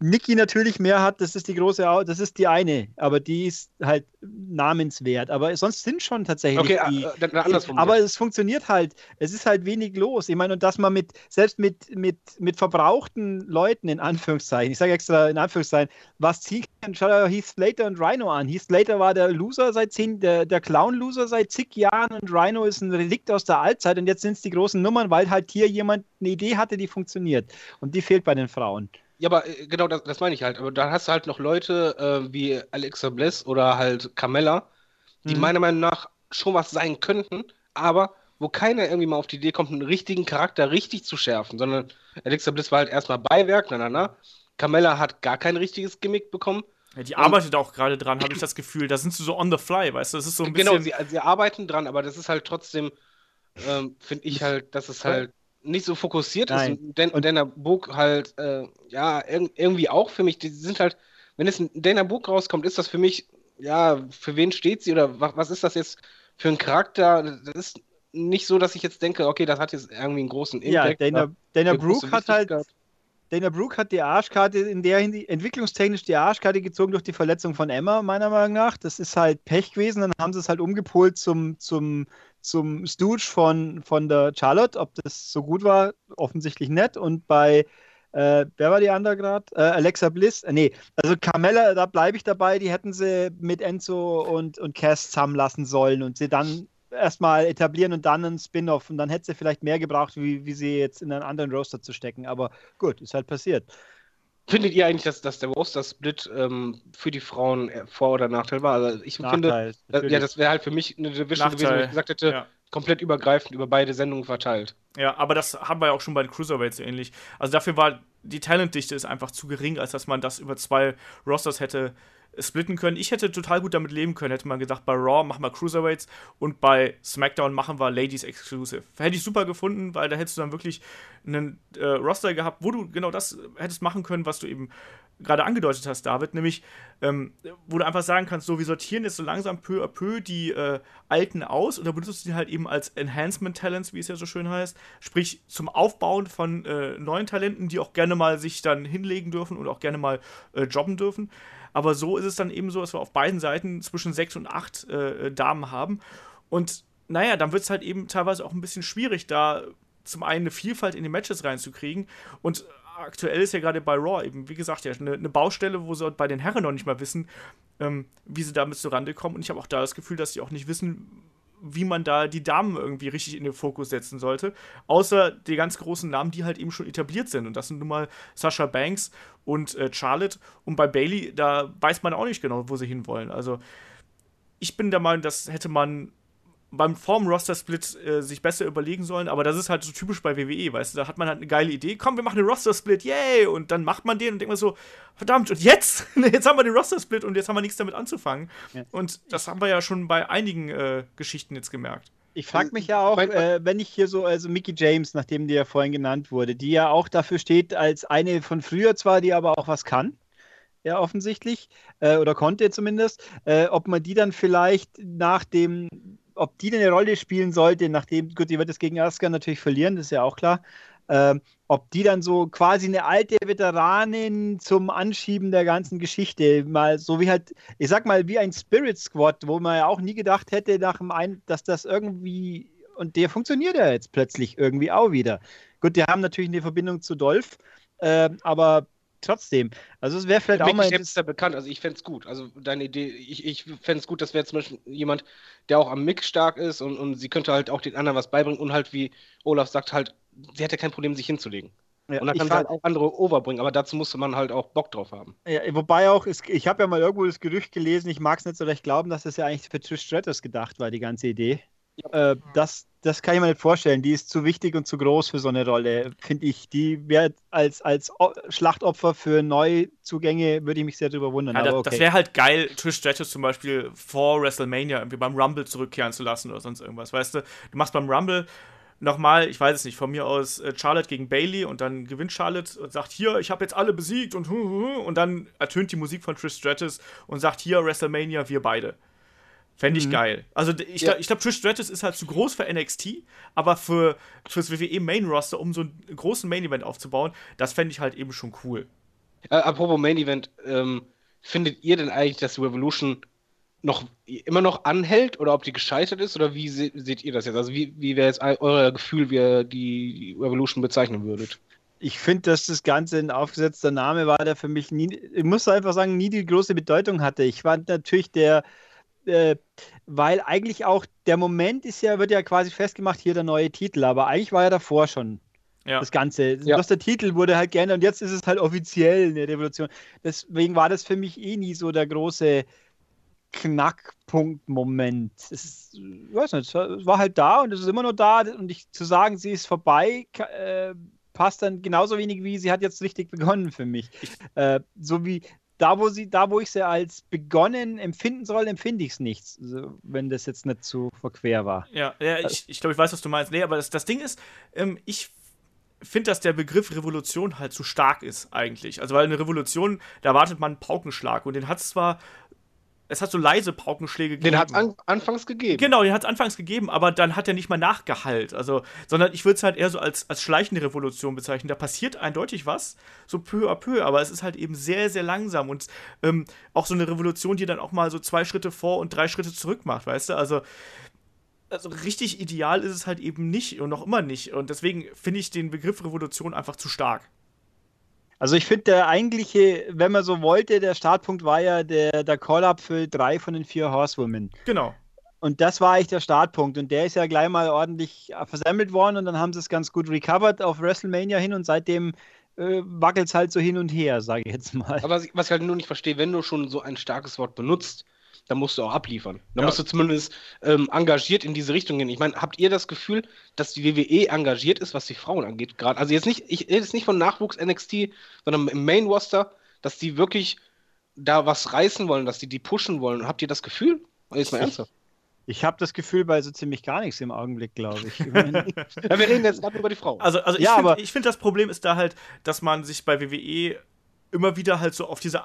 Niki natürlich mehr hat, das ist die große, das ist die eine, aber die ist halt namenswert. Aber sonst sind schon tatsächlich okay, die. Äh, andersrum. Aber es funktioniert halt. Es ist halt wenig los. Ich meine, und dass man mit, selbst mit, mit, mit verbrauchten Leuten, in Anführungszeichen, ich sage extra in Anführungszeichen, was kann, schau dir Heath Slater und Rhino an. Heath Slater war der Loser seit zehn, der, der Clown-Loser seit zig Jahren und Rhino ist ein Relikt aus der Altzeit und jetzt sind es die großen Nummern, weil halt hier jemand eine Idee hatte, die funktioniert. Und die fehlt bei den Frauen. Ja, aber äh, genau das, das meine ich halt. Aber da hast du halt noch Leute äh, wie Alexa Bliss oder halt Carmella, die mhm. meiner Meinung nach schon was sein könnten, aber wo keiner irgendwie mal auf die Idee kommt, einen richtigen Charakter richtig zu schärfen, sondern Alexa Bliss war halt erstmal Beiwerk, na na na. Carmella hat gar kein richtiges Gimmick bekommen. Ja, die arbeitet auch gerade dran, habe ich das Gefühl. Da sind sie so on the fly, weißt du? Das ist so ein genau, bisschen. Genau, sie, sie arbeiten dran, aber das ist halt trotzdem, ähm, finde ich halt, dass es halt nicht so fokussiert Nein. ist. Und, Dan, und Dana Book halt, äh, ja, ir irgendwie auch für mich, die sind halt, wenn es ein Dana Book rauskommt, ist das für mich, ja, für wen steht sie oder was, was ist das jetzt für ein Charakter? Das ist nicht so, dass ich jetzt denke, okay, das hat jetzt irgendwie einen großen Impact. Ja, Dana, Dana Brooke hat halt. Dana Brooke hat die Arschkarte in der Hinsicht, entwicklungstechnisch die Arschkarte gezogen durch die Verletzung von Emma, meiner Meinung nach. Das ist halt Pech gewesen. Dann haben sie es halt umgepolt zum, zum zum Stooge von, von der Charlotte. Ob das so gut war, offensichtlich nicht. Und bei, äh, wer war die andere gerade? Äh, Alexa Bliss? Äh, nee, also Carmella, da bleibe ich dabei. Die hätten sie mit Enzo und, und Cass zusammenlassen sollen und sie dann erstmal etablieren und dann einen Spin-off. Und dann hätte sie vielleicht mehr gebraucht, wie, wie sie jetzt in einen anderen Roster zu stecken. Aber gut, ist halt passiert. Findet ihr eigentlich, dass, dass der Roster-Split ähm, für die Frauen Vor- oder Nachteil war? Also ich Nachteil, finde, äh, ja, das wäre halt für mich eine Division gewesen, wo ich gesagt hätte, ja. komplett übergreifend über beide Sendungen verteilt. Ja, aber das haben wir ja auch schon bei den Cruiserweights so ähnlich. Also dafür war die Talentdichte ist einfach zu gering, als dass man das über zwei Rosters hätte splitten können. Ich hätte total gut damit leben können, hätte man gedacht, bei Raw machen wir Cruiserweights und bei SmackDown machen wir Ladies Exclusive. Hätte ich super gefunden, weil da hättest du dann wirklich einen äh, Roster gehabt, wo du genau das hättest machen können, was du eben gerade angedeutet hast, David, nämlich, ähm, wo du einfach sagen kannst, so, wir sortieren jetzt so langsam peu à peu die äh, Alten aus und dann benutzt du die halt eben als Enhancement Talents, wie es ja so schön heißt, sprich zum Aufbauen von äh, neuen Talenten, die auch gerne mal sich dann hinlegen dürfen und auch gerne mal äh, jobben dürfen. Aber so ist es dann eben so, dass wir auf beiden Seiten zwischen sechs und acht äh, Damen haben. Und naja, dann wird es halt eben teilweise auch ein bisschen schwierig, da zum einen eine Vielfalt in die Matches reinzukriegen und aktuell ist ja gerade bei Raw eben, wie gesagt, ja, eine, eine, Baustelle, wo sie bei den Herren noch nicht mal wissen, ähm, wie sie damit zurande kommen. Und ich habe auch da das Gefühl, dass sie auch nicht wissen, wie man da die Damen irgendwie richtig in den Fokus setzen sollte. Außer die ganz großen Namen, die halt eben schon etabliert sind. Und das sind nun mal Sasha Banks und äh, Charlotte. Und bei Bailey, da weiß man auch nicht genau, wo sie hinwollen. Also ich bin der Meinung, das hätte man beim Form Roster-Split äh, sich besser überlegen sollen, aber das ist halt so typisch bei WWE, weißt du, da hat man halt eine geile Idee, komm, wir machen einen Roster-Split, yay, und dann macht man den und denkt man so, verdammt, und jetzt? jetzt haben wir den Roster-Split und jetzt haben wir nichts damit anzufangen. Ja. Und das haben wir ja schon bei einigen äh, Geschichten jetzt gemerkt. Ich frage mich ja auch, äh, wenn ich hier so, also Mickey James, nachdem die ja vorhin genannt wurde, die ja auch dafür steht als eine von früher zwar, die aber auch was kann, ja offensichtlich, äh, oder konnte zumindest, äh, ob man die dann vielleicht nach dem ob die eine Rolle spielen sollte, nachdem, gut, die wird es gegen Asuka natürlich verlieren, das ist ja auch klar. Ähm, ob die dann so quasi eine alte Veteranin zum Anschieben der ganzen Geschichte, mal so wie halt, ich sag mal, wie ein Spirit Squad, wo man ja auch nie gedacht hätte, nach dem einen, dass das irgendwie, und der funktioniert ja jetzt plötzlich irgendwie auch wieder. Gut, die haben natürlich eine Verbindung zu Dolph, äh, aber trotzdem. Also es wäre vielleicht Mickey auch mal. James ist ja bekannt, also ich fände es gut. Also deine Idee, ich, ich fände es gut, das wäre zum Beispiel jemand, der auch am Mix stark ist und, und sie könnte halt auch den anderen was beibringen und halt, wie Olaf sagt, halt, sie hätte kein Problem, sich hinzulegen. Ja, und dann kann sie halt auch andere overbringen, aber dazu musste man halt auch Bock drauf haben. Ja, wobei auch, ist, ich habe ja mal irgendwo das Gerücht gelesen, ich mag es nicht so recht glauben, dass das ja eigentlich für Trish Stratus gedacht war, die ganze Idee. Äh, das, das kann ich mir nicht vorstellen. Die ist zu wichtig und zu groß für so eine Rolle, finde ich. Die wäre als, als Schlachtopfer für Neuzugänge, würde ich mich sehr darüber wundern. Ja, das, okay. das wäre halt geil, Trish Stratus zum Beispiel vor WrestleMania irgendwie beim Rumble zurückkehren zu lassen oder sonst irgendwas. Weißt du, du machst beim Rumble nochmal, ich weiß es nicht, von mir aus äh, Charlotte gegen Bailey und dann gewinnt Charlotte und sagt, hier, ich habe jetzt alle besiegt und und dann ertönt die Musik von Trish Stratus und sagt, hier, WrestleMania, wir beide. Fände ich mhm. geil. Also ich, ja. ich glaube, Trish Stratus ist halt zu groß für NXT, aber für fürs WWE Main Roster, um so einen großen Main Event aufzubauen, das fände ich halt eben schon cool. Äh, apropos Main Event, ähm, findet ihr denn eigentlich, dass Revolution noch immer noch anhält oder ob die gescheitert ist oder wie se seht ihr das jetzt? Also wie, wie wäre jetzt euer Gefühl, wie ihr die Revolution bezeichnen würdet? Ich finde, dass das Ganze ein aufgesetzter Name war, der für mich nie, ich muss einfach sagen, nie die große Bedeutung hatte. Ich war natürlich der äh, weil eigentlich auch der Moment ist ja, wird ja quasi festgemacht, hier der neue Titel, aber eigentlich war ja davor schon ja. das Ganze. Ja. Bloß der Titel wurde halt gerne und jetzt ist es halt offiziell eine Revolution. Deswegen war das für mich eh nie so der große Knackpunkt-Moment. Es weiß nicht, es war halt da und es ist immer noch da und ich, zu sagen, sie ist vorbei, äh, passt dann genauso wenig wie sie hat jetzt richtig begonnen für mich. Äh, so wie da, wo sie, da, wo ich sie als begonnen empfinden soll, empfinde ich es nicht, also, wenn das jetzt nicht zu verquer war. Ja, ja also ich, ich glaube, ich weiß, was du meinst. Nee, aber das, das Ding ist, ähm, ich finde, dass der Begriff Revolution halt zu stark ist, eigentlich. Also, weil eine Revolution, da erwartet man einen Paukenschlag und den hat es zwar es hat so leise Paukenschläge gegeben. Den hat es an, anfangs gegeben. Genau, den hat es anfangs gegeben, aber dann hat er nicht mal nachgehalt. Also, sondern ich würde es halt eher so als, als schleichende Revolution bezeichnen. Da passiert eindeutig was, so peu à peu, aber es ist halt eben sehr, sehr langsam und ähm, auch so eine Revolution, die dann auch mal so zwei Schritte vor und drei Schritte zurück macht, weißt du? Also, also richtig ideal ist es halt eben nicht und noch immer nicht. Und deswegen finde ich den Begriff Revolution einfach zu stark. Also ich finde, der eigentliche, wenn man so wollte, der Startpunkt war ja der, der Call-Up für drei von den vier Horsewomen. Genau. Und das war eigentlich der Startpunkt. Und der ist ja gleich mal ordentlich versammelt worden und dann haben sie es ganz gut recovered auf WrestleMania hin und seitdem äh, wackelt es halt so hin und her, sage ich jetzt mal. Aber was ich halt nur nicht verstehe, wenn du schon so ein starkes Wort benutzt, dann musst du auch abliefern. Dann ja. musst du zumindest ähm, engagiert in diese Richtung gehen. Ich meine, habt ihr das Gefühl, dass die WWE engagiert ist, was die Frauen angeht? Gerade, also jetzt nicht, ich rede jetzt nicht von Nachwuchs NXT, sondern im Main Roster, dass die wirklich da was reißen wollen, dass die die pushen wollen. Habt ihr das Gefühl? Jetzt mal ernsthaft. Ich habe das Gefühl bei so ziemlich gar nichts im Augenblick, glaube ich. ja, wir reden jetzt gerade über die Frau. Also, also ja, ich finde, find, das Problem ist da halt, dass man sich bei WWE immer wieder halt so auf diese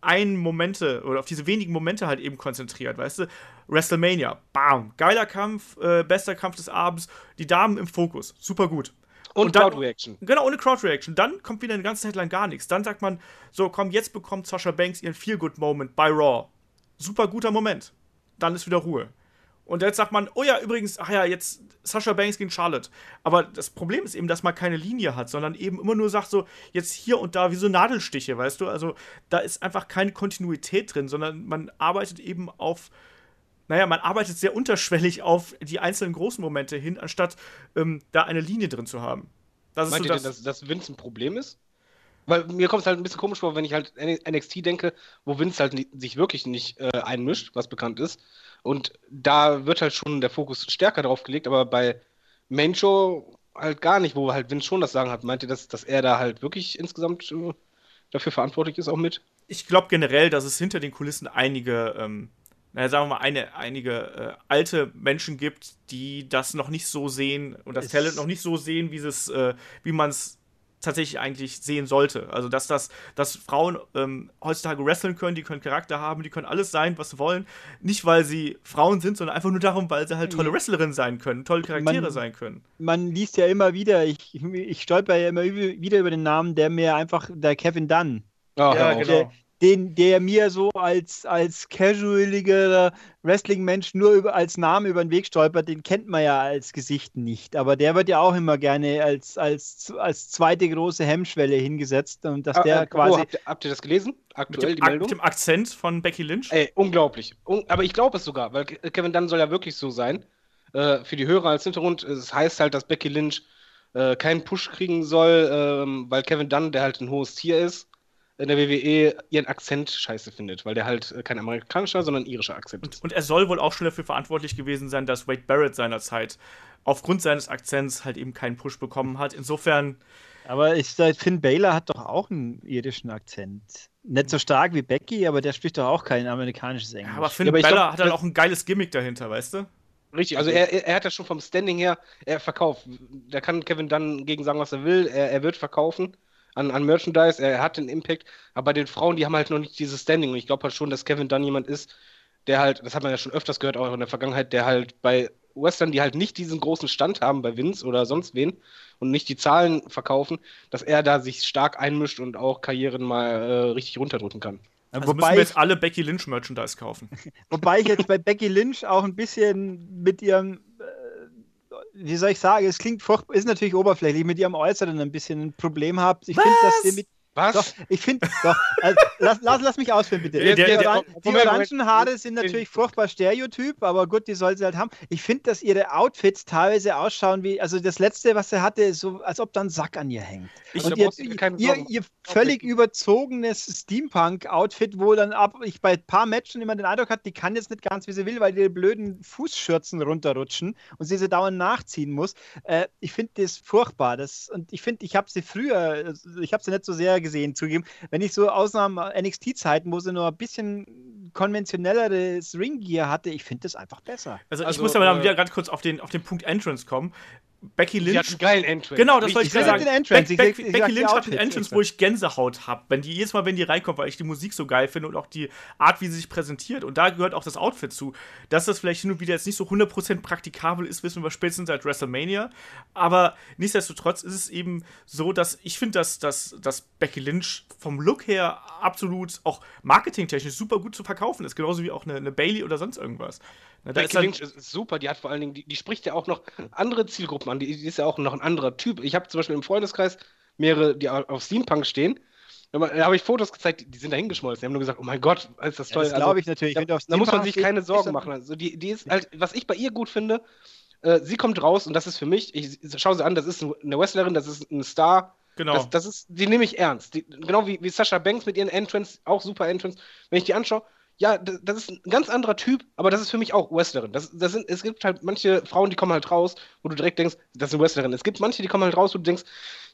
einen Momente oder auf diese wenigen Momente halt eben konzentriert, weißt du? WrestleMania, bam, geiler Kampf, äh, bester Kampf des Abends, die Damen im Fokus, super gut. Und, und Crowd Reaction. Genau, ohne Crowd Reaction. Dann kommt wieder eine ganze Zeit lang gar nichts. Dann sagt man, so komm, jetzt bekommt Sasha Banks ihren Feel-Good-Moment bei Raw. Super guter Moment. Dann ist wieder Ruhe. Und jetzt sagt man, oh ja, übrigens, ach ja, jetzt Sasha Banks gegen Charlotte. Aber das Problem ist eben, dass man keine Linie hat, sondern eben immer nur sagt so, jetzt hier und da wie so Nadelstiche, weißt du? Also da ist einfach keine Kontinuität drin, sondern man arbeitet eben auf, naja, man arbeitet sehr unterschwellig auf die einzelnen großen Momente hin, anstatt ähm, da eine Linie drin zu haben. Das Meint so ihr denn, dass, dass Vince ein Problem ist? Weil mir kommt es halt ein bisschen komisch vor, wenn ich halt NXT denke, wo Vince halt sich wirklich nicht äh, einmischt, was bekannt ist. Und da wird halt schon der Fokus stärker drauf gelegt, aber bei Main Show halt gar nicht, wo halt Vince schon das Sagen hat. Meint ihr, dass, dass er da halt wirklich insgesamt äh, dafür verantwortlich ist, auch mit? Ich glaube generell, dass es hinter den Kulissen einige, ähm, naja, sagen wir mal, eine, einige äh, alte Menschen gibt, die das noch nicht so sehen und das es Talent noch nicht so sehen, wie äh, wie man es tatsächlich eigentlich sehen sollte. Also, dass das, dass Frauen ähm, heutzutage wresteln können, die können Charakter haben, die können alles sein, was sie wollen. Nicht, weil sie Frauen sind, sondern einfach nur darum, weil sie halt tolle Wrestlerinnen sein können, tolle Charaktere man, sein können. Man liest ja immer wieder, ich, ich stolper ja immer wieder über den Namen, der mir einfach, der Kevin Dunn. Oh, ja, genau. Der, den, der mir so als, als casualiger Wrestling-Mensch nur über, als Name über den Weg stolpert, den kennt man ja als Gesicht nicht. Aber der wird ja auch immer gerne als, als, als zweite große Hemmschwelle hingesetzt. Und dass ah, der äh, quasi. Oh, habt, ihr, habt, ihr, das gelesen? Aktuell die Meldung? Mit dem Akzent von Becky Lynch? Ey, unglaublich. Un aber ich glaube es sogar, weil Kevin Dunn soll ja wirklich so sein. Äh, für die Hörer als Hintergrund, es heißt halt, dass Becky Lynch äh, keinen Push kriegen soll, ähm, weil Kevin Dunn, der halt ein hohes Tier ist, in der WWE ihren Akzent scheiße findet, weil der halt äh, kein amerikanischer, sondern irischer Akzent ist. Und, und er soll wohl auch schon dafür verantwortlich gewesen sein, dass Wade Barrett seinerzeit aufgrund seines Akzents halt eben keinen Push bekommen hat. Insofern. Aber ich Finn Baylor hat doch auch einen irischen Akzent. Nicht so stark wie Becky, aber der spricht doch auch kein amerikanisches Englisch. Ja, aber Finn ja, aber Baylor hat halt auch ein geiles Gimmick dahinter, weißt du? Richtig, also er, er hat ja schon vom Standing her, er verkauft. Da kann Kevin dann gegen sagen, was er will. Er, er wird verkaufen an, an Merchandise, er hat den Impact, aber bei den Frauen, die haben halt noch nicht dieses Standing und ich glaube halt schon, dass Kevin Dunn jemand ist, der halt, das hat man ja schon öfters gehört, auch in der Vergangenheit, der halt bei Western, die halt nicht diesen großen Stand haben bei Vince oder sonst wen und nicht die Zahlen verkaufen, dass er da sich stark einmischt und auch Karrieren mal äh, richtig runterdrücken kann. Also Wobei müssen wir jetzt alle Becky Lynch Merchandise kaufen. Wobei ich jetzt bei Becky Lynch auch ein bisschen mit ihrem wie soll ich sagen, es klingt furchtbar, ist natürlich oberflächlich, mit ihrem Äußeren ein bisschen ein Problem habt. Ich finde, dass sie mit was? Doch, ich finde, doch, also, lass, lass, lass, mich ausführen, bitte. Der, der, die, orangen Haare sind natürlich furchtbar Stereotyp, aber gut, die soll sie halt haben. Ich finde, dass ihre Outfits teilweise ausschauen wie, also das letzte, was sie hatte, so, als ob da ein Sack an ihr hängt. Ich, Und ihr, ihr, ihr, völlig überzogenes Steampunk-Outfit, wo dann ab, ich bei ein paar Matchen immer den Eindruck hatte, die kann jetzt nicht ganz, wie sie will, weil die blöden Fußschürzen runterrutschen und sie sie dauernd nachziehen muss. Äh, ich finde das furchtbar. Das, und ich finde, ich habe sie früher, ich habe sie nicht so sehr gesehen, zugeben. Wenn ich so Ausnahmen NXT-Zeiten, wo sie nur ein bisschen konventionelleres Ringgear hatte, ich finde das einfach besser. Also, also ich muss aber äh, wieder ganz kurz auf den, auf den Punkt Entrance kommen. Becky Lynch. Sie hat einen geilen Entrance. Genau, das wollte ich, ich sagen. Den Entrance. Be Be Becky Lynch hat einen Entrance, wo ich Gänsehaut habe. Wenn die jedes Mal, wenn die reinkommt, weil ich die Musik so geil finde und auch die Art, wie sie sich präsentiert. Und da gehört auch das Outfit zu. Dass das vielleicht hin und wieder jetzt nicht so 100% praktikabel ist, wissen wir spätestens seit WrestleMania. Aber nichtsdestotrotz ist es eben so, dass ich finde, dass, dass, dass Becky Lynch vom Look her absolut auch marketingtechnisch super gut zu verkaufen ist. Genauso wie auch eine, eine Bailey oder sonst irgendwas. Na, Becky Lynch ist super, die hat vor allen Dingen, die, die spricht ja auch noch andere Zielgruppen an. Die, die ist ja auch noch ein anderer Typ. Ich habe zum Beispiel im Freundeskreis mehrere, die auf Steampunk stehen. Da habe ich Fotos gezeigt, die sind da hingeschmolzen. Die haben nur gesagt, oh mein Gott, ist das toll. Ja, das glaube also, ich natürlich. Da, da muss man sich keine Sorgen machen. Also die, die ist halt, was ich bei ihr gut finde, äh, sie kommt raus und das ist für mich, ich schaue sie an, das ist eine Wrestlerin, das ist ein Star. Genau. Das, das ist, die nehme ich ernst. Die, genau wie, wie Sascha Banks mit ihren Entrance, auch super Entrance. Wenn ich die anschaue, ja, das ist ein ganz anderer Typ, aber das ist für mich auch Wrestlerin. Das, das sind, es gibt halt manche Frauen, die kommen halt raus, wo du direkt denkst, das ist eine Wrestlerin. Es gibt manche, die kommen halt raus, wo du denkst,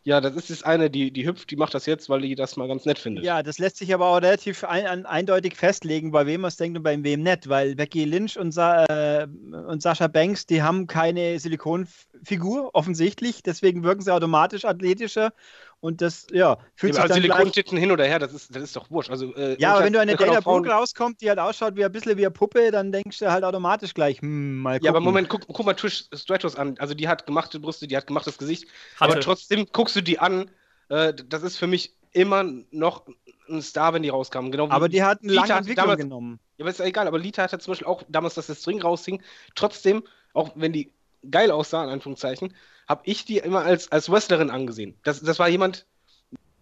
Ja, das ist das eine, die, die hüpft, die macht das jetzt, weil die das mal ganz nett findet. Ja, das lässt sich aber auch relativ ein, ein, eindeutig festlegen, bei wem man es denkt und bei wem nicht, weil Becky Lynch und, Sa äh, und Sascha Banks, die haben keine Silikonfigur, offensichtlich, deswegen wirken sie automatisch athletischer und das, ja, fühlt ja, sich dann Silikontitten hin oder her, das ist, das ist doch wurscht. Also, äh, ja, aber wenn du eine Dana Brooke rauskommt, die halt ausschaut wie ein bisschen wie eine Puppe, dann denkst du halt automatisch gleich, hm, mal gucken. Ja, aber Moment, guck, guck mal Trish Stratos an. Also die hat gemachte Brüste, die hat gemachtes Gesicht, Hatte. aber trotzdem guckst du die an, äh, das ist für mich immer noch ein Star, wenn die rauskamen. Genau aber die hatten lange Entwicklung damals, genommen. Ja, aber ist ja egal. Aber Lita hatte zum Beispiel auch damals, dass das String raushing. Trotzdem, auch wenn die geil aussah, in Anführungszeichen, habe ich die immer als, als Wrestlerin angesehen. Das, das war jemand,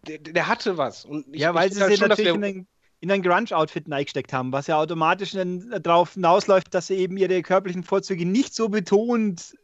der, der hatte was. Und ich, ja, weil sie halt schon, natürlich in ein, in ein Grunge-Outfit neigesteckt haben, was ja automatisch darauf hinausläuft, dass sie eben ihre körperlichen Vorzüge nicht so betont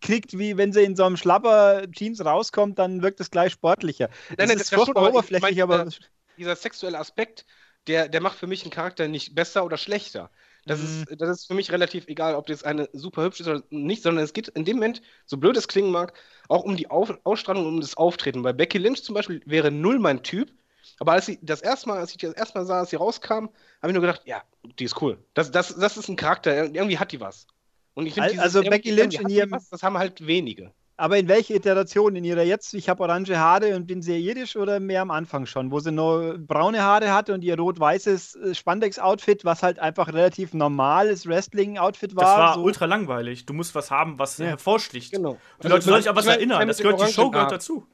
kriegt, wie wenn sie in so einem schlapper Jeans rauskommt, dann wirkt es gleich sportlicher. Das nein, nein, ist das schon, oberflächlich, aber, ich mein, aber dieser sexuelle Aspekt, der, der macht für mich einen Charakter nicht besser oder schlechter. Das, mhm. ist, das ist für mich relativ egal, ob das eine super hübsch ist oder nicht, sondern es geht in dem Moment, so blöd es klingen mag, auch um die Auf Ausstrahlung, um das Auftreten. Bei Becky Lynch zum Beispiel wäre null mein Typ, aber als sie das erste Mal, als ich das erste Mal sah, als sie rauskam, habe ich nur gedacht, ja, die ist cool. Das, das, das ist ein Charakter, irgendwie hat die was. Und ich finde, also Becky Lynch in ihrem, was, das haben halt wenige. Aber in welche Iteration? In ihrer jetzt, ich habe orange Haare und bin sehr jiddisch oder mehr am Anfang schon, wo sie nur braune Haare hatte und ihr rot-weißes äh, Spandex-Outfit, was halt einfach relativ normales Wrestling-Outfit war. Das war so. ultra langweilig. Du musst was haben, was ja. hervorsticht. Genau. Du also, sollst dich an was erinnern. Das gehört, die Show gehört dazu.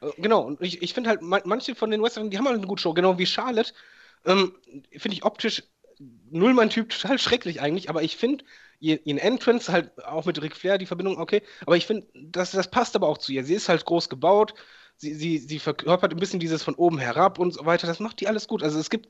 Äh, genau, und ich, ich finde halt, manche von den Wrestlern, die haben halt eine gute Show, genau wie Charlotte. Ähm, finde ich optisch null mein Typ, total schrecklich eigentlich, aber ich finde, ihren Entrance, halt auch mit Ric Flair die Verbindung, okay. Aber ich finde, das, das passt aber auch zu ihr. Sie ist halt groß gebaut, sie, sie, sie verkörpert ein bisschen dieses von oben herab und so weiter. Das macht die alles gut. Also es gibt,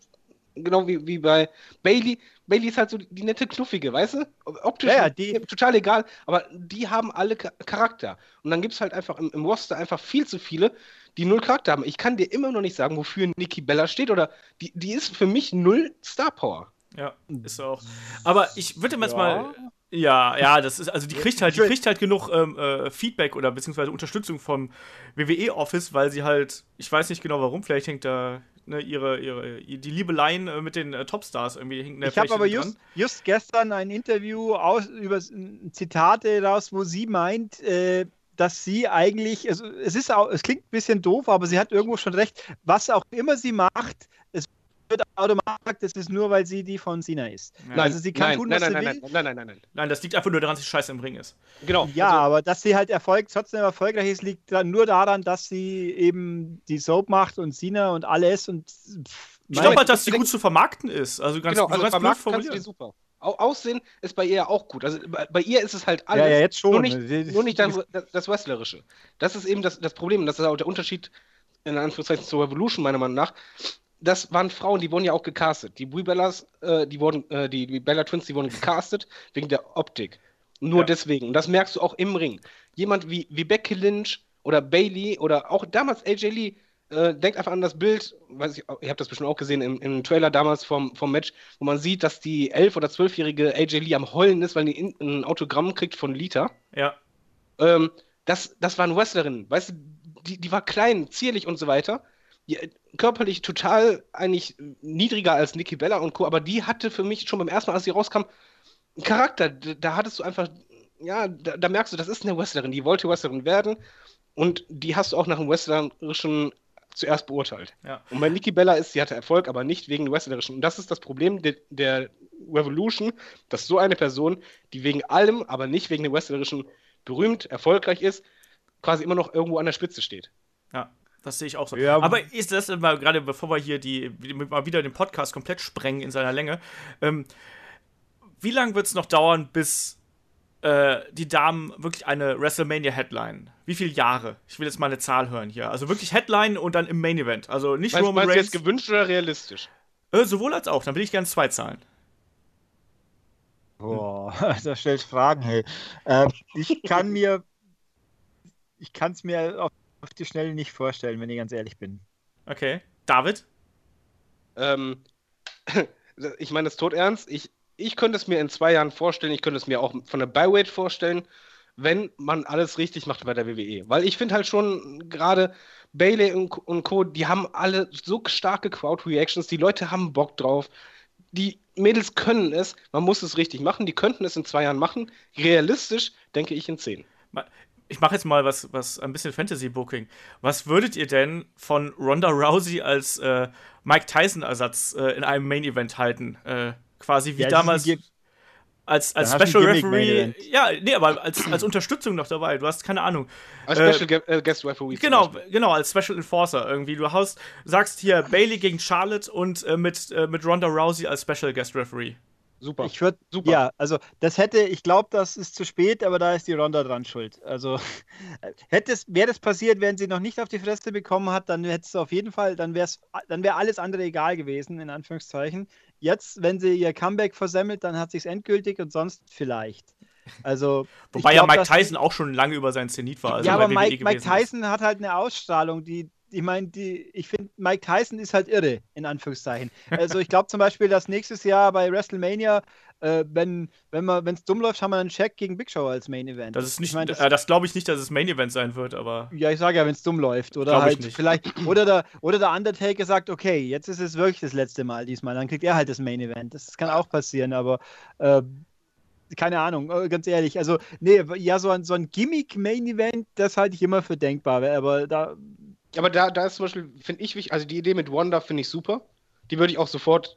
genau wie, wie bei Bailey, Bailey ist halt so die, nette Knuffige, weißt du? Optisch ja, die, total egal, aber die haben alle Charakter. Und dann gibt es halt einfach im, im Roster einfach viel zu viele, die null Charakter haben. Ich kann dir immer noch nicht sagen, wofür Nikki Bella steht oder die, die ist für mich null Star Power. Ja, ist auch. Aber ich würde jetzt ja. mal. Ja, ja, das ist, also die kriegt halt, die kriegt halt genug ähm, äh, Feedback oder beziehungsweise Unterstützung vom WWE Office, weil sie halt, ich weiß nicht genau warum, vielleicht hängt da ne, ihre, ihre, die Liebeleien äh, mit den äh, Topstars irgendwie hinten Ich habe aber just, just, gestern ein Interview aus, über Zitate raus, wo sie meint, äh, dass sie eigentlich, also es ist auch, es klingt ein bisschen doof, aber sie hat irgendwo schon recht, was auch immer sie macht, wird automatisch, das ist nur, weil sie die von Sina ist. Nein, also sie kann nein, tun, nein, was nein, sie nein, will. Nein, nein, nein, nein. Nein, das liegt einfach nur daran, dass sie scheiße im Ring ist. Genau. Ja, also, aber dass sie halt Erfolg, trotzdem erfolgreich ist, liegt nur daran, dass sie eben die Soap macht und Sina und alles und pff, ich glaube halt, dass sie gut zu vermarkten ist. Also ganz, genau, also ganz blöd formuliert. Die super. Aussehen ist bei ihr auch gut. Also bei, bei, ihr ist es halt alles. Ja, ja jetzt schon. Nur nicht, nur nicht das, das Wrestlerische. Das ist eben das, das Problem. Das ist auch der Unterschied in Anführungszeichen zur Revolution, meiner Meinung nach das waren Frauen, die wurden ja auch gecastet. Die Brie Bellas, äh, die wurden, äh, die, die Bella Twins, die wurden gecastet wegen der Optik. Nur ja. deswegen. Und das merkst du auch im Ring. Jemand wie, wie Becky Lynch oder Bailey oder auch damals AJ Lee, äh, denkt einfach an das Bild, weiß ich, ihr habt das bestimmt auch gesehen im, im Trailer damals vom, vom Match, wo man sieht, dass die elf- oder zwölfjährige AJ Lee am Heulen ist, weil die in, ein Autogramm kriegt von Lita. Ja. Ähm, das, das waren Wrestlerinnen, weißt du, die, die war klein, zierlich und so weiter körperlich total eigentlich niedriger als Nikki Bella und Co., aber die hatte für mich schon beim ersten Mal, als sie rauskam, einen Charakter. Da hattest du einfach, ja, da, da merkst du, das ist eine Wrestlerin, die wollte Wrestlerin werden und die hast du auch nach dem Wrestlerischen zuerst beurteilt. Ja. Und bei Nikki Bella ist, sie hatte Erfolg, aber nicht wegen dem Wrestlerischen. Und das ist das Problem der, der Revolution, dass so eine Person, die wegen allem, aber nicht wegen dem Wrestlerischen berühmt, erfolgreich ist, quasi immer noch irgendwo an der Spitze steht. Ja. Das sehe ich auch so. Ja, aber ist das mal gerade, bevor wir hier die, mal wieder den Podcast komplett sprengen in seiner Länge, ähm, wie lange wird es noch dauern, bis äh, die Damen wirklich eine WrestleMania-Headline? Wie viele Jahre? Ich will jetzt mal eine Zahl hören hier. Also wirklich Headline und dann im Main Event. Also nicht meinst, Roman meinst Reigns. jetzt gewünscht oder realistisch? Äh, sowohl als auch. Dann will ich gerne zwei Zahlen. Boah, da stellst Fragen, hey. Äh, ich kann mir, ich kann es mir auf auf die Schnelle nicht vorstellen, wenn ich ganz ehrlich bin. Okay. David? Ähm, ich meine das tot ernst. Ich, ich könnte es mir in zwei Jahren vorstellen. Ich könnte es mir auch von der Byweight vorstellen. wenn man alles richtig macht bei der WWE. Weil ich finde halt schon gerade Bailey und, und Co., die haben alle so starke Crowd-Reactions, die Leute haben Bock drauf. Die Mädels können es, man muss es richtig machen, die könnten es in zwei Jahren machen. Realistisch denke ich in zehn. Ich mache jetzt mal was, was ein bisschen Fantasy-Booking. Was würdet ihr denn von Ronda Rousey als äh, Mike Tyson-Ersatz äh, in einem Main-Event halten? Äh, quasi wie ja, damals als, als Special Referee. Ja, nee, aber als, als Unterstützung noch dabei. Du hast keine Ahnung. Als äh, Special äh, Guest Referee. Genau, genau, als Special Enforcer irgendwie. Du hast, sagst hier Bailey gegen Charlotte und äh, mit, äh, mit Ronda Rousey als Special Guest Referee. Super. Ich würde, super. Ja, also das hätte, ich glaube, das ist zu spät, aber da ist die Ronda dran schuld. Also hätte es, wäre das passiert, wenn sie noch nicht auf die Fresse bekommen hat, dann hätte es auf jeden Fall, dann wäre dann wäre alles andere egal gewesen, in Anführungszeichen. Jetzt, wenn sie ihr Comeback versemmelt, dann hat sie es endgültig und sonst vielleicht. Also, Wobei glaub, ja Mike Tyson auch schon lange über sein Zenit war. Also ja, aber Mike, Mike Tyson ist. hat halt eine Ausstrahlung, die, ich meine, die, ich finde, Mike Tyson ist halt irre, in Anführungszeichen. Also ich glaube zum Beispiel, dass nächstes Jahr bei WrestleMania, äh, wenn wenn es dumm läuft, haben wir einen Check gegen Big Show als Main Event. Das ist nicht, ich mein, das, äh, das glaube ich nicht, dass es Main Event sein wird, aber. Ja, ich sage ja, wenn es dumm läuft. Oder halt vielleicht, oder der, oder der Undertaker sagt, okay, jetzt ist es wirklich das letzte Mal diesmal, dann kriegt er halt das Main Event. Das kann auch passieren, aber äh, keine Ahnung, äh, ganz ehrlich. Also, nee, ja, so ein, so ein Gimmick-Main-Event, das halte ich immer für denkbar, aber da aber da, da ist zum Beispiel, finde ich wichtig, also die Idee mit Wanda finde ich super. Die würde ich auch sofort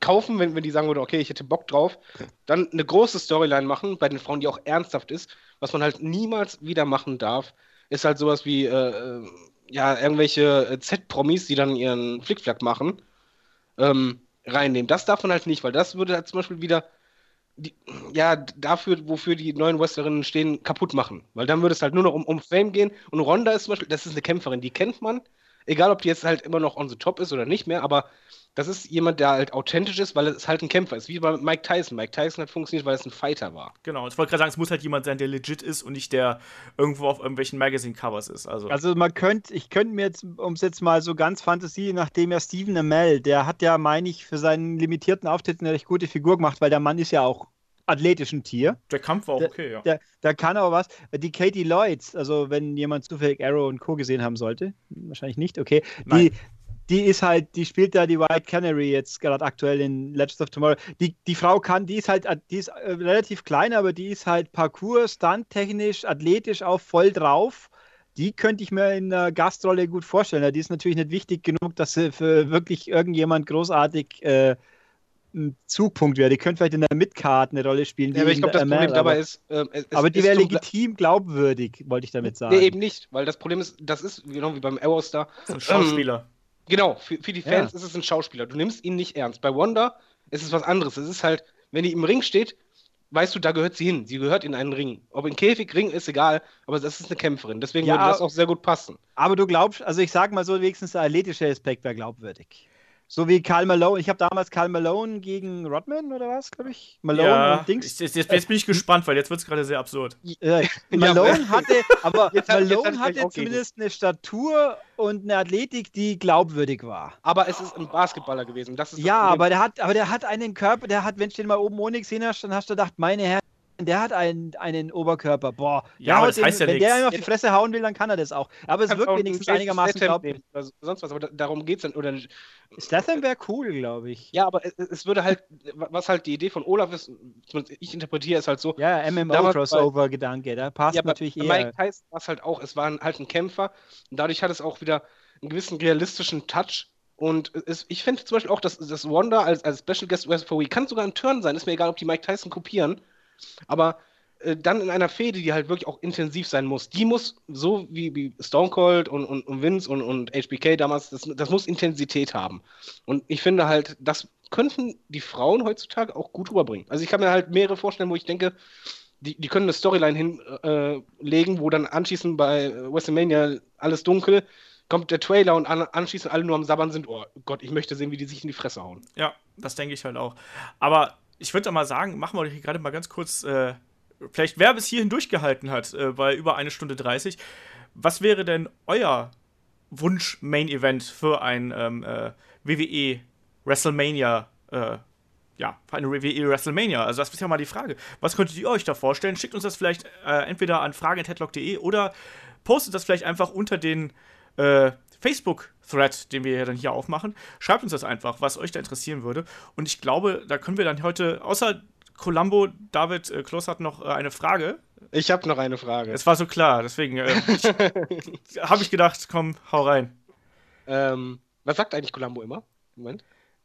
kaufen, wenn, wenn die sagen würde, okay, ich hätte Bock drauf. Dann eine große Storyline machen, bei den Frauen, die auch ernsthaft ist. Was man halt niemals wieder machen darf, ist halt sowas wie, äh, äh ja, irgendwelche äh, Z-Promis, die dann ihren Flickflack machen, ähm, reinnehmen. Das darf man halt nicht, weil das würde halt zum Beispiel wieder die, ja, dafür, wofür die neuen Wrestlerinnen stehen, kaputt machen. Weil dann würde es halt nur noch um, um Fame gehen. Und Ronda ist zum Beispiel, das ist eine Kämpferin, die kennt man. Egal, ob die jetzt halt immer noch on the top ist oder nicht mehr, aber das ist jemand, der halt authentisch ist, weil es halt ein Kämpfer ist. Wie bei Mike Tyson. Mike Tyson hat funktioniert, weil es ein Fighter war. Genau, ich wollte gerade sagen, es muss halt jemand sein, der legit ist und nicht der irgendwo auf irgendwelchen Magazine-Covers ist. Also, also man könnte, ich könnte mir jetzt, um es jetzt mal so ganz Fantasie, nachdem ja Stephen Amell, der hat ja, meine ich, für seinen limitierten Auftritt eine recht gute Figur gemacht, weil der Mann ist ja auch athletischen Tier. Der Kampf war auch okay, ja. Der, der kann aber was. Die Katie Lloyds, also wenn jemand zufällig Arrow und Co. gesehen haben sollte, wahrscheinlich nicht, okay. Die, die ist halt, die spielt da die White Canary jetzt gerade aktuell in Legends of Tomorrow. Die, die Frau kann, die ist halt, die ist äh, relativ klein, aber die ist halt Parcours, Stunt-technisch, athletisch auch voll drauf. Die könnte ich mir in einer Gastrolle gut vorstellen. Die ist natürlich nicht wichtig genug, dass sie für wirklich irgendjemand großartig äh, ein Zugpunkt wäre. Die könnte vielleicht in der Midcard eine Rolle spielen. Ja, aber ich glaube, das ML, Problem dabei ist. Äh, aber die wäre legitim glaubwürdig, wollte ich damit sagen. Nee, eben nicht, weil das Problem ist, das ist genau wie beim ist ein Schauspieler. Ähm, genau, für, für die Fans ja. ist es ein Schauspieler. Du nimmst ihn nicht ernst. Bei Wanda ist es was anderes. Es ist halt, wenn die im Ring steht, weißt du, da gehört sie hin. Sie gehört in einen Ring. Ob in Käfig, Ring, ist egal, aber das ist eine Kämpferin. Deswegen ja, würde das auch sehr gut passen. Aber du glaubst, also ich sag mal so, wenigstens der athletische Aspekt wäre glaubwürdig. So wie Karl Malone. Ich habe damals Karl Malone gegen Rodman oder was, glaube ich? Malone ja, und Dings. Jetzt, jetzt, jetzt, bin ich gespannt, weil jetzt wird es gerade sehr absurd. Äh, Malone hatte, aber jetzt Malone hatte zumindest eine Statur und eine Athletik, die glaubwürdig war. Aber es ist ein Basketballer gewesen. ja, aber der hat, aber der hat einen Körper, der hat, wenn du den mal oben ohne gesehen hast, dann hast du gedacht, meine Herren der hat einen, einen Oberkörper. Boah, ja, aber das den, heißt ja wenn nichts. der ihm auf die Fresse hauen will, dann kann er das auch. Aber es wirkt wenigstens einigermaßen glaubwürdig. Sonst was, aber darum geht es dann. Oder Statham wäre cool, glaube ich. Ja, aber es, es, würde halt, was halt die Idee von Olaf ist, ich interpretiere es halt so. Ja, MMO-Crossover-Gedanke, da passt ja, natürlich eher. Mike Tyson war es halt auch, es war halt ein Kämpfer und dadurch hat es auch wieder einen gewissen realistischen Touch. Und es, ich finde zum Beispiel auch, dass das Wanda als, als Special Guest Wrestler kann sogar ein Turn sein, ist mir egal, ob die Mike Tyson kopieren. Aber äh, dann in einer Fehde, die halt wirklich auch intensiv sein muss, die muss, so wie, wie Stone Cold und, und, und Vince und, und HBK damals, das, das muss Intensität haben. Und ich finde halt, das könnten die Frauen heutzutage auch gut rüberbringen. Also ich kann mir halt mehrere vorstellen, wo ich denke, die, die können eine Storyline hinlegen, äh, wo dann anschließend bei WrestleMania alles dunkel kommt der Trailer und an, anschließend alle nur am Sabbern sind, oh Gott, ich möchte sehen, wie die sich in die Fresse hauen. Ja, das denke ich halt auch. Aber ich würde mal sagen, machen wir gerade mal ganz kurz, äh, vielleicht wer bis hierhin durchgehalten hat, äh, bei über eine Stunde 30. Was wäre denn euer Wunsch-Main-Event für ein ähm, äh, WWE WrestleMania äh, ja, für eine WWE WrestleMania. Also das ist ja mal die Frage. Was könntet ihr euch da vorstellen? Schickt uns das vielleicht äh, entweder an fragen.headlock.de oder postet das vielleicht einfach unter den äh, Facebook-Thread, den wir ja dann hier aufmachen. Schreibt uns das einfach, was euch da interessieren würde. Und ich glaube, da können wir dann heute, außer Columbo, David äh, Kloss hat noch äh, eine Frage. Ich habe noch eine Frage. Es war so klar, deswegen äh, habe ich gedacht, komm, hau rein. Ähm, was sagt eigentlich Columbo immer? Moment.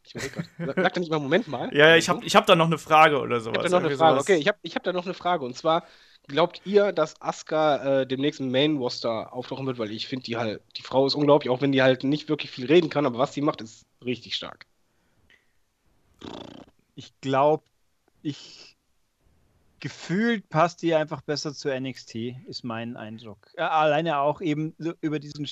Ich weiß gerade. Sagt er nicht mal Moment mal? Ja, ja ich habe ich hab da noch eine Frage oder sowas. Ich habe da noch eine Frage. Okay, ich habe ich hab da noch eine Frage. Und zwar, glaubt ihr, dass Asuka äh, demnächst im Main Roster auftauchen wird? Weil ich finde, die halt, die Frau ist unglaublich, auch wenn die halt nicht wirklich viel reden kann, aber was sie macht, ist richtig stark. Ich glaube, ich gefühlt passt die einfach besser zu NXT, ist mein Eindruck. Äh, alleine auch eben über diesen,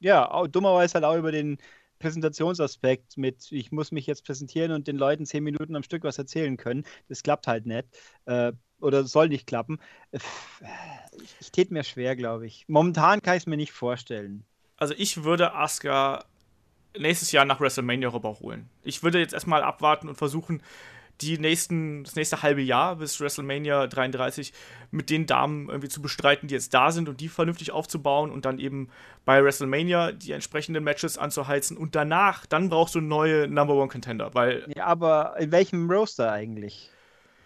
ja, dummerweise halt auch über den Präsentationsaspekt mit, ich muss mich jetzt präsentieren und den Leuten zehn Minuten am Stück was erzählen können. Das klappt halt nicht. Äh, oder soll nicht klappen. Ich, ich tät mir schwer, glaube ich. Momentan kann ich es mir nicht vorstellen. Also ich würde Asuka nächstes Jahr nach WrestleMania rüberholen. Ich würde jetzt erstmal abwarten und versuchen, die nächsten, das nächste halbe Jahr bis WrestleMania 33 mit den Damen irgendwie zu bestreiten, die jetzt da sind und die vernünftig aufzubauen und dann eben bei WrestleMania die entsprechenden Matches anzuheizen und danach, dann brauchst du neue Number One Contender, weil. Ja, aber in welchem Roster eigentlich?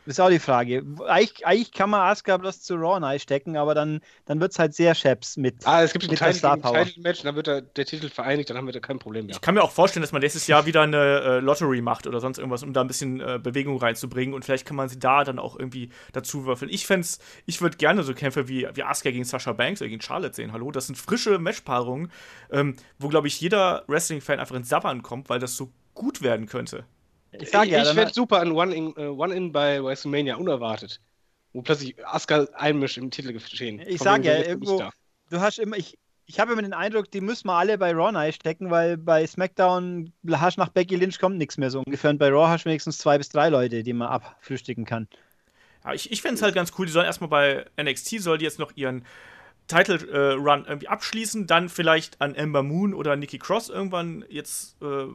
Das ist auch die Frage. Eigentlich, eigentlich kann man Asuka bloß zu Raw stecken, aber dann, dann wird es halt sehr Chaps mit. Ah, es gibt ein Title-Match, dann wird der, der, Titel vereinigt, dann haben wir da kein Problem mehr. Ich kann mir auch vorstellen, dass man nächstes Jahr wieder eine äh, Lottery macht oder sonst irgendwas, um da ein bisschen äh, Bewegung reinzubringen und vielleicht kann man sie da dann auch irgendwie dazu würfeln. Ich fände ich würde gerne so Kämpfe wie, wie Asuka gegen Sasha Banks oder gegen Charlotte sehen. Hallo, das sind frische Matchpaarungen, ähm, wo, glaube ich, jeder Wrestling-Fan einfach ins Sabbern kommt, weil das so gut werden könnte. Ich, sag ja, ich fände super an One-In uh, One bei WrestleMania unerwartet. Wo plötzlich Asuka einmischt im Titelgeschehen. Ich sag ja, irgendwo, du hast immer, ich, ich habe immer den Eindruck, die müssen wir alle bei Raw stecken, weil bei SmackDown hast nach Becky Lynch kommt nichts mehr so ungefähr. Und bei Raw hast du wenigstens zwei bis drei Leute, die man abfrühstücken kann. Ja, ich ich fände es halt ganz cool, die sollen erstmal bei NXT, soll die jetzt noch ihren Title äh, Run irgendwie abschließen, dann vielleicht an Ember Moon oder Nikki Cross irgendwann jetzt äh,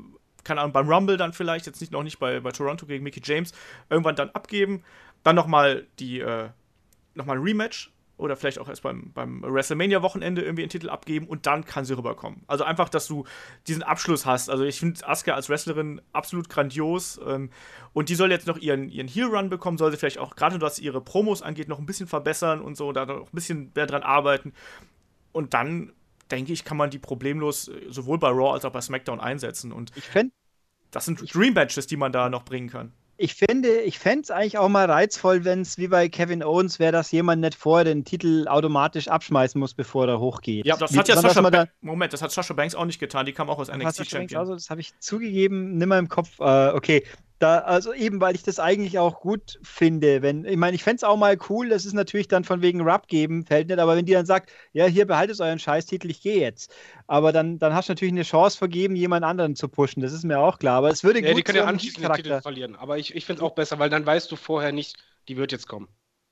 keine Ahnung, beim Rumble dann vielleicht, jetzt nicht noch nicht bei, bei Toronto gegen Mickey James, irgendwann dann abgeben, dann nochmal die, äh, nochmal ein Rematch oder vielleicht auch erst beim, beim WrestleMania-Wochenende irgendwie einen Titel abgeben und dann kann sie rüberkommen. Also einfach, dass du diesen Abschluss hast. Also ich finde Asuka als Wrestlerin absolut grandios ähm, und die soll jetzt noch ihren, ihren Heel-Run bekommen, soll sie vielleicht auch, gerade was ihre Promos angeht, noch ein bisschen verbessern und so, da noch ein bisschen mehr dran arbeiten. Und dann denke ich, kann man die problemlos äh, sowohl bei Raw als auch bei SmackDown einsetzen. Und ich finde, das sind Dream Matches, die man da noch bringen kann. Ich finde, ich fände es eigentlich auch mal reizvoll, wenn es wie bei Kevin Owens wäre, dass jemand nicht vorher den Titel automatisch abschmeißen muss, bevor er hochgeht. Ja, das wie, hat ja Sascha Banks. Moment, das hat Sascha Banks auch nicht getan. Die kam auch aus NXT Champion. Also, das habe ich zugegeben, nimmer im Kopf. Äh, okay, da, also eben, weil ich das eigentlich auch gut finde. Wenn, ich meine, ich fände es auch mal cool, das ist natürlich dann von wegen Rub geben, fällt nicht, aber wenn die dann sagt, ja, hier behaltet euren Scheißtitel, ich gehe jetzt. Aber dann, dann hast du natürlich eine Chance vergeben, jemand anderen zu pushen, das ist mir auch klar. Aber es würde ja, gut die können ja anschließend den Titel verlieren, aber ich, ich finde es auch besser, weil dann weißt du vorher nicht, die wird jetzt kommen.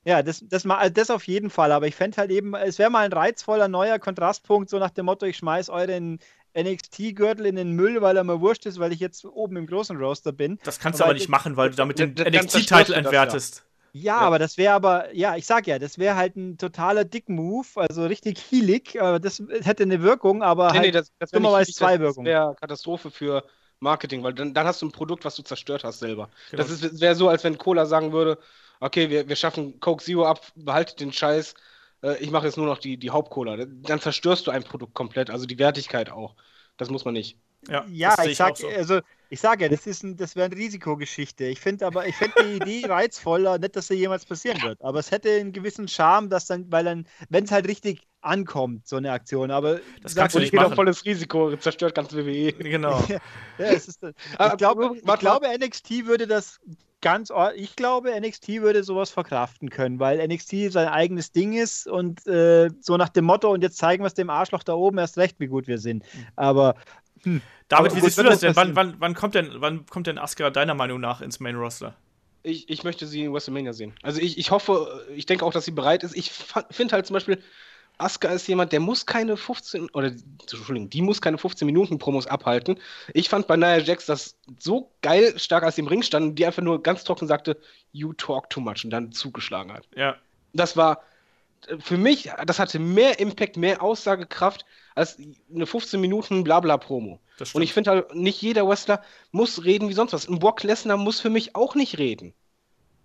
Ja, das, das, das auf jeden Fall, aber ich fände halt eben, es wäre mal ein reizvoller neuer Kontrastpunkt, so nach dem Motto, ich schmeiß euren NXT-Gürtel in den Müll, weil er mir wurscht ist, weil ich jetzt oben im großen Roster bin. Das kannst du aber nicht machen, weil du damit den NXT-Titel entwertest. Ja, ja, aber das wäre aber, ja, ich sag ja, das wäre halt ein totaler Dick-Move, also richtig heelig, aber das hätte eine Wirkung, aber nee, halt nee, das, das dummerweise zwei Wirkungen. Das wäre Katastrophe für Marketing, weil dann, dann hast du ein Produkt, was du zerstört hast selber. Genau. Das wäre so, als wenn Cola sagen würde, okay, wir, wir schaffen Coke Zero ab, behaltet den Scheiß, äh, ich mache jetzt nur noch die, die Hauptcola. Dann zerstörst du ein Produkt komplett, also die Wertigkeit auch. Das muss man nicht. Ja, ja ich, ich sag, so. also ich sage ja, das ist ein, das wäre eine Risikogeschichte. Ich finde aber, ich finde die Idee reizvoller, nicht, dass sie jemals passieren wird. Aber es hätte einen gewissen Charme, dass dann, weil dann, wenn es halt richtig ankommt, so eine Aktion. Aber das kannst du nicht machen. volles Risiko, zerstört ganz WWE. Genau. ja, ist, ich, glaub, ich glaube, NXT würde das ganz, ich glaube, NXT würde sowas verkraften können, weil NXT sein eigenes Ding ist und äh, so nach dem Motto, und jetzt zeigen wir es dem Arschloch da oben erst recht, wie gut wir sind. Mhm. Aber. Hm. David, wie siehst du das denn? Wann, wann, wann, kommt denn? wann kommt denn Asuka deiner Meinung nach ins Main Roster? Ich, ich möchte sie in WrestleMania sehen. Also ich, ich hoffe, ich denke auch, dass sie bereit ist. Ich finde halt zum Beispiel, Asuka ist jemand, der muss keine 15 oder Entschuldigung, die muss keine 15 Minuten Promos abhalten. Ich fand bei Nia Jax das so geil stark, als sie im Ring standen, die einfach nur ganz trocken sagte, you talk too much und dann zugeschlagen hat. Ja. Das war für mich, das hatte mehr Impact, mehr Aussagekraft als eine 15 Minuten Blabla-Promo. Und ich finde halt, nicht jeder Wrestler muss reden wie sonst was. Ein Brock Lesnar muss für mich auch nicht reden.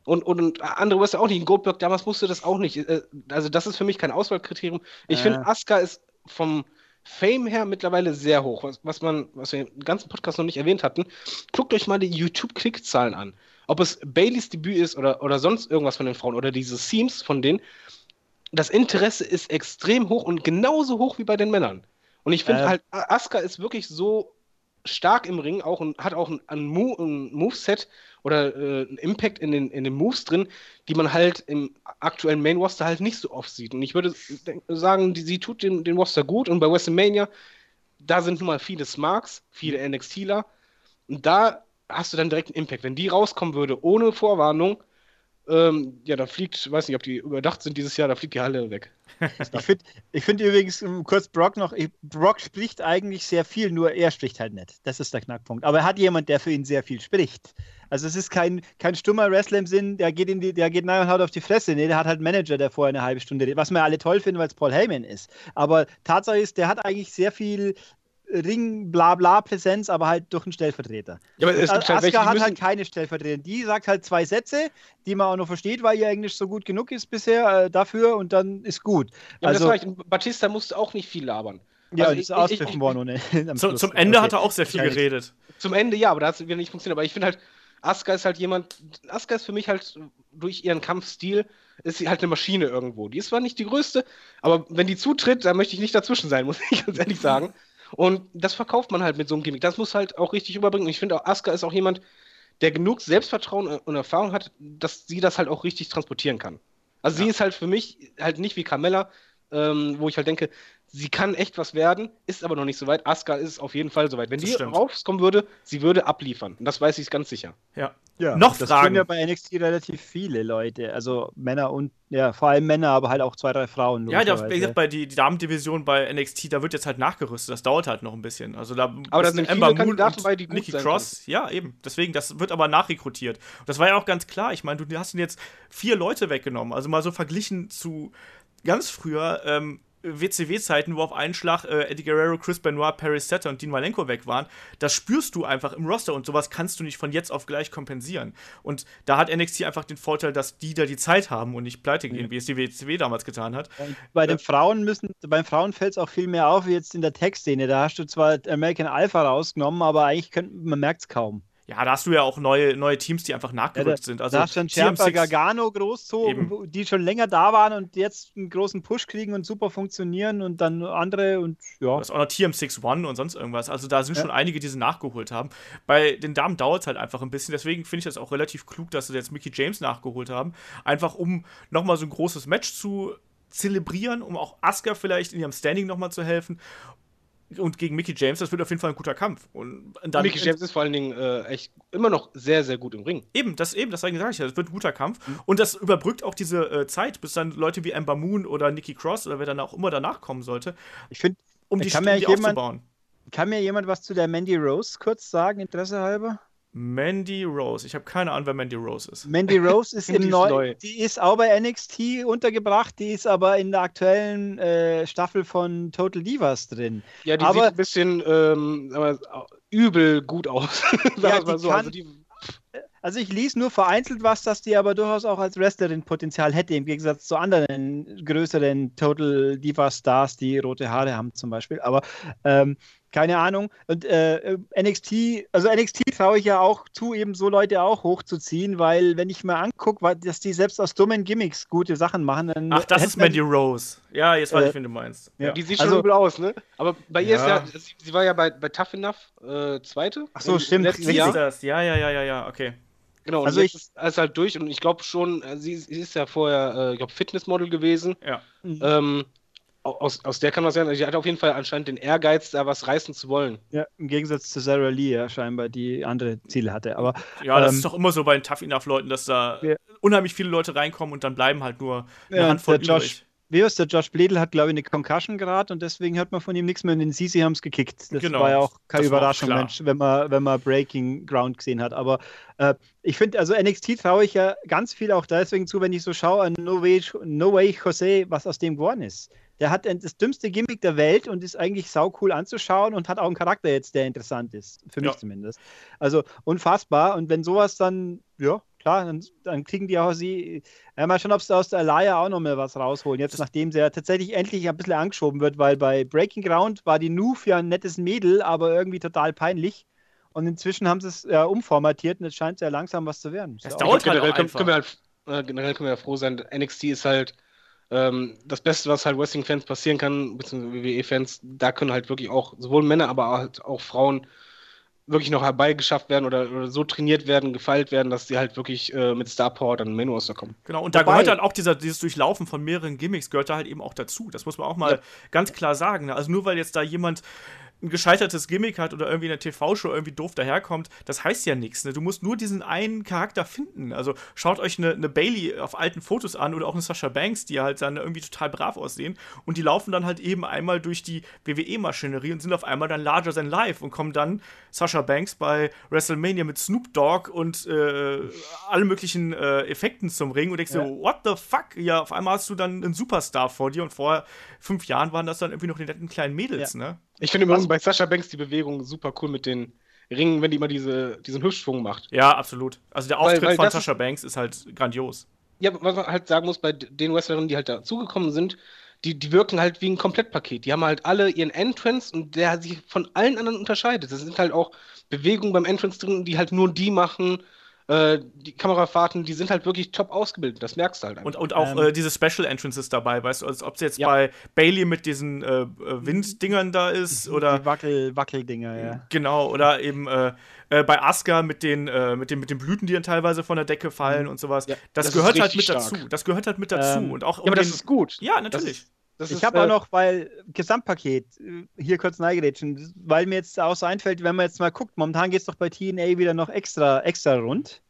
Und, und, und andere Wrestler auch nicht. Ein Goldberg damals musste das auch nicht. Äh, also, das ist für mich kein Auswahlkriterium. Ich äh. finde, Asuka ist vom Fame her mittlerweile sehr hoch, was, was, man, was wir im ganzen Podcast noch nicht erwähnt hatten. Guckt euch mal die YouTube-Klickzahlen an. Ob es Baileys Debüt ist oder, oder sonst irgendwas von den Frauen oder diese Themes von denen, das Interesse ist extrem hoch und genauso hoch wie bei den Männern. Und ich finde äh. halt, Asuka ist wirklich so stark im Ring auch und hat auch ein, ein, Move, ein Moveset oder äh, einen Impact in den, in den Moves drin, die man halt im aktuellen Main Roster halt nicht so oft sieht. Und ich würde sagen, die, sie tut den, den Roster gut und bei WrestleMania, da sind nun mal viele Smarks, viele NXTler und da hast du dann direkt einen Impact. Wenn die rauskommen würde ohne Vorwarnung, ähm, ja, da fliegt, weiß nicht, ob die überdacht sind dieses Jahr, da fliegt die Halle weg. ich finde find übrigens ähm, kurz Brock noch, Brock spricht eigentlich sehr viel, nur er spricht halt nicht. Das ist der Knackpunkt. Aber er hat jemand, der für ihn sehr viel spricht. Also es ist kein, kein stummer Wrestler im Sinn, der geht in die, der geht und haut auf die Fresse. Nee, der hat halt einen Manager, der vorher eine halbe Stunde redet, was wir alle toll finden, weil es Paul Heyman ist. Aber Tatsache ist, der hat eigentlich sehr viel Ring-Blabla-Präsenz, aber halt durch einen Stellvertreter. Ja, aber es gibt halt welche, hat halt keine Stellvertreter. Die sagt halt zwei Sätze, die man auch noch versteht, weil ihr Englisch so gut genug ist bisher äh, dafür und dann ist gut. Ja, also, das war Batista musste auch nicht viel labern. Ja, also ist auspfiffen worden ohne. Zu, zum Ende okay. hat er auch sehr viel geredet. Zum Ende ja, aber da hat es wieder nicht funktioniert. Aber ich finde halt, Asuka ist halt jemand, Asuka ist für mich halt durch ihren Kampfstil ist sie halt eine Maschine irgendwo. Die ist zwar nicht die größte, aber wenn die zutritt, dann möchte ich nicht dazwischen sein, muss ich ganz ehrlich sagen. Und das verkauft man halt mit so einem Gimmick. Das muss halt auch richtig überbringen. Und ich finde auch, Asuka ist auch jemand, der genug Selbstvertrauen und Erfahrung hat, dass sie das halt auch richtig transportieren kann. Also ja. sie ist halt für mich halt nicht wie Carmella, ähm, wo ich halt denke, sie kann echt was werden, ist aber noch nicht so weit. Asuka ist auf jeden Fall so weit. Wenn das die stimmt. rauskommen würde, sie würde abliefern. Und das weiß ich ganz sicher. Ja. Ja, noch das Fragen. tun ja bei NXT relativ viele Leute, also Männer und ja, vor allem Männer, aber halt auch zwei, drei Frauen. Ja, ja wie gesagt, bei die, die Damendivision bei NXT, da wird jetzt halt nachgerüstet. Das dauert halt noch ein bisschen. Also da aber da sind Ember viele Kandidaten bei, die gut Nikki Cross. Können. Ja, eben. Deswegen, das wird aber nachrekrutiert. Das war ja auch ganz klar. Ich meine, du hast jetzt vier Leute weggenommen. Also mal so verglichen zu ganz früher. Ähm, WCW-Zeiten, wo auf einen Schlag äh, Eddie Guerrero, Chris Benoit, Paris Setter und Dean Malenko weg waren, das spürst du einfach im Roster und sowas kannst du nicht von jetzt auf gleich kompensieren. Und da hat NXT einfach den Vorteil, dass die da die Zeit haben und nicht pleite gehen, ja. wie es die WCW damals getan hat. Bei den äh, Frauen müssen, beim Frauen fällt es auch viel mehr auf wie jetzt in der Tech-Szene. Da hast du zwar American Alpha rausgenommen, aber eigentlich könnt, man merkt es kaum. Ja, da hast du ja auch neue, neue Teams, die einfach nachgerückt ja, sind. Also da hast du Ciampa Gargano großzogen, die schon länger da waren und jetzt einen großen Push kriegen und super funktionieren und dann andere und ja. Das ist auch noch TM61 und sonst irgendwas. Also da sind ja. schon einige, die sie nachgeholt haben. Bei den Damen dauert es halt einfach ein bisschen. Deswegen finde ich das auch relativ klug, dass sie jetzt Mickey James nachgeholt haben. Einfach um nochmal so ein großes Match zu zelebrieren, um auch Asuka vielleicht in ihrem Standing nochmal zu helfen und gegen Mickey James, das wird auf jeden Fall ein guter Kampf. Und dann Mickey James ist vor allen Dingen äh, echt immer noch sehr, sehr gut im Ring. Eben, das eben, das sage ich ja, das wird ein guter Kampf. Mhm. Und das überbrückt auch diese äh, Zeit, bis dann Leute wie Amber Moon oder Nikki Cross oder wer dann auch immer danach kommen sollte. Ich finde, um die, jemand, aufzubauen. Kann mir jemand was zu der Mandy Rose kurz sagen, Interesse halber? Mandy Rose. Ich habe keine Ahnung, wer Mandy Rose ist. Mandy Rose ist im Neu neu. Die ist auch bei NXT untergebracht, die ist aber in der aktuellen äh, Staffel von Total Divas drin. Ja, die aber, sieht ein bisschen ähm, aber, übel gut aus. ja, mal so. also, die, also ich lese nur vereinzelt was, dass die aber durchaus auch als Wrestlerin Potenzial hätte, im Gegensatz zu anderen größeren Total Divas Stars, die rote Haare haben zum Beispiel. Aber ähm, keine Ahnung. Und äh, NXT, also NXT traue ich ja auch zu, eben so Leute auch hochzuziehen, weil wenn ich mir angucke, dass die selbst aus dummen Gimmicks gute Sachen machen, dann. Ach, das ist Mandy Rose. Ja, jetzt weiß äh, ich, wen du meinst. Ja. Die sieht schon also, übel aus, ne? Aber bei ihr ja. ist ja, sie, sie, war ja bei, bei Tough Enough äh, zweite. Ach so, stimmt. Jahr. Das. Ja, ja, ja, ja, ja, okay. Genau, also ich ist alles halt durch und ich glaube schon, äh, sie, sie, ist ja vorher, äh, ich glaube, Fitnessmodel gewesen. Ja. Mhm. Ähm, aus, aus der kann man sagen, sie hat auf jeden Fall anscheinend den Ehrgeiz, da was reißen zu wollen. Ja, im Gegensatz zu Sarah Lee ja scheinbar, die andere Ziele hatte. Aber, ja, das ähm, ist doch immer so bei den Tough Enough Leuten, dass da ja. unheimlich viele Leute reinkommen und dann bleiben halt nur eine ja, Handvoll der Josh, wie ist der Josh Bledel hat, glaube ich, eine Concussion gerade und deswegen hört man von ihm nichts mehr. Und den Sisi haben es gekickt. Das genau, war ja auch keine Überraschung, Mensch, wenn man, wenn man Breaking Ground gesehen hat. Aber äh, ich finde, also NXT traue ich ja ganz viel auch deswegen zu, wenn ich so schaue an No Way, no Way Jose, was aus dem geworden ist. Der hat das dümmste Gimmick der Welt und ist eigentlich saucool anzuschauen und hat auch einen Charakter jetzt, der interessant ist. Für mich ja. zumindest. Also unfassbar. Und wenn sowas dann, ja, klar, dann, dann kriegen die auch sie. Ja, mal schauen, ob sie aus der Alaya auch noch mal was rausholen. Jetzt, nachdem sie ja tatsächlich endlich ein bisschen angeschoben wird, weil bei Breaking Ground war die Noof ja ein nettes Mädel, aber irgendwie total peinlich. Und inzwischen haben sie es ja umformatiert und es scheint sehr langsam was zu werden. Das dauert halt generell, können, können wir halt, äh, generell können wir ja froh sein, NXT ist halt ähm, das Beste, was halt Wrestling-Fans passieren kann, beziehungsweise WWE-Fans, da können halt wirklich auch sowohl Männer, aber halt auch Frauen wirklich noch herbeigeschafft werden oder, oder, so trainiert werden, gefeilt werden, dass sie halt wirklich äh, mit Star Power dann Menü kommen. Genau, und da Wobei, gehört dann auch dieser, dieses Durchlaufen von mehreren Gimmicks, gehört da halt eben auch dazu. Das muss man auch mal ja. ganz klar sagen. Ne? Also nur weil jetzt da jemand ein gescheitertes Gimmick hat oder irgendwie in der TV-Show irgendwie doof daherkommt, das heißt ja nichts. Ne? Du musst nur diesen einen Charakter finden. Also schaut euch eine, eine, Bailey auf alten Fotos an oder auch eine Sasha Banks, die halt dann irgendwie total brav aussehen. Und die laufen dann halt eben einmal durch die WWE-Maschinerie und sind auf einmal dann larger than life und kommen dann Sasha Banks bei WrestleMania mit Snoop Dogg und äh, allen möglichen äh, Effekten zum Ring und denkst ja. dir, what the fuck? Ja, auf einmal hast du dann einen Superstar vor dir und vor fünf Jahren waren das dann irgendwie noch die netten kleinen Mädels, ja. ne? Ich finde übrigens bei Sascha Banks die Bewegung super cool mit den Ringen, wenn die immer diese, diesen Hüftschwung macht. Ja, absolut. Also der Auftritt weil, weil von Sascha Banks ist halt grandios. Ja, was man halt sagen muss, bei den Wrestlerinnen, die halt dazugekommen sind, die, die wirken halt wie ein Komplettpaket. Die haben halt alle ihren Entrance und der sich von allen anderen unterscheidet. Das sind halt auch Bewegungen beim Entrance drin, die halt nur die machen äh, die Kamerafahrten, die sind halt wirklich top ausgebildet, das merkst du halt einfach. Und, und auch ähm, äh, diese Special Entrances dabei, weißt du, als ob es jetzt ja. bei Bailey mit diesen äh, äh Winddingern da ist oder. Die Wackel, Wackeldinger, ja. Genau, oder eben äh, äh, bei Asuka mit den, mit, den, mit den Blüten, die dann teilweise von der Decke fallen mhm. und sowas. Ja, das, das gehört halt mit stark. dazu. Das gehört halt mit dazu. Ähm, und auch ja, aber das ist gut. Ja, natürlich. Das ich habe äh, auch noch, weil Gesamtpaket, hier kurz neigerätschen, weil mir jetzt auch so einfällt, wenn man jetzt mal guckt, momentan geht es doch bei TNA wieder noch extra, extra rund.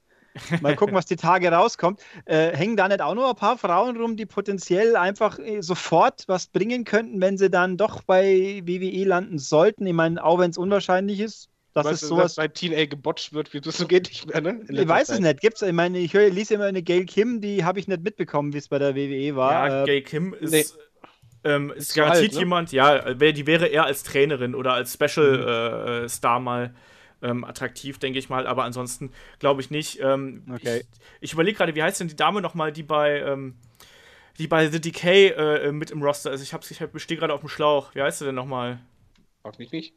Mal gucken, was die Tage rauskommt. Äh, hängen da nicht auch noch ein paar Frauen rum, die potenziell einfach äh, sofort was bringen könnten, wenn sie dann doch bei WWE landen sollten? Ich meine, auch wenn es unwahrscheinlich ist, dass weißt es sowas. Dass bei TNA gebotcht wird, wie das so geht nicht mehr, ne? Ich weiß Zeit. es nicht. Gibt's, ich meine, ich höre, lese immer eine Gail Kim, die habe ich nicht mitbekommen, wie es bei der WWE war. Ja, äh, Gail Kim ist. Nee ähm, ist, ist garantiert alt, ne? jemand, ja, die wäre eher als Trainerin oder als Special mhm. äh, Star mal ähm, attraktiv, denke ich mal, aber ansonsten glaube ich nicht. Ähm, okay. Ich, ich überlege gerade, wie heißt denn die Dame nochmal, die bei, ähm, die bei The Decay äh, mit im Roster ist? Ich, ich stehe gerade auf dem Schlauch. Wie heißt sie denn nochmal? Frag mich nicht.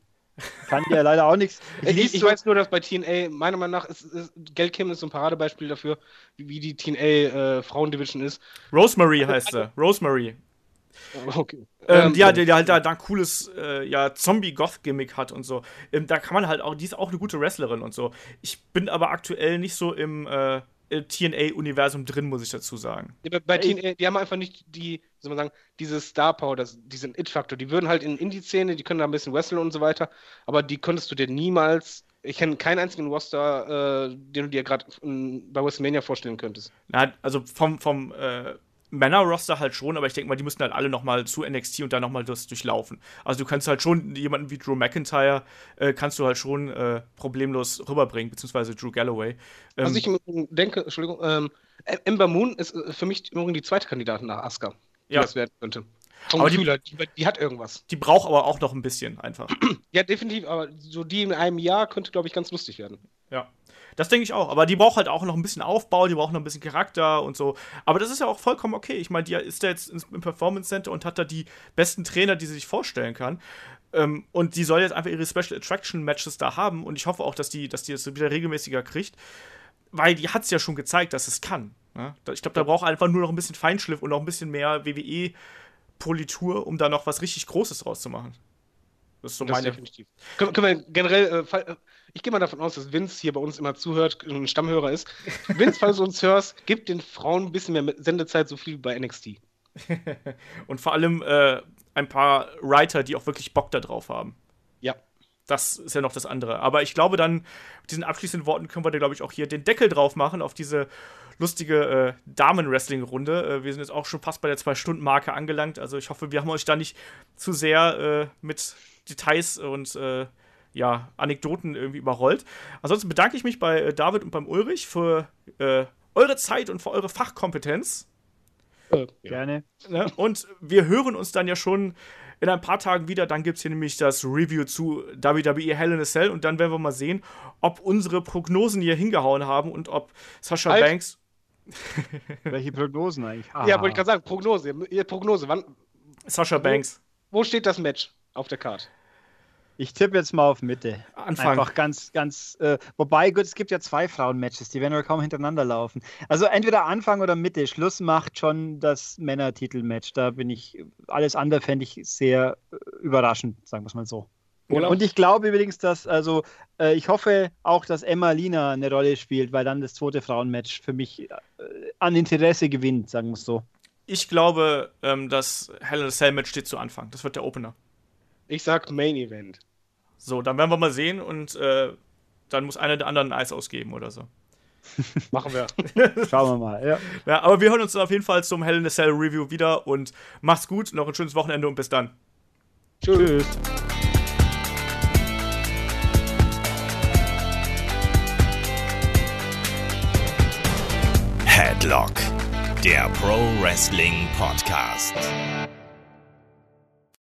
Kann ja leider auch nichts. Ich, ich, ich weiß nur, dass bei TNA, meiner Meinung nach, ist, ist Gail Kim ist so ein Paradebeispiel dafür, wie die TNA äh, Frauendivision ist. Rosemary heißt sie. Rosemary. Okay. Ähm, die, halt, die halt da, da ein cooles äh, ja, Zombie-Goth-Gimmick hat und so. Ähm, da kann man halt auch, die ist auch eine gute Wrestlerin und so. Ich bin aber aktuell nicht so im äh, TNA-Universum drin, muss ich dazu sagen. Ja, bei TNA, die haben einfach nicht die, soll man sagen, diese Star Power, das, diesen It-Faktor. Die würden halt in Indie-Szene, die können da ein bisschen wresteln und so weiter, aber die könntest du dir niemals ich kenne keinen einzigen Roster, äh, den du dir gerade bei WrestleMania vorstellen könntest. Na, also vom, vom äh, Männer-Roster halt schon, aber ich denke mal, die müssen halt alle nochmal zu NXT und dann nochmal das durchlaufen. Also du kannst halt schon jemanden wie Drew McIntyre, äh, kannst du halt schon äh, problemlos rüberbringen, beziehungsweise Drew Galloway. Ähm, also ich denke, Entschuldigung, ähm, Ember Moon ist äh, für mich im Übrigen die zweite Kandidatin nach Asuka, die ja. das werden könnte. Vom aber Gefühl, die, die, die, hat irgendwas. Die braucht aber auch noch ein bisschen einfach. ja, definitiv, aber so die in einem Jahr könnte, glaube ich, ganz lustig werden. Ja. Das denke ich auch. Aber die braucht halt auch noch ein bisschen Aufbau, die braucht noch ein bisschen Charakter und so. Aber das ist ja auch vollkommen okay. Ich meine, die ist da jetzt im Performance Center und hat da die besten Trainer, die sie sich vorstellen kann. Ähm, und die soll jetzt einfach ihre Special Attraction Matches da haben. Und ich hoffe auch, dass die, dass die das wieder regelmäßiger kriegt. Weil die hat es ja schon gezeigt, dass es kann. Ne? Ich glaube, da braucht einfach nur noch ein bisschen Feinschliff und noch ein bisschen mehr WWE-Politur, um da noch was richtig Großes draus zu machen. Das ist so das meine. Definitiv. Können, können wir generell, äh, äh ich gehe mal davon aus, dass Vince hier bei uns immer zuhört und ein Stammhörer ist. Vince, falls du uns hörst, gib den Frauen ein bisschen mehr Sendezeit, so viel wie bei NXT. und vor allem äh, ein paar Writer, die auch wirklich Bock da drauf haben. Ja. das ist ja noch das andere. Aber ich glaube, dann mit diesen abschließenden Worten können wir da, glaube ich, auch hier den Deckel drauf machen auf diese lustige äh, Damen-Wrestling-Runde. Äh, wir sind jetzt auch schon fast bei der Zwei-Stunden-Marke angelangt. Also ich hoffe, wir haben euch da nicht zu sehr äh, mit Details und äh, ja, Anekdoten irgendwie überrollt. Ansonsten bedanke ich mich bei äh, David und beim Ulrich für äh, eure Zeit und für eure Fachkompetenz. Gerne. Ne? Und wir hören uns dann ja schon in ein paar Tagen wieder. Dann gibt es hier nämlich das Review zu WWE Hell in a Cell und dann werden wir mal sehen, ob unsere Prognosen hier hingehauen haben und ob Sascha halt. Banks. Welche Prognosen eigentlich? Ah. Ja, wollte ich gerade sagen, Prognose. Ihr Prognose, wann. Sascha Banks. Wo, wo steht das Match auf der Karte? Ich tippe jetzt mal auf Mitte. Anfang. Einfach ganz, ganz. Äh, wobei, gut, es gibt ja zwei Frauen-Matches, die werden ja kaum hintereinander laufen. Also entweder Anfang oder Mitte. Schluss macht schon das Männertitel-Match. Da bin ich. Alles andere fände ich sehr äh, überraschend, sagen wir es mal so. Olaf? Und ich glaube übrigens, dass, also, äh, ich hoffe auch, dass Emma Lina eine Rolle spielt, weil dann das zweite Frauenmatch für mich äh, an Interesse gewinnt, sagen wir es so. Ich glaube, ähm, das Hell in a Cell Match steht zu Anfang. Das wird der Opener. Ich sag Main Event. So, dann werden wir mal sehen und äh, dann muss einer der anderen ein Eis ausgeben oder so. Machen wir. Schauen wir mal, ja. ja. Aber wir hören uns dann auf jeden Fall zum Hell in a Cell Review wieder und macht's gut, noch ein schönes Wochenende und bis dann. Tschüss. Tschüss. Headlock, der Pro Wrestling Podcast.